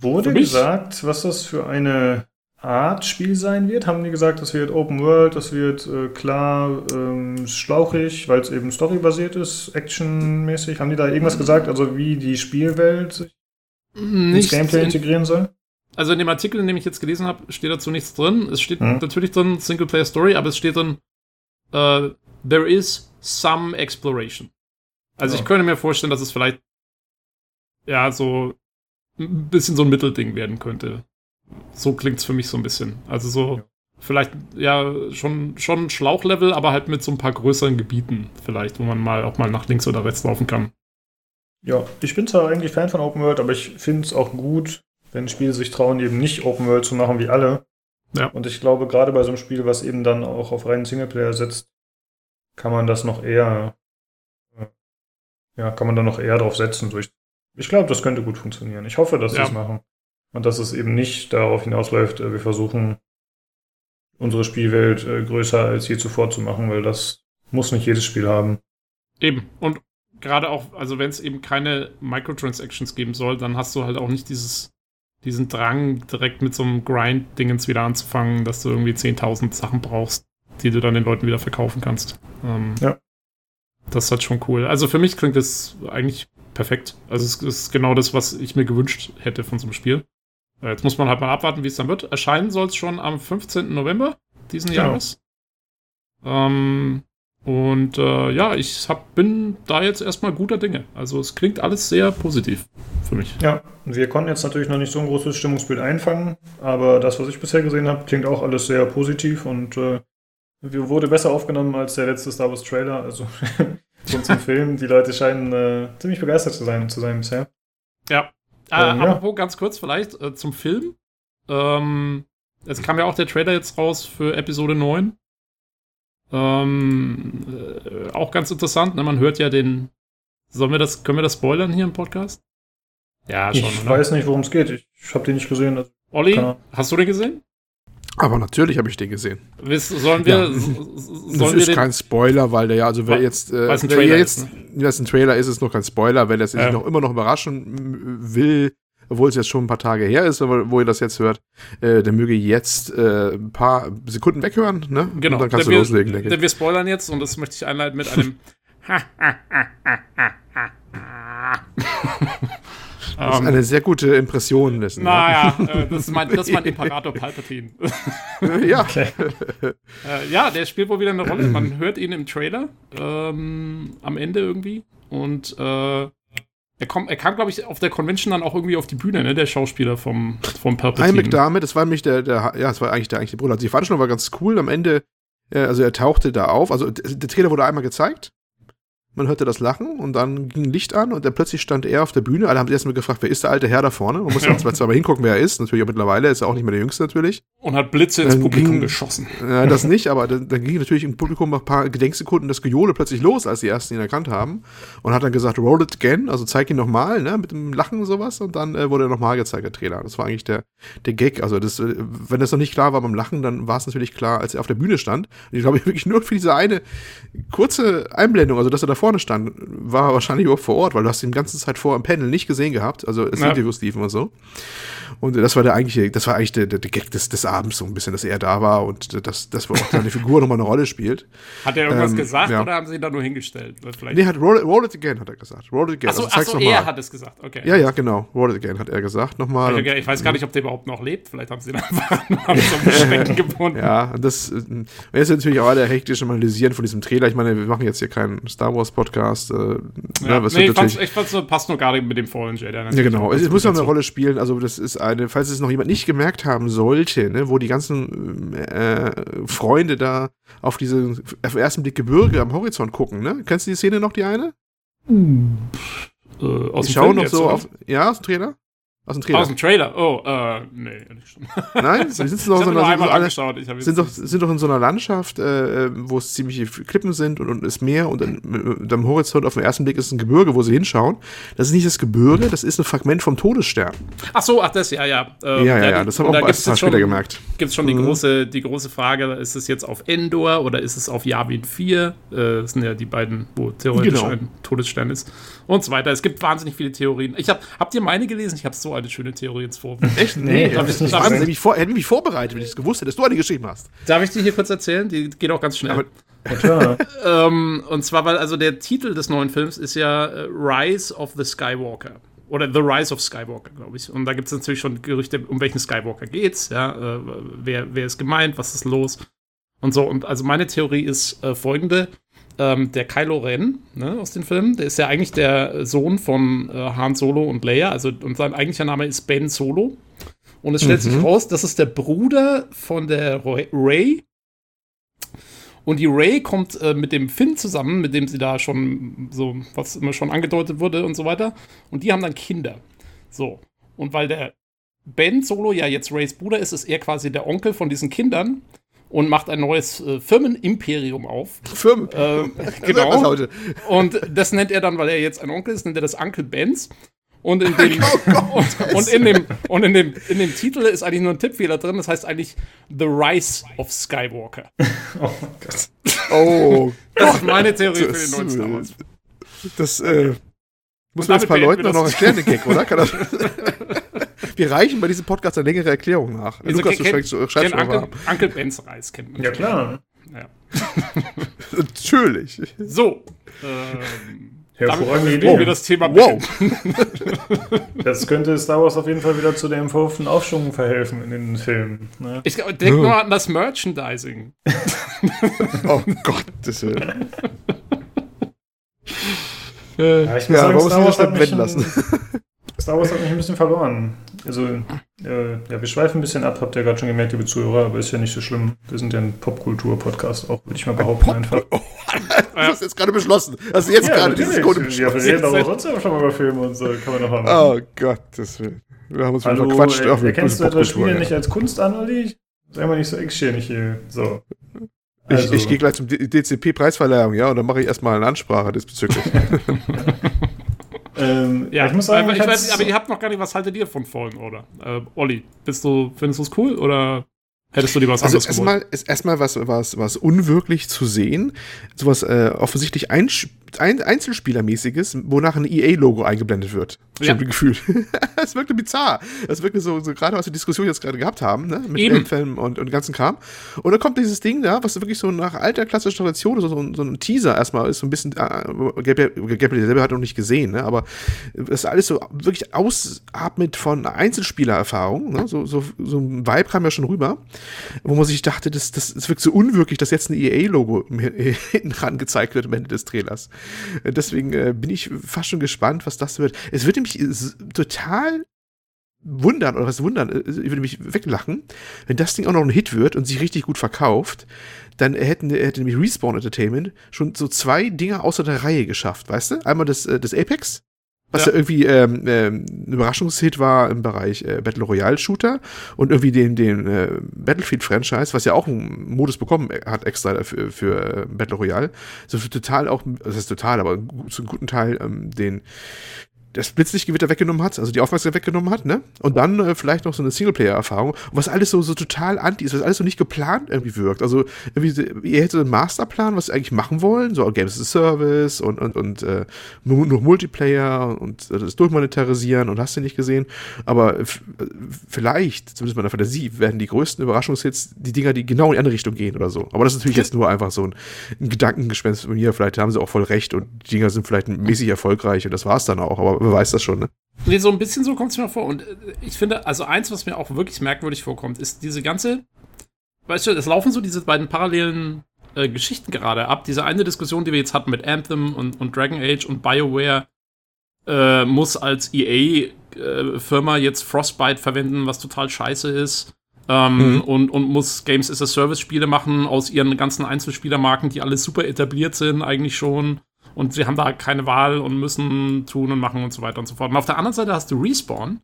Wurde gesagt, was das für eine Art Spiel sein wird. Haben die gesagt, das wird Open World, das wird äh, klar ähm, schlauchig, weil es eben storybasiert ist, actionmäßig. Haben die da irgendwas gesagt, also wie die Spielwelt sich ins Gameplay integrieren soll? Also in dem Artikel, in dem ich jetzt gelesen habe, steht dazu nichts drin. Es steht hm. natürlich drin Singleplayer Story, aber es steht drin uh, There is some exploration. Also ja. ich könnte mir vorstellen, dass es vielleicht ja so ein bisschen so ein Mittelding werden könnte. So klingt es für mich so ein bisschen. Also so ja. vielleicht ja schon schon Schlauchlevel, aber halt mit so ein paar größeren Gebieten vielleicht, wo man mal auch mal nach links oder rechts laufen kann. Ja, ich bin zwar eigentlich Fan von Open World, aber ich finde es auch gut, wenn Spiele sich trauen, eben nicht Open World zu machen wie alle. Ja. Und ich glaube, gerade bei so einem Spiel, was eben dann auch auf reinen Singleplayer setzt, kann man das noch eher, äh, ja, kann man da noch eher drauf setzen. Durch. Ich glaube, das könnte gut funktionieren. Ich hoffe, dass sie es machen. Und dass es eben nicht darauf hinausläuft, äh, wir versuchen, unsere Spielwelt äh, größer als je zuvor zu machen, weil das muss nicht jedes Spiel haben. Eben. Und gerade auch, also wenn es eben keine Microtransactions geben soll, dann hast du halt auch nicht dieses, diesen Drang, direkt mit so einem Grind-Dingens wieder anzufangen, dass du irgendwie 10.000 Sachen brauchst, die du dann den Leuten wieder verkaufen kannst. Ähm, ja. Das ist halt schon cool. Also für mich klingt das eigentlich perfekt. Also es ist genau das, was ich mir gewünscht hätte von so einem Spiel. Äh, jetzt muss man halt mal abwarten, wie es dann wird. Erscheinen soll es schon am 15. November diesen genau. Jahres. Ähm, und äh, ja, ich hab, bin da jetzt erstmal guter Dinge. Also es klingt alles sehr positiv für mich. Ja, wir konnten jetzt natürlich noch nicht so ein großes Stimmungsbild einfangen, aber das, was ich bisher gesehen habe, klingt auch alles sehr positiv und äh, wurde besser aufgenommen als der letzte Star Wars Trailer. Also [LAUGHS] schon zum Film. Die Leute scheinen äh, ziemlich begeistert zu sein, zu sein bisher. Ja. Äh, ähm, apropos ja. ganz kurz vielleicht äh, zum Film. Ähm, es kam ja auch der Trailer jetzt raus für Episode 9. Ähm, äh, auch ganz interessant, ne? man hört ja den. Sollen wir das, können wir das spoilern hier im Podcast? Ja, schon. Ich oder? weiß nicht, worum es geht. Ich, ich habe den nicht gesehen. Also Olli, hast du den gesehen? Aber natürlich habe ich den gesehen. Sollen wir. Ja. Sollen das ist kein Spoiler, weil der ja, also wer jetzt. Äh, ein Trailer jetzt, ist, ne? ein Trailer ist, ist noch kein Spoiler. Wer das ja. noch immer noch überraschen will, obwohl es jetzt schon ein paar Tage her ist, wo ihr das jetzt hört, äh, der möge jetzt äh, ein paar Sekunden weghören, ne? Genau. Und dann kannst denn du wir, loslegen, denke ich. Denn wir spoilern jetzt und das möchte ich einleiten mit einem [LAUGHS] Das ist eine sehr gute Impression dessen. Naja, [LAUGHS] äh, das, ist mein, das ist mein Imperator Palpatine. ja. Okay. [LAUGHS] äh, ja, der spielt wohl wieder eine Rolle. Man hört ihn im Trailer ähm, am Ende irgendwie. Und äh, er, komm, er kam, glaube ich, auf der Convention dann auch irgendwie auf die Bühne, ne? Der Schauspieler vom, vom Palpatine. Ein McDermott, das war nämlich der, der, ja, das war eigentlich der eigentliche Bruder. Also die Veranstaltung war ganz cool. Am Ende, äh, also er tauchte da auf. Also der Trailer wurde einmal gezeigt. Man hörte das Lachen und dann ging Licht an und dann plötzlich stand er auf der Bühne. Alle haben sich erstmal gefragt, wer ist der alte Herr da vorne? Man muss [LAUGHS] ja zwar, zwar mal hingucken, wer er ist. Natürlich auch mittlerweile, ist er auch nicht mehr der Jüngste natürlich. Und hat Blitze ins dann Publikum ging, geschossen. Ja, das nicht, aber dann, dann, ging natürlich im Publikum ein paar Gedenksekunden das Gejohle plötzlich los, als die Ersten ihn erkannt haben. Und hat dann gesagt, roll it again, also zeig ihn nochmal, ne, mit dem Lachen und sowas. Und dann äh, wurde er nochmal gezeigt, der Trailer. Das war eigentlich der, der Gag. Also das, äh, wenn das noch nicht klar war beim Lachen, dann war es natürlich klar, als er auf der Bühne stand. Und ich glaube [LAUGHS] wirklich nur für diese eine kurze Einblendung, also dass er da vorne stand, war wahrscheinlich überhaupt vor Ort, weil du hast ihn die ganze Zeit vor im Panel nicht gesehen gehabt, also das ja. Interviews liefen und so. Und das war der eigentliche, das war eigentlich der, der, der Gag des, des Abends so ein bisschen, dass er da war und dass, dass auch seine [LAUGHS] Figur nochmal eine Rolle spielt. Hat er irgendwas ähm, gesagt ja. oder haben sie ihn da nur hingestellt? Vielleicht? Nee, hat roll, roll it again, hat er gesagt. Roll it again. Achso, also, ach so, er hat es gesagt, okay. Ja, ja, genau. Roll it again, hat er gesagt. Nochmal. Okay, ich weiß gar nicht, ob der überhaupt noch lebt. Vielleicht haben sie ihn [LAUGHS] einfach so Beschränken [LAUGHS] gebunden. Ja, das äh, er ist natürlich auch alle hektische Analysieren von diesem Trailer. Ich meine, wir machen jetzt hier keinen Star Wars Podcast. Äh, ja. ne, nee, ich fand's, ich fand's, passt nur gerade mit dem Fallen Jedi. Ja, genau. Es, muss auch eine Rolle spielen. Also, das ist eine, falls es noch jemand nicht gemerkt haben sollte, ne, wo die ganzen äh, Freunde da auf diese auf den ersten Blick Gebirge am Horizont gucken, ne? Kennst du die Szene noch, die eine? Hm. Äh, aus die schauen noch so auf. Ja, aus dem Trailer? Aus dem Trailer. Aus dem Trailer, oh, äh, nee, nicht Nein, [LAUGHS] sie sitzen doch, so einer, sind, alle, sind, doch, sind doch in so einer Landschaft, äh, wo es ziemliche Klippen sind und, und ist Meer und dann, am Horizont auf den ersten Blick ist ein Gebirge, wo sie hinschauen. Das ist nicht das Gebirge, das ist ein Fragment vom Todesstern. Ach so, ach das, ja, ja. Ähm, ja, ja, ja, das haben wir auch erst später gemerkt. Gibt es schon die, mhm. große, die große Frage, ist es jetzt auf Endor oder ist es auf Yavin 4? Äh, das sind ja die beiden, wo theoretisch genau. ein Todesstern ist und so weiter. Es gibt wahnsinnig viele Theorien. Ich hab, habt ihr meine gelesen? Ich habe es so eine schöne Theorie ins vor. Echt? Nee, nee hab ich nicht. Hätte mich, vor, hätte mich vorbereitet, wenn ich es gewusst hätte, dass du eine geschrieben hast. Darf ich die hier kurz erzählen? Die geht auch ganz schnell. Aber, [LAUGHS] ähm, und zwar, weil also der Titel des neuen Films ist ja äh, Rise of the Skywalker. Oder The Rise of Skywalker, glaube ich. Und da gibt es natürlich schon Gerüchte, um welchen Skywalker geht's, ja, äh, wer, wer ist gemeint, was ist los und so. Und also meine Theorie ist äh, folgende. Ähm, der Kylo Ren ne, aus den Filmen, der ist ja eigentlich der Sohn von äh, Han Solo und Leia, also und sein eigentlicher Name ist Ben Solo. Und es stellt mhm. sich raus, das ist der Bruder von der Ray, und die Ray kommt äh, mit dem Finn zusammen, mit dem sie da schon so, was immer schon angedeutet wurde und so weiter. Und die haben dann Kinder. So. Und weil der Ben Solo ja jetzt Rays Bruder ist, ist er quasi der Onkel von diesen Kindern und macht ein neues äh, Firmenimperium auf. Firmen. Äh, [LAUGHS] genau. Und das nennt er dann, weil er jetzt ein Onkel ist, nennt er das Uncle Benz. Und in dem, [LAUGHS] oh [LAUGHS] und, in dem, und in dem, in dem Titel ist eigentlich nur ein Tippfehler drin. Das heißt eigentlich The Rise of Skywalker. Oh Gott. Oh. Das ist meine Theorie das, für den neuen Star Wars. Das, äh, muss man jetzt ein paar Leuten noch erklären, den Gag, oder? Kann das, wir reichen bei diesem Podcast eine längere Erklärung nach. Also Lukas, kenn, du schreibst Uncle, Uncle Ben's Reis kennt man. Ja, klar. Ja. [LAUGHS] Natürlich. So. Ähm, Hervorragende Idee. wir das Thema wow. [LAUGHS] das könnte Star Wars auf jeden Fall wieder zu dem verhofften Aufschwung verhelfen in den Filmen. Ne? Ich denke nur an das Merchandising. [LAUGHS] oh Gott, das ist. ja, ich muss ja, sagen, Star Wars, hat mich ein, Star Wars hat mich ein bisschen verloren. Also, äh, ja, wir schweifen ein bisschen ab, habt ihr gerade schon gemerkt, liebe Zuhörer, aber ist ja nicht so schlimm. Wir sind ja ein Popkultur-Podcast auch, würde ich mal behaupten, Pop einfach. [LAUGHS] Oh, du hast jetzt gerade beschlossen. Hast du jetzt ja, gerade diese Sekunde beschlossen? Ja, wir reden aber sonst auch schon mal über Filme und so, kann man noch haben. Oh Gott, das will. Wir haben uns Hallo, verquatscht. Äh, erkennst du etwas Spiele ja. nicht als Kunst an, Olli? Sei mal nicht so eckschirnig hier. So. Also. Ich, ich gehe gleich zum DCP-Preisverleihung, ja, und dann mache ich erstmal eine Ansprache diesbezüglich. [LAUGHS] [LAUGHS] Ähm, ja, ich muss sagen, aber, ich weiß, aber ihr habt noch gar nicht, was haltet ihr von Fallen Order? Äh, Olli, bist du, findest du es cool oder hättest du dir was also anderes erstmal, erstmal was, was, was unwirklich zu sehen, sowas äh, offensichtlich ein, ein Einzelspielermäßiges, wonach ein EA-Logo eingeblendet wird. Ja. Schon Gefühl. [LAUGHS] Es wirkte bizarr. Das wirkte so, so gerade was wir Diskussion jetzt gerade gehabt haben, ne? Mit Endfällen und, und ganzen Kram. Und dann kommt dieses Ding da, was wirklich so nach alter klassischer Tradition, so, so, so ein Teaser erstmal ist, so ein bisschen, äh, Gabriel selber hat noch nicht gesehen, ne? Aber das alles so wirklich ausatmet von Einzelspielererfahrung, ne? So, so, so ein Vibe kam ja schon rüber, wo man sich dachte, das, das, das wirkt so unwirklich, dass jetzt ein EA-Logo [LAUGHS] hinten ran gezeigt wird am Ende des Trailers. Deswegen äh, bin ich fast schon gespannt, was das wird. Es würde mich total wundern, oder was wundern, äh, ich würde mich weglachen, wenn das Ding auch noch ein Hit wird und sich richtig gut verkauft, dann hätten, hätte nämlich Respawn Entertainment schon so zwei Dinge außer der Reihe geschafft, weißt du? Einmal das, äh, das Apex, was ja, ja irgendwie ähm, ähm, ein Überraschungshit war im Bereich äh, Battle Royale Shooter und irgendwie den, den äh, Battlefield Franchise, was ja auch einen Modus bekommen hat extra für, für äh, Battle Royale. So für total auch, das ist total, aber zu einem guten Teil ähm, den das Blitzlichtgewitter weggenommen hat, also die Aufmerksamkeit weggenommen hat, ne? Und dann äh, vielleicht noch so eine Singleplayer-Erfahrung, was alles so, so total anti ist, was alles so nicht geplant irgendwie wirkt. Also irgendwie, ihr hättet einen Masterplan, was sie eigentlich machen wollen, so Games as a Service und, und, und äh, nur, nur Multiplayer und äh, das Durchmonetarisieren und hast du nicht gesehen. Aber vielleicht, zumindest bei der Fantasie, werden die größten Überraschungshits die Dinger, die genau in die andere Richtung gehen oder so. Aber das ist natürlich jetzt nur einfach so ein, ein Gedankengespenst von mir. Vielleicht haben sie auch voll recht und die Dinger sind vielleicht mäßig erfolgreich und das war's dann auch. Aber wer weiß das schon, ne? Nee, so ein bisschen so kommt es mir vor. Und äh, ich finde, also eins, was mir auch wirklich merkwürdig vorkommt, ist diese ganze, weißt du, es laufen so diese beiden parallelen äh, Geschichten gerade ab. Diese eine Diskussion, die wir jetzt hatten mit Anthem und, und Dragon Age und BioWare, äh, muss als EA-Firma äh, jetzt Frostbite verwenden, was total scheiße ist. Ähm, mhm. und, und muss Games as a Service-Spiele machen aus ihren ganzen Einzelspielermarken, die alle super etabliert sind, eigentlich schon und sie haben da keine Wahl und müssen tun und machen und so weiter und so fort. Und auf der anderen Seite hast du Respawn,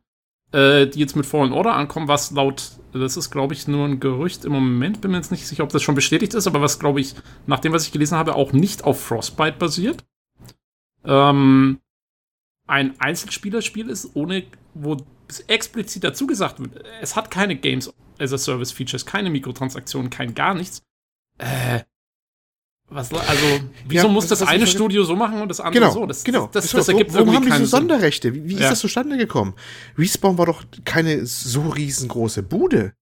äh, die jetzt mit Fallen Order ankommen, was laut, das ist glaube ich nur ein Gerücht im Moment, bin mir jetzt nicht sicher, ob das schon bestätigt ist, aber was glaube ich, nach dem, was ich gelesen habe, auch nicht auf Frostbite basiert. Ähm, ein Einzelspielerspiel ist, ohne, wo explizit dazu gesagt wird, es hat keine Games as a Service Features, keine Mikrotransaktionen, kein gar nichts. Äh, Was, also, wieso Ja, muss das was eine Studio so machen und das andere Genau, so? Das, genau. Das, das, Ist das ergibt warum haben die so. Sonderrechte? Wie, wie ist Ja. das zustande gekommen? Respawn war doch keine so riesengroße Bude.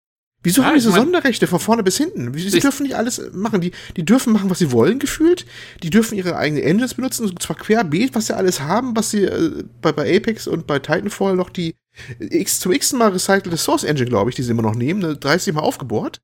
Wieso Ja, haben die ich so mein- Sonderrechte von vorne bis hinten? Sie dürfen nicht alles machen. Die, die dürfen machen, was sie wollen, gefühlt. Die dürfen ihre eigenen Engines benutzen, und zwar querbeet, was sie alles haben, was sie äh, bei, bei Apex und bei Titanfall noch die X zum x Mal recycelte Source Engine, glaube ich, die sie immer noch nehmen, ne, 30 Mal aufgebohrt.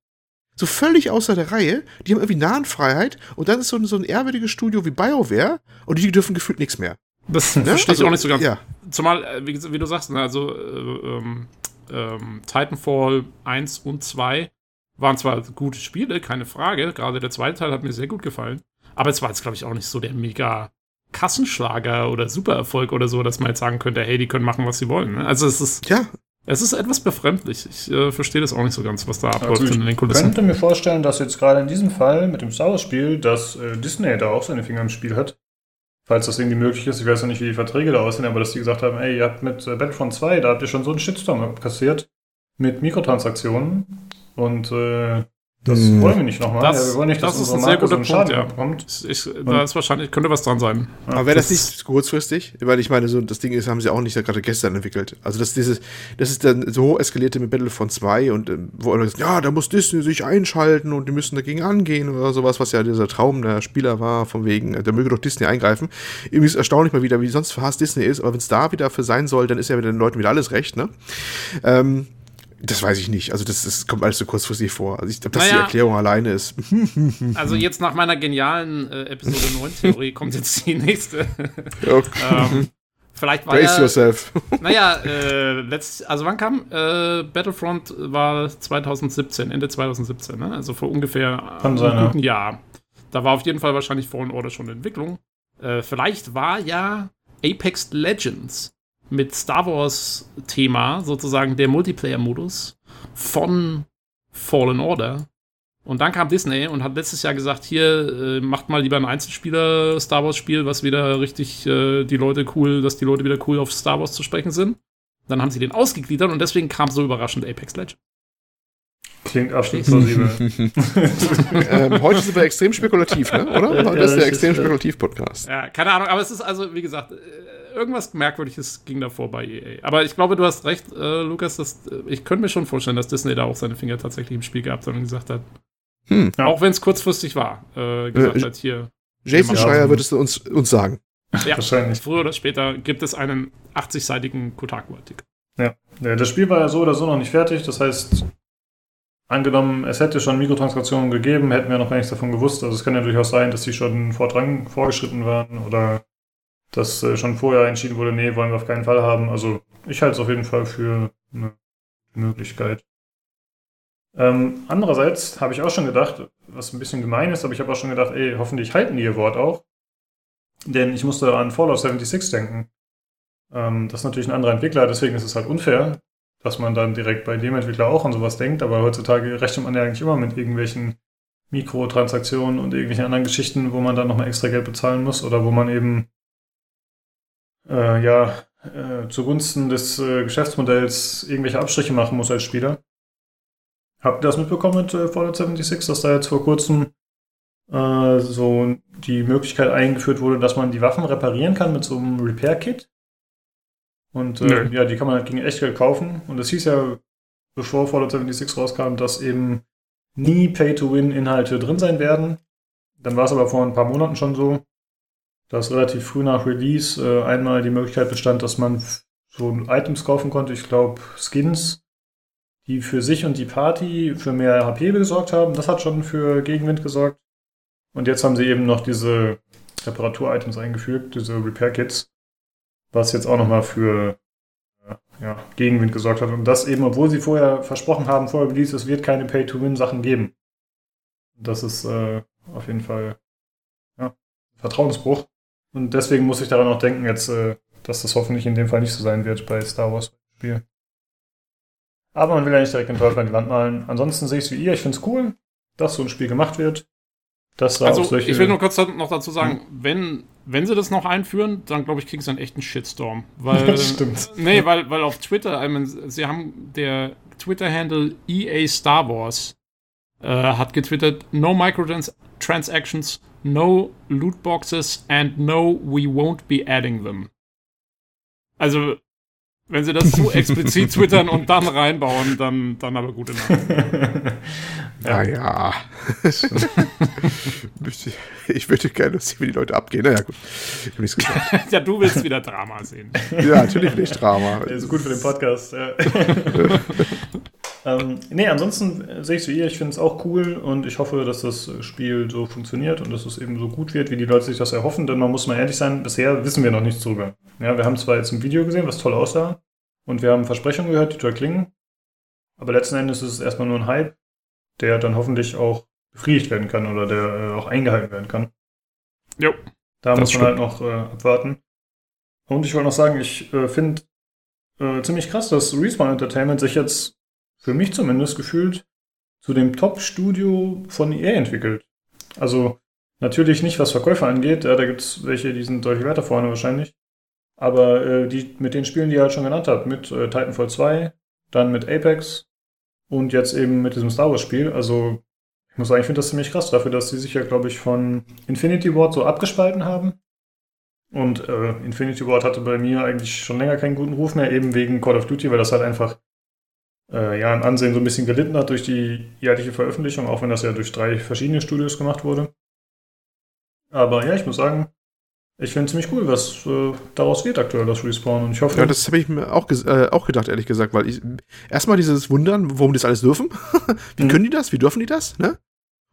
So völlig außer der Reihe. Die haben irgendwie Nahenfreiheit und dann ist so ein, so ein ehrwürdiges Studio wie BioWare und die dürfen gefühlt nichts mehr. Das Ne? verstehe ich Also, auch nicht so ganz. Ja. Zumal, äh, wie, wie du sagst, ne, also äh, ähm, ähm, Titanfall 1 und 2 waren zwar gute Spiele, keine Frage. Gerade der zweite Teil hat mir sehr gut gefallen. Aber es war jetzt, glaube ich, auch nicht so der mega Kassenschlager oder Supererfolg oder so, dass man jetzt sagen könnte, hey, die können machen, was sie wollen. Ne? Also es ist, Ja, es ist etwas befremdlich. Ich äh, verstehe das auch nicht so ganz, was da abläuft Also in den ich Kulissen. könnte mir vorstellen, dass jetzt gerade in diesem Fall mit dem Star Wars Spiel, dass äh, Disney da auch seine Finger im Spiel hat. Falls das irgendwie möglich ist. Ich weiß noch nicht, wie die Verträge da aussehen, aber dass die gesagt haben, ey, ihr habt mit äh, Battlefront 2, da habt ihr schon so einen Shitstorm kassiert mit Mikrotransaktionen und äh, das Hm. wollen wir nicht nochmal. Das- ja, wir wollen nicht, dass das ist ein sehr guter einen Schaden Punkt, ja. bekommt. Ich, da ist wahrscheinlich, könnte was dran sein. Ja, Aber wäre das, das nicht kurzfristig? Weil ich meine, so das Ding ist, haben sie auch nicht gerade gestern entwickelt. Also das, dieses, das ist dann so eskalierte mit Battlefront 2 und ähm, wo alle sagen, ja, da muss Disney sich einschalten und die müssen dagegen angehen oder sowas, was ja dieser Traum der Spieler war, von wegen, äh, da möge doch Disney eingreifen. Irgendwie ist erstaunlich mal wieder, wie sonst verhasst Disney ist, aber wenn es da wieder für sein soll, dann ist ja wieder den Leuten wieder alles recht, ne? Ähm, das weiß ich nicht. Also das, das kommt alles so kurzfristig vor. Also ich glaube, dass die Naja. Erklärung alleine ist. [LAUGHS] Also jetzt nach meiner genialen äh, Episode [LAUGHS] 9 Theorie kommt jetzt die nächste. [LAUGHS] Ja, ähm, vielleicht war Brace ja, yourself. naja, äh, letzt, also wann kam? Äh, Battlefront war 2017, Ende 2017, ne? also vor ungefähr sein, einem ja. guten Jahr. Da war auf jeden Fall wahrscheinlich Fallen Order schon in Entwicklung. Äh, vielleicht war ja Apex Legends mit Star Wars Thema sozusagen der Multiplayer-Modus von Fallen Order. Und dann kam Disney und hat letztes Jahr gesagt, hier äh, macht mal lieber ein Einzelspieler Star Wars Spiel, was wieder richtig äh, die Leute cool, dass die Leute wieder cool auf Star Wars zu sprechen sind. Dann haben sie den ausgegliedert und deswegen kam so überraschend Apex Legends. Klingt absolut plausibel. [LAUGHS] ähm, heute sind wir extrem spekulativ, ne? oder? Ja, Heute ist der das extrem spekulativ Podcast. Ja, keine Ahnung, aber es ist also, wie gesagt, äh, irgendwas Merkwürdiges ging davor bei EA. Aber ich glaube, du hast recht, äh, Lukas, dass, äh, ich könnte mir schon vorstellen, dass Disney da auch seine Finger tatsächlich im Spiel gehabt hat und gesagt hat, Hm. Ja. auch wenn es kurzfristig war, äh, gesagt Äh, hat, hier, Jason Ja, Schreier wird es uns, uns sagen. ja, Wahrscheinlich. früher oder später gibt es einen 80-seitigen Kotaku-Artikel. Ja, das Spiel war ja so oder so noch nicht fertig. Das heißt, angenommen, es hätte schon Mikrotransaktionen gegeben, hätten wir noch gar nichts davon gewusst. Also es kann ja durchaus sein, dass die schon vordrang, vorgeschritten waren oder dass äh, schon vorher entschieden wurde, nee, wollen wir auf keinen Fall haben. Also ich halte es auf jeden Fall für eine Möglichkeit. Ähm, andererseits habe ich auch schon gedacht, was ein bisschen gemein ist, aber ich habe auch schon gedacht, ey, hoffentlich halten die ihr Wort auch. Denn ich musste an Fallout 76 denken. Ähm, das ist natürlich ein anderer Entwickler, deswegen ist es halt unfair, dass man dann direkt bei dem Entwickler auch an sowas denkt. Aber heutzutage rechnet man ja eigentlich immer mit irgendwelchen Mikrotransaktionen und irgendwelchen anderen Geschichten, wo man dann nochmal extra Geld bezahlen muss oder wo man eben äh, ja äh, zugunsten des äh, Geschäftsmodells irgendwelche Abstriche machen muss als Spieler. Habt ihr das mitbekommen mit äh, Fallout 76, dass da jetzt vor kurzem äh, so die Möglichkeit eingeführt wurde, dass man die Waffen reparieren kann mit so einem Repair-Kit? Und äh, Nö. ja, die kann man halt gegen Echtgeld kaufen. Und es hieß ja, bevor Fallout 76 rauskam, dass eben nie Pay-to-Win-Inhalte drin sein werden. Dann war es aber vor ein paar Monaten schon so, dass relativ früh nach Release äh, einmal die Möglichkeit bestand, dass man so Items kaufen konnte. Ich glaube, Skins, die für sich und die Party für mehr HP gesorgt haben. Das hat schon für Gegenwind gesorgt. Und jetzt haben sie eben noch diese Reparatur-Items eingefügt, diese Repair-Kits, was jetzt auch nochmal für äh, ja, Gegenwind gesorgt hat. Und das eben, obwohl sie vorher versprochen haben, vor Release, es wird keine Pay-to-Win-Sachen geben. Das ist äh, auf jeden Fall ja, Vertrauensbruch. Und deswegen muss ich daran auch denken, jetzt, äh, dass das hoffentlich in dem Fall nicht so sein wird bei Star Wars Spiel. Aber man will ja nicht direkt den Teufel an die Wand malen. Ansonsten sehe ich es wie ihr. Ich finde es cool, dass so ein Spiel gemacht wird. Dass da auch Also, solche ich will nur kurz noch dazu sagen, wenn, wenn sie das noch einführen, dann glaube ich, kriegen sie einen echten Shitstorm. [LAUGHS] Weil, Das stimmt. Nee, weil, weil auf Twitter, I mean, sie haben der Twitter-Handle EA Star Wars äh, hat getwittert, no microtransactions, no loot boxes and no, we won't be adding them. Also, wenn sie das so [LAUGHS] explizit twittern und dann reinbauen, dann, dann aber gute Nacht. [LAUGHS] ja, [LAUGHS] ja. ich würde gerne sehen, wie die Leute abgehen. Naja, gut. Ich habe nichts gesagt. ja, du willst wieder Drama sehen. ja, natürlich will ich Drama. Das ist gut für den Podcast. Ja. Ähm, nee, ansonsten sehe ich so ihr, ich finde es auch cool und ich hoffe, dass das Spiel so funktioniert und dass es eben so gut wird, wie die Leute sich das erhoffen, denn man muss mal ehrlich sein, bisher wissen wir noch nichts drüber. Ja, wir haben zwar jetzt ein Video gesehen, was toll aussah, und wir haben Versprechungen gehört, die toll klingen, aber letzten Endes ist es erstmal nur ein Hype, der dann hoffentlich auch befriedigt werden kann oder der äh, auch eingehalten werden kann. Jo. Da muss man halt noch äh, abwarten. Und ich wollte noch sagen, ich äh, finde äh, ziemlich krass, dass Respawn Entertainment sich jetzt, für mich zumindest, gefühlt zu dem Top-Studio von EA entwickelt. Also natürlich nicht, was Verkäufer angeht, ja, da gibt es welche, die sind deutlich weiter vorne wahrscheinlich. Aber äh, die, mit den Spielen, die ihr halt schon genannt habt, mit äh, Titanfall 2, dann mit Apex und jetzt eben mit diesem Star Wars-Spiel, also ich muss sagen, ich finde das ziemlich krass dafür, dass sie sich ja, glaube ich, von Infinity Ward so abgespalten haben. Und äh, Infinity Ward hatte bei mir eigentlich schon länger keinen guten Ruf mehr, eben wegen Call of Duty, weil das halt einfach äh, ja im Ansehen so ein bisschen gelitten hat durch die jährliche Veröffentlichung, auch wenn das ja durch drei verschiedene Studios gemacht wurde. Aber ja, ich muss sagen, ich finde ziemlich cool, was äh, daraus wird aktuell, das Respawn. Und ich hoffe. Ja, das habe ich mir auch, äh, auch gedacht, ehrlich gesagt, weil ich erstmal dieses Wundern, warum die das alles dürfen. [LAUGHS] Wie mhm. können die das? Wie dürfen die das? Ne?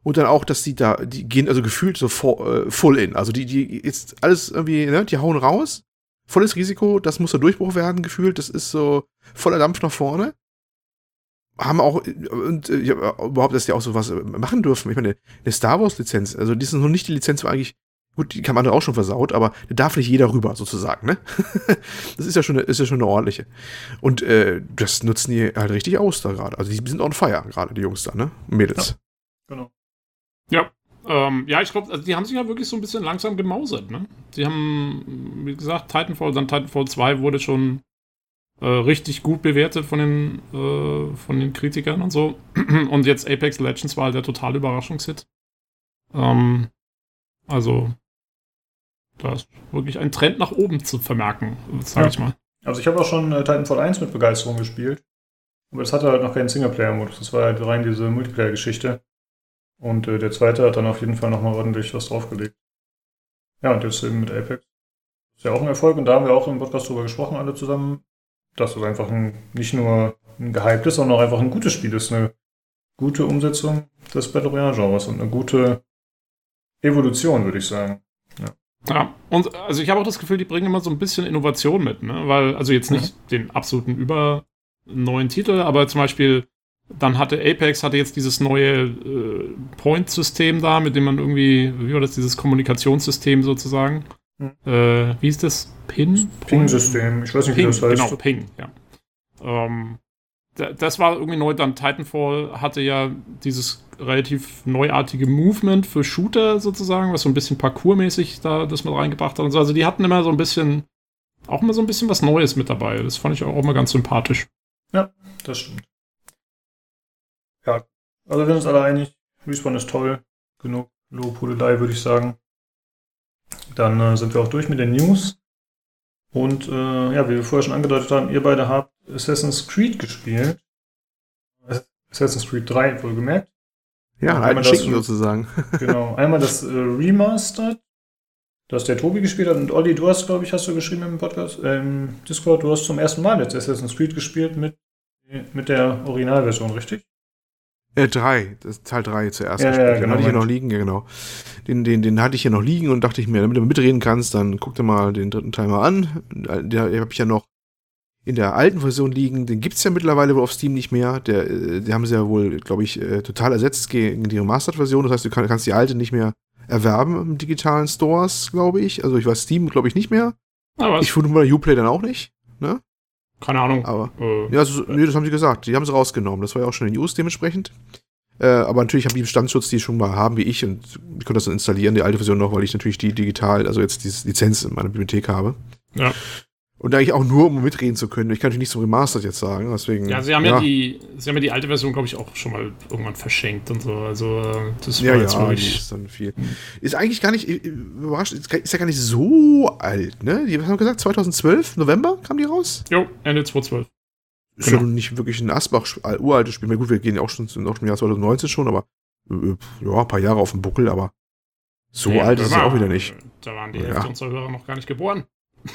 Und dann auch, dass die da, die gehen also gefühlt so for, äh, full in. Also die, die jetzt alles irgendwie, ne, die hauen raus. Volles Risiko, das muss der Durchbruch werden, gefühlt. Das ist so voller Dampf nach vorne. Haben auch, und äh, ja, überhaupt, dass die auch so was machen dürfen. Ich meine, eine Star Wars-Lizenz, also die ist noch nicht die Lizenz, wo eigentlich Gut, die kann man auch schon versaut, aber da darf nicht jeder rüber, sozusagen, ne? [LAUGHS] das ist ja schon eine, ist ja schon eine ordentliche. Und äh, das nutzen die halt richtig aus da gerade. Also die sind on fire, gerade die Jungs da, ne? Mädels. Ja, genau. Ja, ähm, ja, ich glaube, also die haben sich ja wirklich so ein bisschen langsam gemausert, ne? Sie haben, wie gesagt, Titanfall, dann Titanfall 2 wurde schon äh, richtig gut bewertet von den, äh, von den Kritikern und so. [CLEARS THROAT] Und jetzt Apex Legends war halt der totale Überraschungshit. Ähm, also, da ist wirklich ein Trend nach oben zu vermerken, sage ja. ich mal. Also ich habe auch schon äh, Titanfall 1 mit Begeisterung gespielt. Aber das hatte halt noch keinen Singleplayer-Modus. Das war halt rein diese Multiplayer-Geschichte. Und äh, der zweite hat dann auf jeden Fall nochmal ordentlich was draufgelegt. Ja, und jetzt eben mit Apex. Ist ja auch ein Erfolg und da haben wir auch im Podcast drüber gesprochen, alle zusammen, dass es einfach ein, nicht nur ein gehyptes, sondern auch einfach ein gutes Spiel ist. Eine gute Umsetzung des Battle Royale-Genres und eine gute Evolution, würde ich sagen. Ja, und also ich habe auch das Gefühl, die bringen immer so ein bisschen Innovation mit, ne? Weil, also jetzt nicht mhm. den absoluten über neuen Titel, aber zum Beispiel, dann hatte Apex hatte jetzt dieses neue äh, Point-System da, mit dem man irgendwie, wie war das, dieses Kommunikationssystem sozusagen? Äh, wie ist das? Pin? Ping-System, ich weiß nicht, Ping, wie das heißt. Genau, Ping, ja. Ähm, das war irgendwie neu. Dann Titanfall hatte ja dieses relativ neuartige Movement für Shooter sozusagen, was so ein bisschen parkourmäßig da das mit reingebracht hat und so. Also die hatten immer so ein bisschen, auch immer so ein bisschen was Neues mit dabei. Das fand ich auch immer ganz sympathisch. Ja, das stimmt. Ja, also wir sind uns alle einig, Respawn ist toll. Genug Lobhudelei, würde ich sagen. Dann äh, sind wir auch durch mit den News. Und äh, ja, wie wir vorher schon angedeutet haben, ihr beide habt Assassin's Creed gespielt. Assassin's Creed 3 wohlgemerkt. Ja, ein Schicken sozusagen. [LAUGHS] genau. Einmal das äh, Remastered, das der Tobi gespielt hat. Und Olli, du hast, glaube ich, hast du geschrieben im Podcast, äh, im Discord, du hast zum ersten Mal jetzt Assassin's Creed gespielt mit, mit der Originalversion, richtig? Äh, drei, das Teil 3 zuerst ja, gespielt. Ja, genau, den hatte ich hier noch liegen, ja, genau. Den, den, den hatte ich hier noch liegen und dachte ich mir, damit du mitreden kannst, dann guck dir mal den dritten Teil mal an. Da habe ich ja noch in der alten Version liegen. Den gibt es ja mittlerweile wohl auf Steam nicht mehr. Der, äh, die haben sie ja wohl, glaube ich, äh, total ersetzt gegen die Remastered-Version. Das heißt, du kannst die alte nicht mehr erwerben im digitalen Stores, glaube ich. Also ich weiß Steam, glaube ich, nicht mehr. Aber ich finde mal Uplay dann auch nicht. Ne? Keine Ahnung. Aber äh, ja, also, nee, das haben sie gesagt. Die haben sie rausgenommen. Das war ja auch schon in News dementsprechend. Äh, aber natürlich haben die Bestandsschutz, die schon mal haben wie ich, und ich konnte das dann installieren, die alte Version noch, weil ich natürlich die digital, also jetzt die Lizenz in meiner Bibliothek habe. Ja. Und eigentlich auch nur, um mitreden zu können. Ich kann natürlich nicht zum Remastered jetzt sagen, deswegen. Ja, sie haben ja, ja die, sie haben ja die alte Version, glaube ich, auch schon mal irgendwann verschenkt und so. Also, das war ja, jetzt ja. Ist dann viel. Ist eigentlich gar nicht, überrascht, ist ja gar nicht so alt, ne? Die haben gesagt, 2012, November kam die raus? Jo, Ende 2012. Ist genau. ja nicht wirklich ein Asbach, uraltes Spiel. Na gut, wir gehen ja auch schon, auch schon im Jahr 2019 schon, aber äh, ja, ein paar Jahre auf dem Buckel, aber so ja, alt ist es auch wieder nicht. Da waren die Hälfte ja. unserer Hörer noch gar nicht geboren.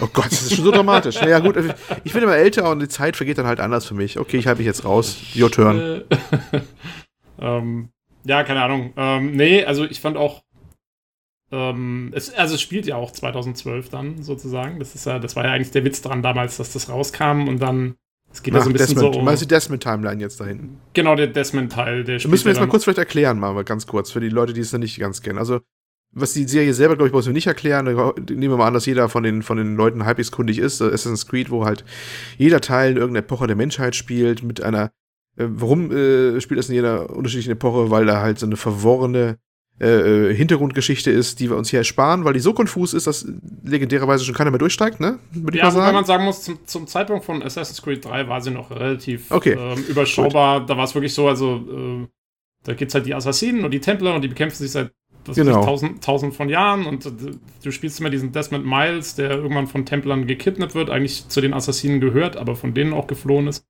Oh Gott, das ist schon so dramatisch. ja, gut, ich bin immer älter und die Zeit vergeht dann halt anders für mich. Okay, ich halte mich jetzt raus. Your turn. [LAUGHS] ähm, ja, keine Ahnung. Ähm, nee, also ich fand auch. Ähm, es, also es spielt ja auch 2012 dann sozusagen. Das ist ja, das war ja eigentlich der Witz dran damals, dass das rauskam und dann. Es geht Ach, ja so ein bisschen Desmond, so. Um, meinst du die Desmond-Timeline jetzt da hinten? Genau, der Desmond-Teil. Der müssen wir jetzt mal kurz vielleicht erklären, mal ganz kurz, für die Leute, die es noch nicht ganz kennen. Also, was die Serie selber, glaube ich, muss wir nicht erklären. Nehmen wir mal an, dass jeder von den, von den Leuten halbwegs kundig ist. Assassin's Creed, wo halt jeder Teil in irgendeiner Epoche der Menschheit spielt, mit einer, äh, warum äh, spielt das in jeder unterschiedlichen Epoche? Weil da halt so eine verworrene äh, äh, Hintergrundgeschichte ist, die wir uns hier ersparen, weil die so konfus ist, dass legendärerweise schon keiner mehr durchsteigt, ne? Würde ja, wobei man sagen muss, zum, zum, Zeitpunkt von Assassin's Creed 3 war sie noch relativ okay. ähm, überschaubar. Gut. Da war es wirklich so, also äh, da gibt's halt die Assassinen und die Templer und die bekämpfen sich seit das genau. tausend, tausend von Jahren und du spielst immer diesen Desmond Miles, der irgendwann von Templern gekidnappt wird, eigentlich zu den Assassinen gehört, aber von denen auch geflohen ist.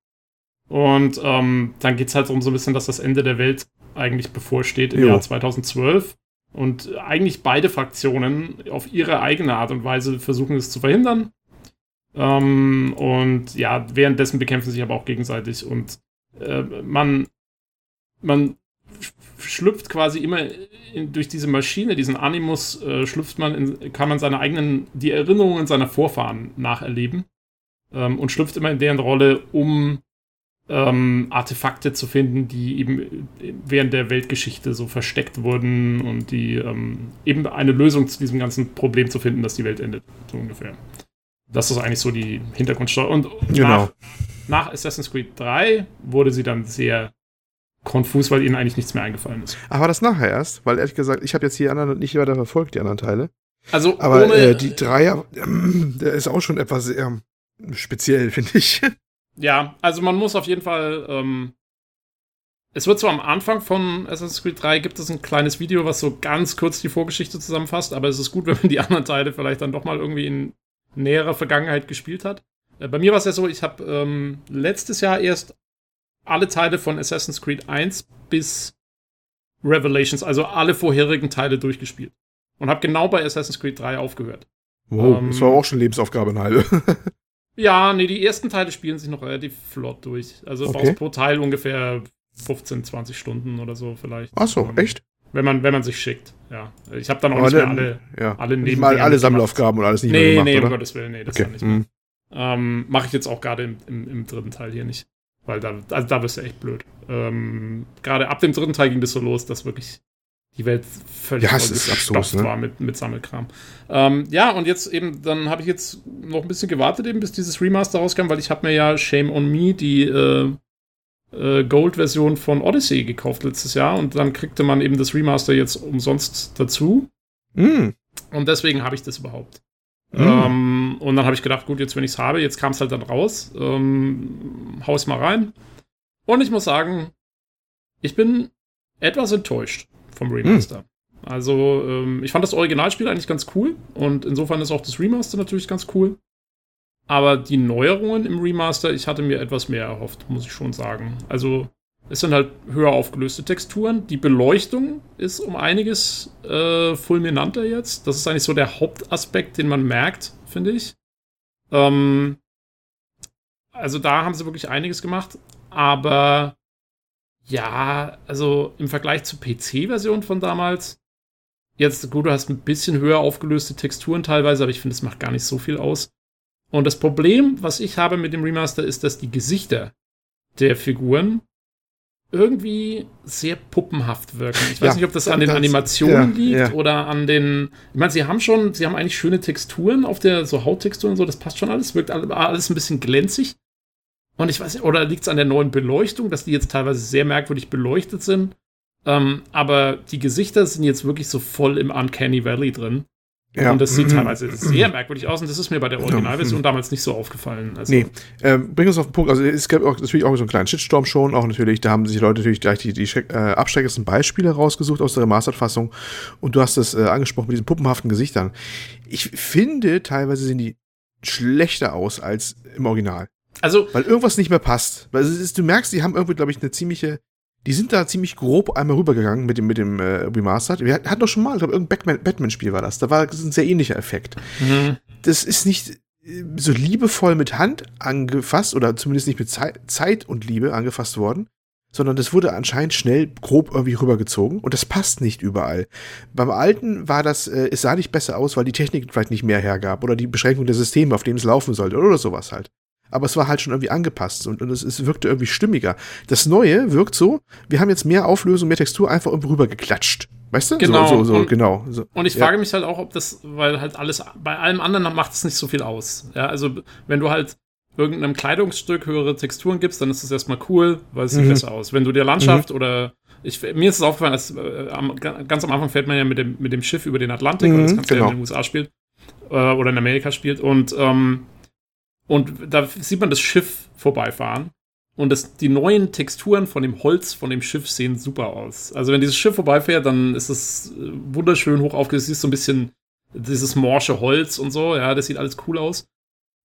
Und ähm, dann geht es halt um so ein bisschen, dass das Ende der Welt eigentlich bevorsteht im jo. Jahr 2012. Und eigentlich beide Fraktionen auf ihre eigene Art und Weise versuchen es zu verhindern. Ähm, und ja, währenddessen bekämpfen sich aber auch gegenseitig. Und äh, man, man schlüpft quasi immer in, durch diese Maschine, diesen Animus, äh, schlüpft man, in, kann man seine eigenen, die Erinnerungen seiner Vorfahren nacherleben ähm, und schlüpft immer in deren Rolle, um ähm, Artefakte zu finden, die eben während der Weltgeschichte so versteckt wurden und die ähm, eben eine Lösung zu diesem ganzen Problem zu finden, dass die Welt endet, so ungefähr. Das ist eigentlich so die Hintergrundsteuer. Und genau. nach, nach Assassin's Creed 3 wurde sie dann sehr konfus, weil ihnen eigentlich nichts mehr eingefallen ist. Aber das nachher erst, weil ehrlich gesagt, ich habe jetzt die anderen nicht weiter verfolgt, die anderen Teile. Also, aber äh, die Dreier, äh, [CLEARS THROAT] der ist auch schon etwas sehr speziell, [LAUGHS] finde ich. Ja, also man muss auf jeden Fall. Ähm, es wird zwar am Anfang von Assassin's Creed 3 gibt es ein kleines Video, was so ganz kurz die Vorgeschichte zusammenfasst, aber es ist gut, [LAUGHS] wenn man die anderen Teile vielleicht dann doch mal irgendwie in näherer Vergangenheit gespielt hat. Äh, bei mir war es ja so, ich habe ähm, letztes Jahr erst alle Teile von Assassin's Creed 1 bis Revelations, also alle vorherigen Teile durchgespielt. Und habe genau bei Assassin's Creed 3 aufgehört. Wow, ähm, das war auch schon Lebensaufgabe in halbe. [LAUGHS] ja, nee, die ersten Teile spielen sich noch relativ flott durch. Also okay. brauchst pro Teil ungefähr 15, 20 Stunden oder so vielleicht. Ach so, ähm, echt? Wenn man, wenn man sich schickt, ja. Ich habe dann auch nicht mehr alle, ja. alle neben mal alle Sammelaufgaben und alles nicht nee, mehr gemacht, Nee, nee, um Gottes Willen, nee, das okay. nicht mehr. Mhm. Ähm, Mache ich jetzt auch gerade im, im, im, dritten Teil hier nicht. Weil da, also da wirst du echt blöd. Ähm, Gerade ab dem dritten Teil ging das so los, dass wirklich die Welt völlig ja, absurd, ne? war mit, mit Sammelkram. Ähm, ja, und jetzt eben, dann habe ich jetzt noch ein bisschen gewartet, eben bis dieses Remaster rauskam, weil ich habe mir ja Shame on Me, die äh, äh, Gold-Version von Odyssey gekauft letztes Jahr und dann kriegte man eben das Remaster jetzt umsonst dazu. Mm. Und deswegen habe ich das überhaupt. Mhm. Ähm, und dann habe ich gedacht, gut, jetzt wenn ich es habe, jetzt kam es halt dann raus, ähm, hau es mal rein. Und ich muss sagen, ich bin etwas enttäuscht vom Remaster. Mhm. Also, ähm, ich fand das Originalspiel eigentlich ganz cool und insofern ist auch das Remaster natürlich ganz cool. Aber die Neuerungen im Remaster, ich hatte mir etwas mehr erhofft, muss ich schon sagen. Also, es sind halt höher aufgelöste Texturen. Die Beleuchtung ist um einiges äh, fulminanter jetzt. Das ist eigentlich so der Hauptaspekt, den man merkt, finde ich. Ähm, also da haben sie wirklich einiges gemacht. Aber ja, also im Vergleich zur PC-Version von damals, jetzt gut, du hast ein bisschen höher aufgelöste Texturen teilweise, aber ich finde, es macht gar nicht so viel aus. Und das Problem, was ich habe mit dem Remaster, ist, dass die Gesichter der Figuren irgendwie sehr puppenhaft wirken. Ich weiß ja, nicht, ob das an den das, Animationen ja, liegt ja. oder an den. Ich meine, sie haben schon, sie haben eigentlich schöne Texturen auf der, so Hauttexturen und so, das passt schon alles, wirkt alles ein bisschen glänzig. Und ich weiß oder liegt es an der neuen Beleuchtung, dass die jetzt teilweise sehr merkwürdig beleuchtet sind. Ähm, aber die Gesichter sind jetzt wirklich so voll im Uncanny Valley drin. Ja. Und das sieht teilweise sehr merkwürdig aus und das ist mir bei der Originalversion ja. damals nicht so aufgefallen. Also nee, ähm, bring uns auf den Punkt. Also es gab auch, natürlich auch so einen kleinen Shitstorm schon, auch natürlich, da haben sich Leute natürlich gleich die, die äh, abschreckendsten Beispiele rausgesucht aus der Remastered-Fassung und du hast das äh, angesprochen mit diesen puppenhaften Gesichtern. Ich finde, teilweise sehen die schlechter aus als im Original. Also, weil irgendwas nicht mehr passt. Weil ist, du merkst, die haben irgendwie, glaube ich, eine ziemliche die sind da ziemlich grob einmal rübergegangen mit dem, mit dem äh, Remastered. Wir hatten doch schon mal, ich glaube, irgendein Batman-Spiel war das. Da war das ein sehr ähnlicher Effekt. Mhm. Das ist nicht äh, so liebevoll mit Hand angefasst oder zumindest nicht mit Zeit, Zeit und Liebe angefasst worden, sondern das wurde anscheinend schnell grob irgendwie rübergezogen und das passt nicht überall. Beim alten war das, äh, es sah nicht besser aus, weil die Technik vielleicht nicht mehr hergab oder die Beschränkung der Systeme, auf denen es laufen sollte oder sowas halt aber es war halt schon irgendwie angepasst und, und es, es wirkte irgendwie stimmiger. Das Neue wirkt so, wir haben jetzt mehr Auflösung, mehr Textur einfach irgendwie rübergeklatscht. Weißt du? Genau. So, so, so und, genau. So. Und ich ja. frage mich halt auch, ob das, weil halt alles, bei allem anderen macht es nicht so viel aus. Ja, also wenn du halt irgendeinem Kleidungsstück höhere Texturen gibst, dann ist das erstmal cool, weil es sieht mhm. besser aus. Wenn du dir Landschaft mhm. oder ich, mir ist es aufgefallen, dass, äh, am, ganz am Anfang fährt man ja mit dem, mit dem Schiff über den Atlantik, mhm, weil das Ganze genau. ja in den USA spielt äh, oder in Amerika spielt und ähm, und da sieht man das Schiff vorbeifahren. Und das, die neuen Texturen von dem Holz von dem Schiff sehen super aus. Also wenn dieses Schiff vorbeifährt, dann ist es äh, wunderschön hoch aufgesetzt. Siehst so ein bisschen dieses morsche Holz und so. Ja, das sieht alles cool aus.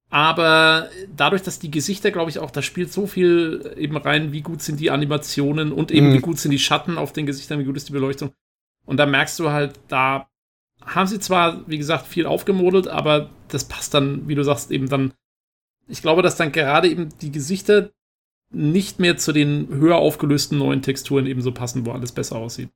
Aber dadurch, dass die Gesichter, glaube ich, auch, da spielt so viel eben rein, wie gut sind die Animationen und eben mhm. wie gut sind die Schatten auf den Gesichtern, wie gut ist die Beleuchtung. Und da merkst du halt, da haben sie zwar, wie gesagt, viel aufgemodelt, aber das passt dann, wie du sagst, eben dann ich glaube, dass dann gerade eben die Gesichter nicht mehr zu den höher aufgelösten neuen Texturen eben so passen, wo alles besser aussieht.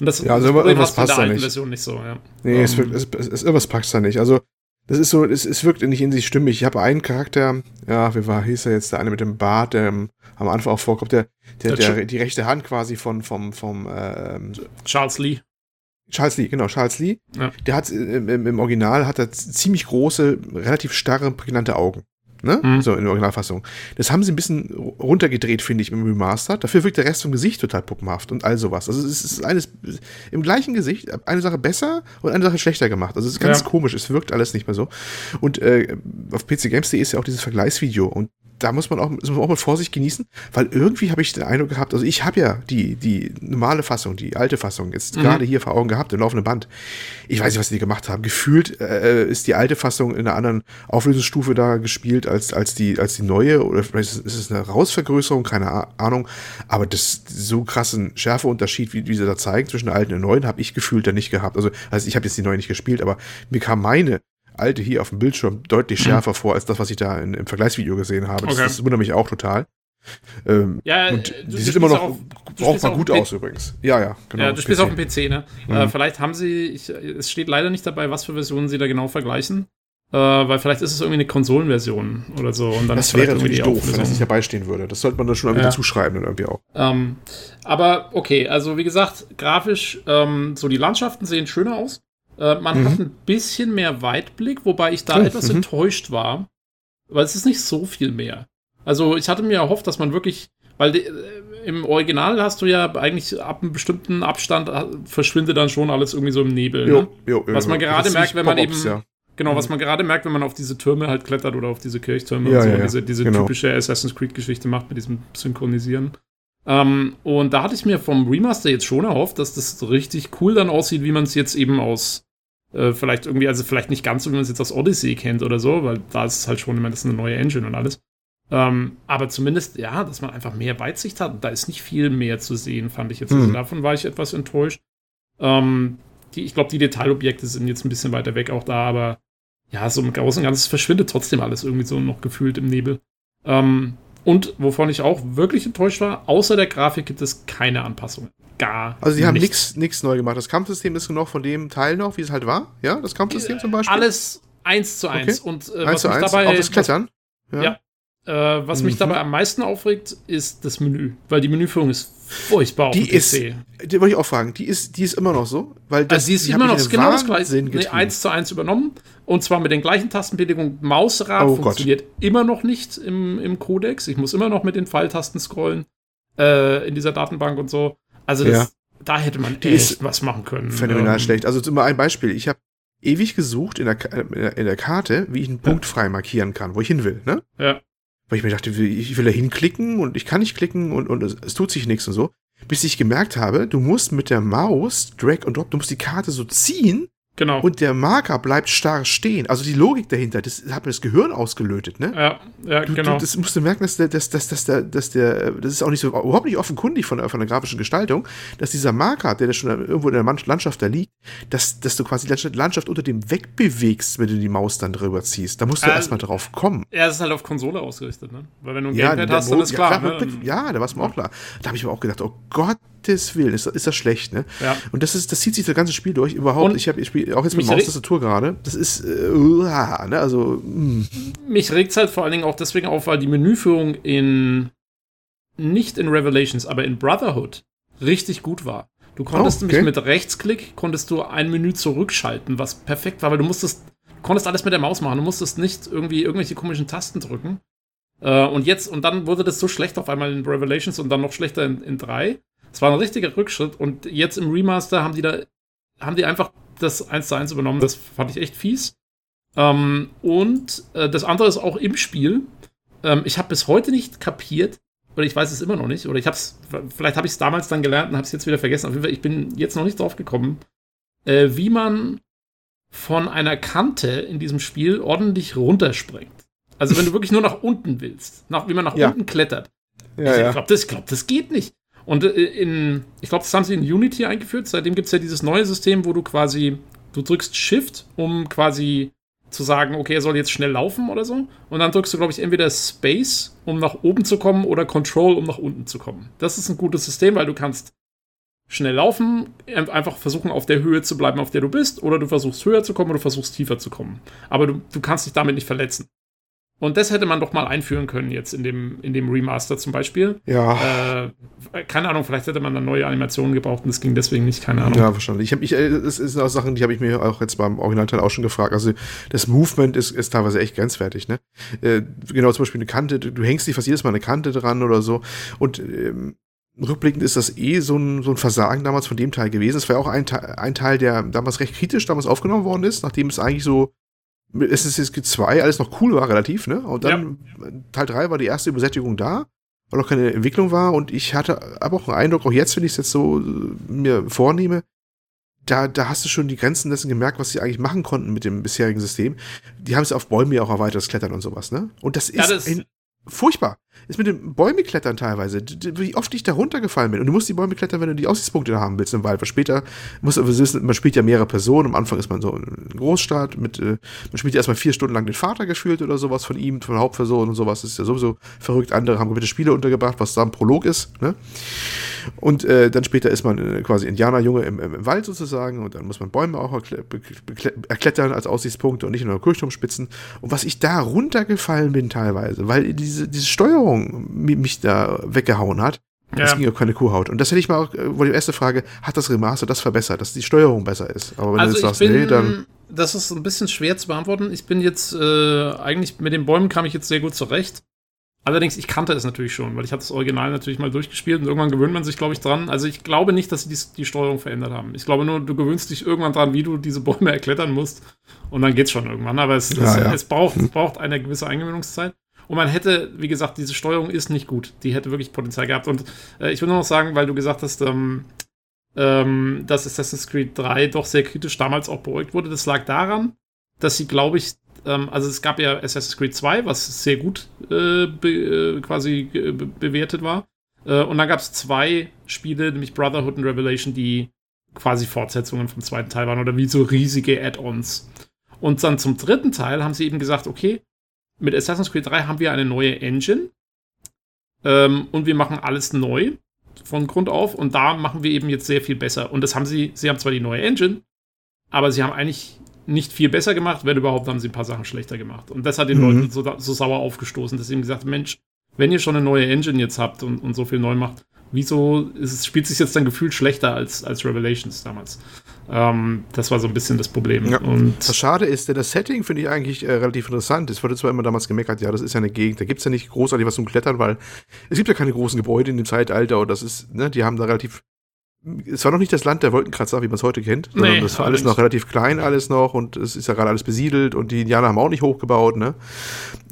Und das, ja, also das irgendwas passt da nicht. Version nicht so, ja. Nee, um, es, ähm. wirkt, es, es, irgendwas passt da nicht. Also, das ist so, es, es wirkt nicht in sich stimmig. Ich habe einen Charakter, ja, wie war, hieß er jetzt, der eine mit dem Bart, der am Anfang auch vorkommt, der, der, der, der die rechte Hand quasi von, vom, vom, ähm, Charles Lee. Charles Lee, genau, Charles Lee. Ja. Der hat im, im Original hat er ziemlich große, relativ starre, prägnante Augen. Ne? Mhm. So in der Originalfassung. Das haben sie ein bisschen runtergedreht, finde ich, im Remaster. Dafür wirkt der Rest vom Gesicht total puppenhaft und all sowas. Also es ist eines im gleichen Gesicht eine Sache besser und eine Sache schlechter gemacht. Also es ist ganz ja. komisch. Es wirkt alles nicht mehr so. Und äh, auf pcgames.de ist ja auch dieses Vergleichsvideo und da muss man auch, muss man auch mit Vorsicht genießen, weil irgendwie habe ich den Eindruck gehabt, also ich habe ja die, die normale Fassung, die alte Fassung jetzt mhm. gerade hier vor Augen gehabt, im laufenden Band. Ich weiß nicht, was die gemacht haben. Gefühlt äh, ist die alte Fassung in einer anderen Auflösungsstufe da gespielt als, als, die, als die neue oder vielleicht ist es eine Rausvergrößerung, keine Ahnung. Aber das so krassen Schärfeunterschied, wie, wie sie da zeigen zwischen der alten und der neuen, habe ich gefühlt da nicht gehabt. Also, also ich habe jetzt die neue nicht gespielt, aber mir kam meine alte hier auf dem Bildschirm deutlich mhm. schärfer vor als das, was ich da in, im Vergleichsvideo gesehen habe. Das, okay. das wundert mich auch total. Ähm, ja, und du, die sieht immer noch braucht gut aus übrigens. Ja, ja, genau. Ja, du spielst PC. auf dem PC, ne? Mhm. Äh, vielleicht haben sie, ich, es steht leider nicht dabei, was für Versionen sie da genau vergleichen. Äh, weil vielleicht ist es irgendwie eine Konsolenversion oder so. Und dann das wäre natürlich doof, wenn das nicht dabei stehen würde. Das sollte man dann schon irgendwie ja. dazu schreiben dann irgendwie auch. Ähm, aber okay, also wie gesagt, grafisch, ähm, so die Landschaften sehen schöner aus. Äh, man mhm. hat ein bisschen mehr Weitblick, wobei ich da etwas mhm. enttäuscht war, weil es ist nicht so viel mehr. Also ich hatte mir erhofft, dass man wirklich, weil die, äh, im Original hast du ja eigentlich ab einem bestimmten Abstand äh, verschwindet dann schon alles irgendwie so im Nebel. Jo, ne? jo, was man gerade merkt, wenn man eben ja. Genau, was mhm. man gerade merkt, wenn man auf diese Türme halt klettert oder auf diese Kirchtürme ja, und so, ja, diese, diese genau. typische Assassin's Creed-Geschichte macht mit diesem Synchronisieren. Ähm, und da hatte ich mir vom Remaster jetzt schon erhofft, dass das richtig cool dann aussieht, wie man es jetzt eben aus äh, vielleicht irgendwie, also vielleicht nicht ganz so, wie man es jetzt aus Odyssey kennt oder so, weil da ist es halt schon, ich meine, das ist eine neue Engine und alles. Ähm, aber zumindest, ja, dass man einfach mehr Weitsicht hat. Da ist nicht viel mehr zu sehen, fand ich jetzt. Also mhm. davon war ich etwas enttäuscht. Ähm, die, ich glaube, die Detailobjekte sind jetzt ein bisschen weiter weg auch da, aber ja, so im Großen und Ganzen verschwindet trotzdem alles irgendwie so noch gefühlt im Nebel. Ähm, und wovon ich auch wirklich enttäuscht war, außer der Grafik gibt es keine Anpassungen. Gar. Also sie haben nichts neu gemacht. Das Kampfsystem ist noch von dem Teil noch, wie es halt war. Ja, das Kampfsystem zum Beispiel. Alles eins zu eins. Okay. Und äh, eins was mich eins. dabei. Auch das Klettern. ja. ja. Äh, was mhm. mich dabei am meisten aufregt, ist das Menü, weil die Menüführung ist furchtbar die ist, PC. Die wollte ich auch fragen, die ist, die ist immer noch so? Weil das, also sie ist immer noch genau das gleiche, nee, eins zu eins übernommen und zwar mit den gleichen Tastenbedingungen. Mausrad oh funktioniert Gott. immer noch nicht im, im Codex. Ich muss immer noch mit den Pfeiltasten scrollen äh, in dieser Datenbank und so. Also das, ja. da hätte man die echt was machen können. Phänomenal ähm, schlecht. Also immer ein Beispiel. Ich habe ewig gesucht in der, in der Karte, wie ich einen Punkt frei markieren kann, wo ich hin will, ne? Ja. Weil ich mir dachte, ich will da hinklicken und ich kann nicht klicken und, und es, es tut sich nichts und so. Bis ich gemerkt habe, du musst mit der Maus, Drag und Drop, du musst die Karte so ziehen, Genau. und der Marker bleibt starr stehen. Also die Logik dahinter, das hat mir das Gehirn ausgelötet, ne? ja, ja, Du, genau. du, das musst du merken, dass der, dass, dass, dass der, dass der, das ist auch nicht so, überhaupt nicht offenkundig von der, von der grafischen Gestaltung, dass dieser Marker, der da schon irgendwo in der Landschaft da liegt, dass, dass du quasi die Landschaft- unter dem wegbewegst, wenn du die Maus dann drüber ziehst. Da musst du Äh, erstmal drauf kommen. ja, es ist halt auf Konsole ausgerichtet, ne? Weil wenn du ein Ja, Gamepad hast, dann ist klar. ja, ne? ja, da war es mir auch klar. Da habe ich mir auch gedacht, oh Gottes Willen, ist, ist das schlecht, ne? Ja. Und das ist, das zieht sich das ganze Spiel durch. Überhaupt, Und ich habe, ich spiele auch jetzt mit Maustastatur gerade. Das ist, äh, uah, ne? Also, mh. Mich regt es halt vor allen Dingen auch deswegen auf, weil die Menüführung in nicht in Revelations, aber in Brotherhood richtig gut war. Du konntest Oh, okay. nämlich mit Rechtsklick konntest du ein Menü zurückschalten, was perfekt war, weil du musstest, du konntest alles mit der Maus machen, du musstest nicht irgendwie irgendwelche komischen Tasten drücken. Äh, und jetzt, und dann wurde das so schlecht auf einmal in Revelations und dann noch schlechter in, in 3. Es war ein richtiger Rückschritt und jetzt im Remaster haben die da, haben die einfach das 1 zu 1 übernommen. Das fand ich echt fies. Ähm, und äh, das andere ist auch im Spiel. Ähm, ich habe bis heute nicht kapiert, oder ich weiß es immer noch nicht, oder ich habe es, vielleicht habe ich es damals dann gelernt und habe es jetzt wieder vergessen. Auf jeden Fall, ich bin jetzt noch nicht drauf gekommen, äh, wie man von einer Kante in diesem Spiel ordentlich runterspringt. Also wenn du wirklich nur nach unten willst, nach, wie man nach Ja. unten klettert. ja, ich ja. glaube, das, glaub, das geht nicht. Und äh, in, ich glaube, das haben sie in Unity eingeführt. Seitdem gibt es ja dieses neue System, wo du quasi, du drückst Shift, um quasi zu sagen, okay, er soll jetzt schnell laufen oder so. Und dann drückst du, glaube ich, entweder Space, um nach oben zu kommen, oder Control, um nach unten zu kommen. Das ist ein gutes System, weil du kannst schnell laufen, ein- einfach versuchen, auf der Höhe zu bleiben, auf der du bist, oder du versuchst höher zu kommen, oder du versuchst tiefer zu kommen. Aber du, du kannst dich damit nicht verletzen. Und das hätte man doch mal einführen können jetzt in dem, in dem Remaster zum Beispiel. Ja. Äh, keine Ahnung, vielleicht hätte man dann neue Animationen gebraucht und das ging deswegen nicht, keine Ahnung. Ja, wahrscheinlich. Ich hab, ich, äh, das sind auch Sachen, die habe ich mir auch jetzt beim Originalteil auch schon gefragt. Also das Movement ist, ist teilweise echt grenzwertig, ne? Äh, genau, zum Beispiel eine Kante, du, hängst dich fast jedes Mal eine Kante dran oder so. Und ähm, rückblickend ist das eh so ein, so ein Versagen damals von dem Teil gewesen. Es war ja auch ein, Teil- ein Teil, der damals recht kritisch damals aufgenommen worden ist, nachdem es eigentlich so mit SSD 2 alles noch cool war, relativ, ne? Und dann Teil 3 war die erste Übersättigung da, weil noch keine Entwicklung war. Und ich hatte aber auch einen Eindruck, auch jetzt, wenn ich es jetzt so äh, mir vornehme, da, da hast du schon die Grenzen dessen gemerkt, was sie eigentlich machen konnten mit dem bisherigen System. Die haben es auf Bäume ja auch erweitert, das Klettern und sowas, ne? Und das ist Ja, das- furchtbar. Ist mit dem Bäume klettern teilweise, wie oft ich da runtergefallen bin. Und du musst die Bäume klettern, wenn du die Aussichtspunkte haben willst im Wald. Weil später musst du wissen, man spielt ja mehrere Personen. Am Anfang ist man so ein Großstadt mit, äh, man spielt ja erstmal vier Stunden lang den Vater gespielt oder sowas von ihm, von der Hauptperson und sowas. Das ist ja sowieso verrückt. Andere haben gewisse Spiele untergebracht, was da ein Prolog ist, ne? Und äh, dann später ist man äh, quasi Indianerjunge im, im, im Wald sozusagen und dann muss man Bäume auch erklettern als Aussichtspunkte und nicht nur Kirchturmspitzen. Und was ich da runtergefallen bin teilweise, weil diese, diese Steuerung mi- mich da weggehauen hat, das Ja. ging auf keine Kuhhaut. Und das hätte ich mal auch, äh, wohl die erste Frage, hat das Remaster das verbessert, dass die Steuerung besser ist? Aber wenn Also du ich jetzt sagst, bin, nee, dann. das ist ein bisschen schwer zu beantworten. Ich bin jetzt, äh, eigentlich mit den Bäumen kam ich jetzt sehr gut zurecht. Allerdings, ich kannte es natürlich schon, weil ich habe das Original natürlich mal durchgespielt und irgendwann gewöhnt man sich, glaube ich, dran. Also ich glaube nicht, dass sie die, die Steuerung verändert haben. Ich glaube nur, du gewöhnst dich irgendwann dran, wie du diese Bäume [LAUGHS] erklettern musst und dann geht's schon irgendwann. Aber es, Ja, es, ja. es braucht, es braucht eine gewisse Eingewöhnungszeit. Und man hätte, wie gesagt, diese Steuerung ist nicht gut. Die hätte wirklich Potenzial gehabt. Und äh, ich will nur noch sagen, weil du gesagt hast, ähm, ähm, dass Assassin's Creed 3 doch sehr kritisch damals auch beäugt wurde. Das lag daran, dass sie, glaube ich, ähm, also es gab ja Assassin's Creed 2, was sehr gut äh, be, äh, quasi be bewertet war. Äh, und dann gab es zwei Spiele, nämlich Brotherhood und Revelation, die quasi Fortsetzungen vom zweiten Teil waren oder wie so riesige Add-ons. Und dann zum dritten Teil haben sie eben gesagt, okay, mit Assassin's Creed 3 haben wir eine neue Engine ähm, und wir machen alles neu von Grund auf und da machen wir eben jetzt sehr viel besser. Und das haben sie, sie haben zwar die neue Engine, aber sie haben eigentlich nicht viel besser gemacht, wenn überhaupt, haben sie ein paar Sachen schlechter gemacht. Und das hat den Mhm. Leuten so, so sauer aufgestoßen, dass sie ihm gesagt haben, Mensch, wenn ihr schon eine neue Engine jetzt habt und, und so viel neu macht, wieso ist es, spielt sich jetzt dann gefühlt schlechter als, als Revelations damals? Ähm, das war so ein bisschen das Problem. Ja. Und Was schade ist, denn das Setting finde ich eigentlich äh, relativ interessant. Es wurde zwar immer damals gemeckert, ja, das ist ja eine Gegend, da gibt es ja nicht großartig was zum Klettern, weil es gibt ja keine großen Gebäude in dem Zeitalter und das ist, ne, die haben da relativ es war noch nicht das Land der Wolkenkratzer, wie man es heute kennt, sondern Nee, das war alles noch relativ klein, alles noch und es ist ja gerade alles besiedelt und die Indianer haben auch nicht hochgebaut, ne?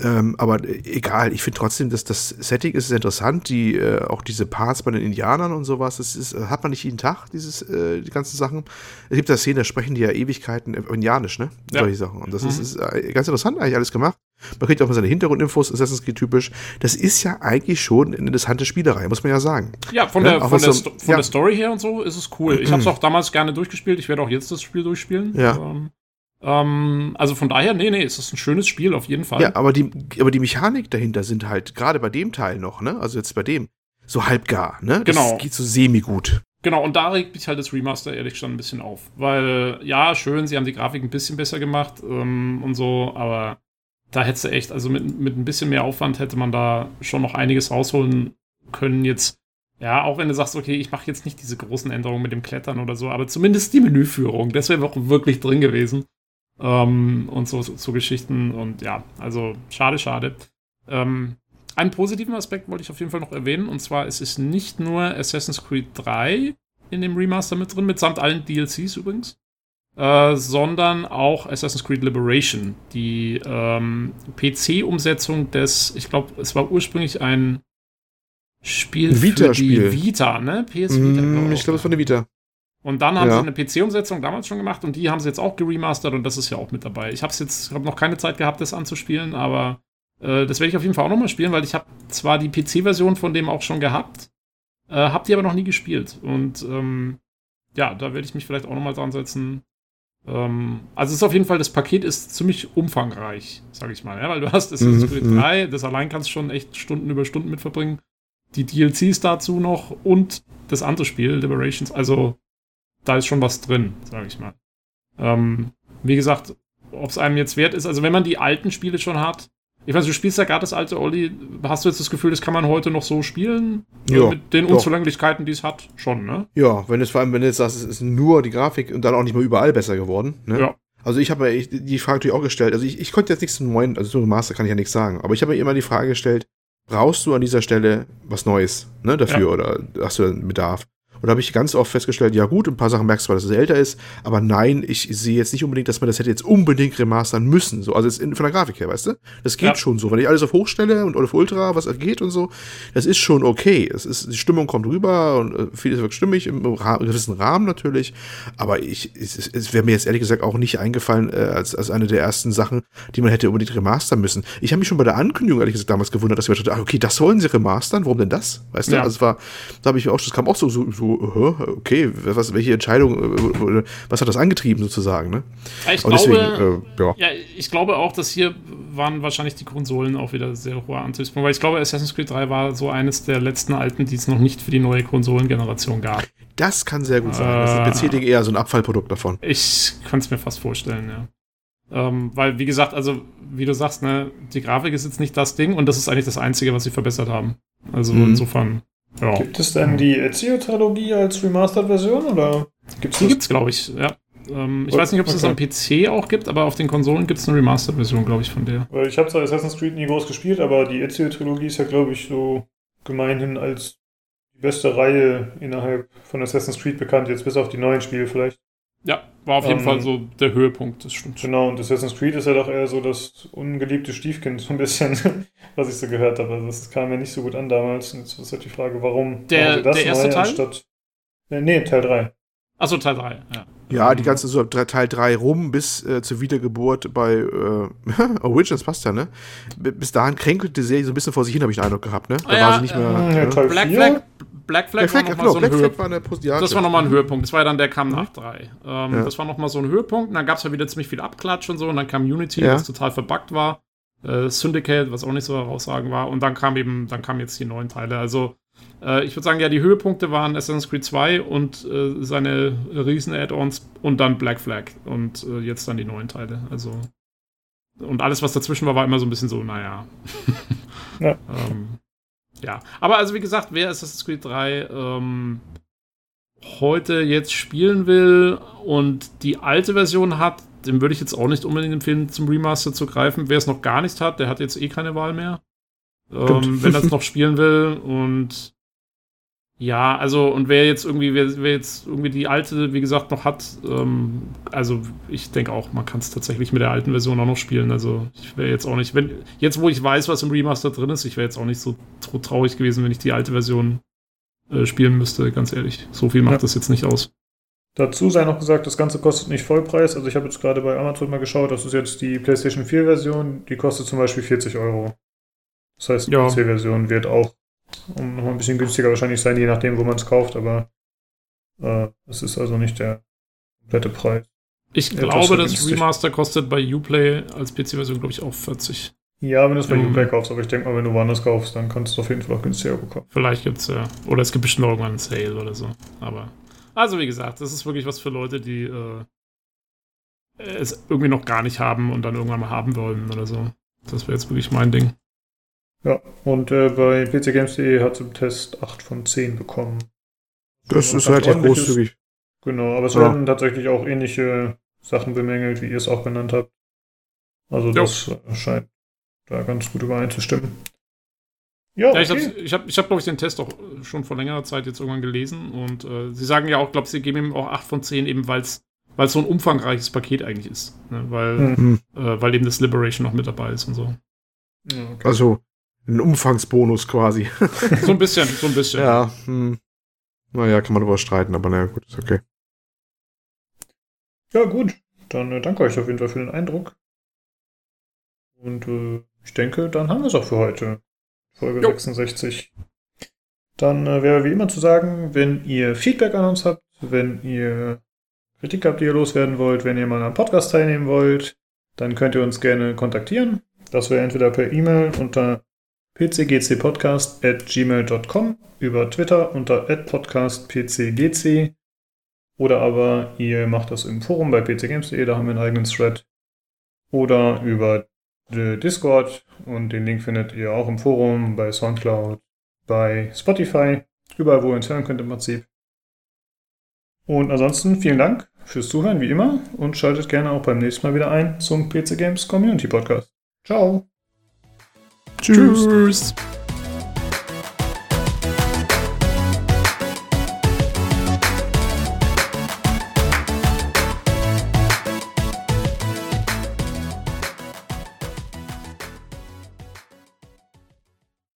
Ähm, aber egal, ich finde trotzdem, dass das Setting ist interessant, die, äh, auch diese Parts bei den Indianern und sowas, das ist, äh, hat man nicht jeden Tag, dieses, äh, die ganzen Sachen. Es gibt da Szenen, da sprechen die ja Ewigkeiten äh, Indianisch, ne? Ja. Solche Sachen. Und das ist, Mhm. ist äh, ganz interessant eigentlich alles gemacht. Man kriegt auch mal seine Hintergrundinfos, Assassin's Creed typisch. Das ist ja eigentlich schon eine interessante Spielerei, muss man ja sagen. Ja, von, Ja, der, von, der, so- von ja. der Story her und so ist es cool. Ich habe es auch damals gerne durchgespielt. Ich werde auch jetzt das Spiel durchspielen. Ja. Ähm, ähm, also von daher, nee, nee, es ist ein schönes Spiel auf jeden Fall. Ja, aber die, aber die Mechanik dahinter sind halt, gerade bei dem Teil noch, ne? Also jetzt bei dem, so halbgar, ne? Das Genau. geht so semi-gut. Genau, und da regt mich halt das Remaster ehrlich schon ein bisschen auf. Weil, ja, schön, sie haben die Grafik ein bisschen besser gemacht ähm, und so, aber da hättest du echt, also mit, mit ein bisschen mehr Aufwand hätte man da schon noch einiges rausholen können. Jetzt, ja, auch wenn du sagst, okay, ich mache jetzt nicht diese großen Änderungen mit dem Klettern oder so, aber zumindest die Menüführung, das wäre auch wirklich drin gewesen. Ähm, und so, so, so Geschichten und ja, also schade, schade. Ähm, einen positiven Aspekt wollte ich auf jeden Fall noch erwähnen, und zwar es ist nicht nur Assassin's Creed 3 in dem Remaster mit drin, mitsamt allen DLCs übrigens, äh, sondern auch Assassin's Creed Liberation, die ähm, PC-Umsetzung des, ich glaube, es war ursprünglich ein Spiel Ein für Vita-Spiel. die Vita, ne? PS Vita. Mm, glaub ich glaube, es war eine Vita. und dann haben Ja. sie eine PC-Umsetzung damals schon gemacht und die haben sie jetzt auch geremastert und das ist ja auch mit dabei. Ich habe jetzt hab noch keine Zeit gehabt, das anzuspielen, aber äh, das werde ich auf jeden Fall auch nochmal spielen, weil ich habe zwar die PC-Version von dem auch schon gehabt, äh, habe die aber noch nie gespielt. Und ähm, ja, da werde ich mich vielleicht auch nochmal dran setzen. Ähm, also es ist auf jeden Fall, das Paket ist ziemlich umfangreich, sage ich mal, ja, weil du hast Assassin's Mhm, Creed mhm. 3, das allein kannst du schon echt Stunden über Stunden mit verbringen. Die DLCs dazu noch und das andere Spiel, Liberations, also da ist schon was drin, sage ich mal. Ähm, wie gesagt, ob es einem jetzt wert ist, also wenn man die alten Spiele schon hat, ich weiß, du spielst ja gerade das alte Olli, hast du jetzt das Gefühl, das kann man heute noch so spielen? Ja, Mit den. Unzulänglichkeiten, die es hat? Schon, ne? Ja, wenn es vor allem, wenn du jetzt sagst, es ist nur die Grafik und dann auch nicht mehr überall besser geworden. Ne? Ja. Also ich habe mir die Frage natürlich auch gestellt. Also ich, ich konnte jetzt nichts zum neuen, also zum Master kann ich ja nichts sagen. Aber ich habe mir immer die Frage gestellt, brauchst du an dieser Stelle was Neues ne, dafür Ja. oder hast du einen Bedarf? Und da habe ich ganz oft festgestellt, ja gut, ein paar Sachen merkst du, weil das älter ist, aber nein, ich sehe jetzt nicht unbedingt, dass man das hätte jetzt unbedingt remastern müssen. So, also jetzt von der Grafik her, weißt du? Das geht Ja. schon so. Wenn ich alles auf Hochstelle und auf Ultra, was geht und so, das ist schon okay. Es ist, die Stimmung kommt rüber und äh, vieles wirkt stimmig, im Ra gewissen Rahmen natürlich. Aber ich, es, es- wäre mir jetzt ehrlich gesagt auch nicht eingefallen, äh, als, als eine der ersten Sachen, die man hätte unbedingt remastern müssen. Ich habe mich schon bei der Ankündigung ehrlich gesagt damals gewundert, dass wir dachten, ah, okay, das wollen sie remastern, warum denn das? Weißt du? Ja. Also es war, da habe ich mir auch, das kam auch so, so, so äh, okay, was, welche Entscheidung, äh, was hat das angetrieben sozusagen, ne? Ich Aber glaube, deswegen, äh, ja. ja, ich glaube auch, dass hier waren wahrscheinlich die Konsolen auch wieder sehr hoher Antriebspunkt, weil ich glaube, Assassin's Creed 3 war so eines der letzten alten, die es noch nicht für die neue Konsolengeneration gab. Das kann sehr gut sein. Das Äh. ist PC-Ding eher so ein Abfallprodukt davon. Ich kann es mir fast vorstellen, ja. Ähm, weil, wie gesagt, also, wie du sagst, ne, die Grafik ist jetzt nicht das Ding und das ist eigentlich das Einzige, was sie verbessert haben. Also Mhm. insofern, ja. Gibt es denn die Ezio-Trilogie als Remastered-Version oder gibt's Die das? gibt's, glaube ich, ja. Ähm, ich Okay. weiß nicht, ob es das am PC auch gibt, aber auf den Konsolen gibt es eine Remastered-Version, glaube ich, von der. Ich habe zwar Assassin's Creed nie groß gespielt, aber die Ezio-Trilogie ist ja, glaube ich, so gemeinhin als die beste Reihe innerhalb von Assassin's Creed bekannt, jetzt bis auf die neuen Spiele vielleicht. Ja, war auf jeden Ähm, Fall so der Höhepunkt, das stimmt. Genau, und Assassin's Creed ist ja doch eher so das ungeliebte Stiefkind, so ein bisschen, [LAUGHS] was ich so gehört habe. Also das kam mir nicht so gut an damals. Und jetzt ist halt die Frage, warum Der- das der erste Teil? anstatt. Nee, nee, Teil 3. Achso, Teil 3, ja. Ja, die ganze so Teil 3 rum bis äh, zur Wiedergeburt bei äh, [LAUGHS] Origins passt ja, ne? B bis dahin kränkelte die Serie so ein bisschen vor sich hin, habe ich den Eindruck gehabt, ne? Da Ah, ja, war sie nicht mehr. Äh, ja, Teil Black 4? Flag, Black Flag, Black Flag, war nochmal genau, so ein Black Flag Höhepunkt. war Das war nochmal ein Höhepunkt. Das war ja dann, der kam nach 3. Ähm, Ja. Das war nochmal so ein Höhepunkt. Und dann gab es ja wieder ziemlich viel Abklatsch und so. Und dann kam Unity, Ja. was total verbuggt war. Äh, Syndicate, was auch nicht so herausragend war. Und dann kam eben, dann kamen jetzt die neuen Teile. Also, äh, ich würde sagen, ja, die Höhepunkte waren Assassin's Creed 2 und äh, seine riesen Add-ons und dann Black Flag. Und äh, jetzt dann die neuen Teile. Also. Und alles, was dazwischen war, war immer so ein bisschen so, naja. [LAUGHS] Ja. ähm, ja. Aber also, wie gesagt, wer Assassin's Creed 3 ähm, heute jetzt spielen will und die alte Version hat, dem würde ich jetzt auch nicht unbedingt empfehlen, zum Remaster zu greifen. Wer es noch gar nicht hat, der hat jetzt eh keine Wahl mehr. Ähm, wenn er es noch spielen will. Und Ja, also und wer jetzt irgendwie, wer, wer, jetzt irgendwie die alte, wie gesagt, noch hat, ähm, also ich denke auch, man kann es tatsächlich mit der alten Version auch noch spielen. Also ich wäre jetzt auch nicht, wenn, jetzt wo ich weiß, was im Remaster drin ist, ich wäre jetzt auch nicht so traurig gewesen, wenn ich die alte Version äh, spielen müsste, ganz ehrlich. So viel macht ja. das jetzt nicht aus. Dazu sei noch gesagt, das Ganze kostet nicht Vollpreis. Also ich habe jetzt gerade bei Amazon mal geschaut, das ist jetzt die PlayStation 4 Version, die kostet zum Beispiel 40 Euro. Das heißt, die ja. PC-Version wird auch um noch ein bisschen günstiger wahrscheinlich sein, je nachdem, wo man es kauft, aber äh, es ist also nicht der komplette Preis. Ich glaube, das Remaster kostet bei Uplay als PC-Version, glaube ich, auch 40. Ja, wenn du es bei um, Uplay kaufst, aber ich denke mal, wenn du woanders kaufst, dann kannst du es auf jeden Fall auch günstiger bekommen. Vielleicht gibt es ja. Oder es gibt bestimmt irgendwann einen Sale oder so. Aber. Also, wie gesagt, das ist wirklich was für Leute, die äh, es irgendwie noch gar nicht haben und dann irgendwann mal haben wollen oder so. Das wäre jetzt wirklich mein Ding. Ja, und äh, bei pcgames.de hat es im Test 8 von 10 bekommen. Das ist relativ großzügig. Genau, aber es ja. werden tatsächlich auch ähnliche Sachen bemängelt, wie ihr es auch genannt habt. Also das jo. Scheint da ganz gut übereinzustimmen. Ja, okay. ja, ich habe, ich hab, ich hab, glaube ich, den Test auch schon vor längerer Zeit jetzt irgendwann gelesen und äh, sie sagen ja auch, glaube ich, sie geben ihm auch 8 von 10, eben weil es so ein umfangreiches Paket eigentlich ist. Ne? Weil, mhm. äh, weil eben das Liberation noch mit dabei ist und so. okay. Also, ein Umfangsbonus quasi. [LAUGHS] so ein bisschen, so ein bisschen. Ja, hm. Naja, kann man darüber streiten, aber naja, gut, ist okay. Ja, gut. Dann äh, danke euch auf jeden Fall für den Eindruck. Und äh, ich denke, dann haben wir es auch für heute. Folge jo. 66. Dann äh, wäre wie immer zu sagen, wenn ihr Feedback an uns habt, wenn ihr Kritik habt, die ihr loswerden wollt, wenn ihr mal am Podcast teilnehmen wollt, dann könnt ihr uns gerne kontaktieren. Das wäre entweder per E-Mail unter pcgcpodcast.gmail.com, über Twitter unter podcastpcgc oder aber ihr macht das im Forum bei pcgames.de, da haben wir einen eigenen Thread oder über Discord und den Link findet ihr auch im Forum, bei Soundcloud, bei Spotify, überall, wo ihr uns hören könnt im Prinzip. Und ansonsten vielen Dank fürs Zuhören, wie immer, und schaltet gerne auch beim nächsten Mal wieder ein zum PC Games Community Podcast. Ciao! Tschüss. Tschüss.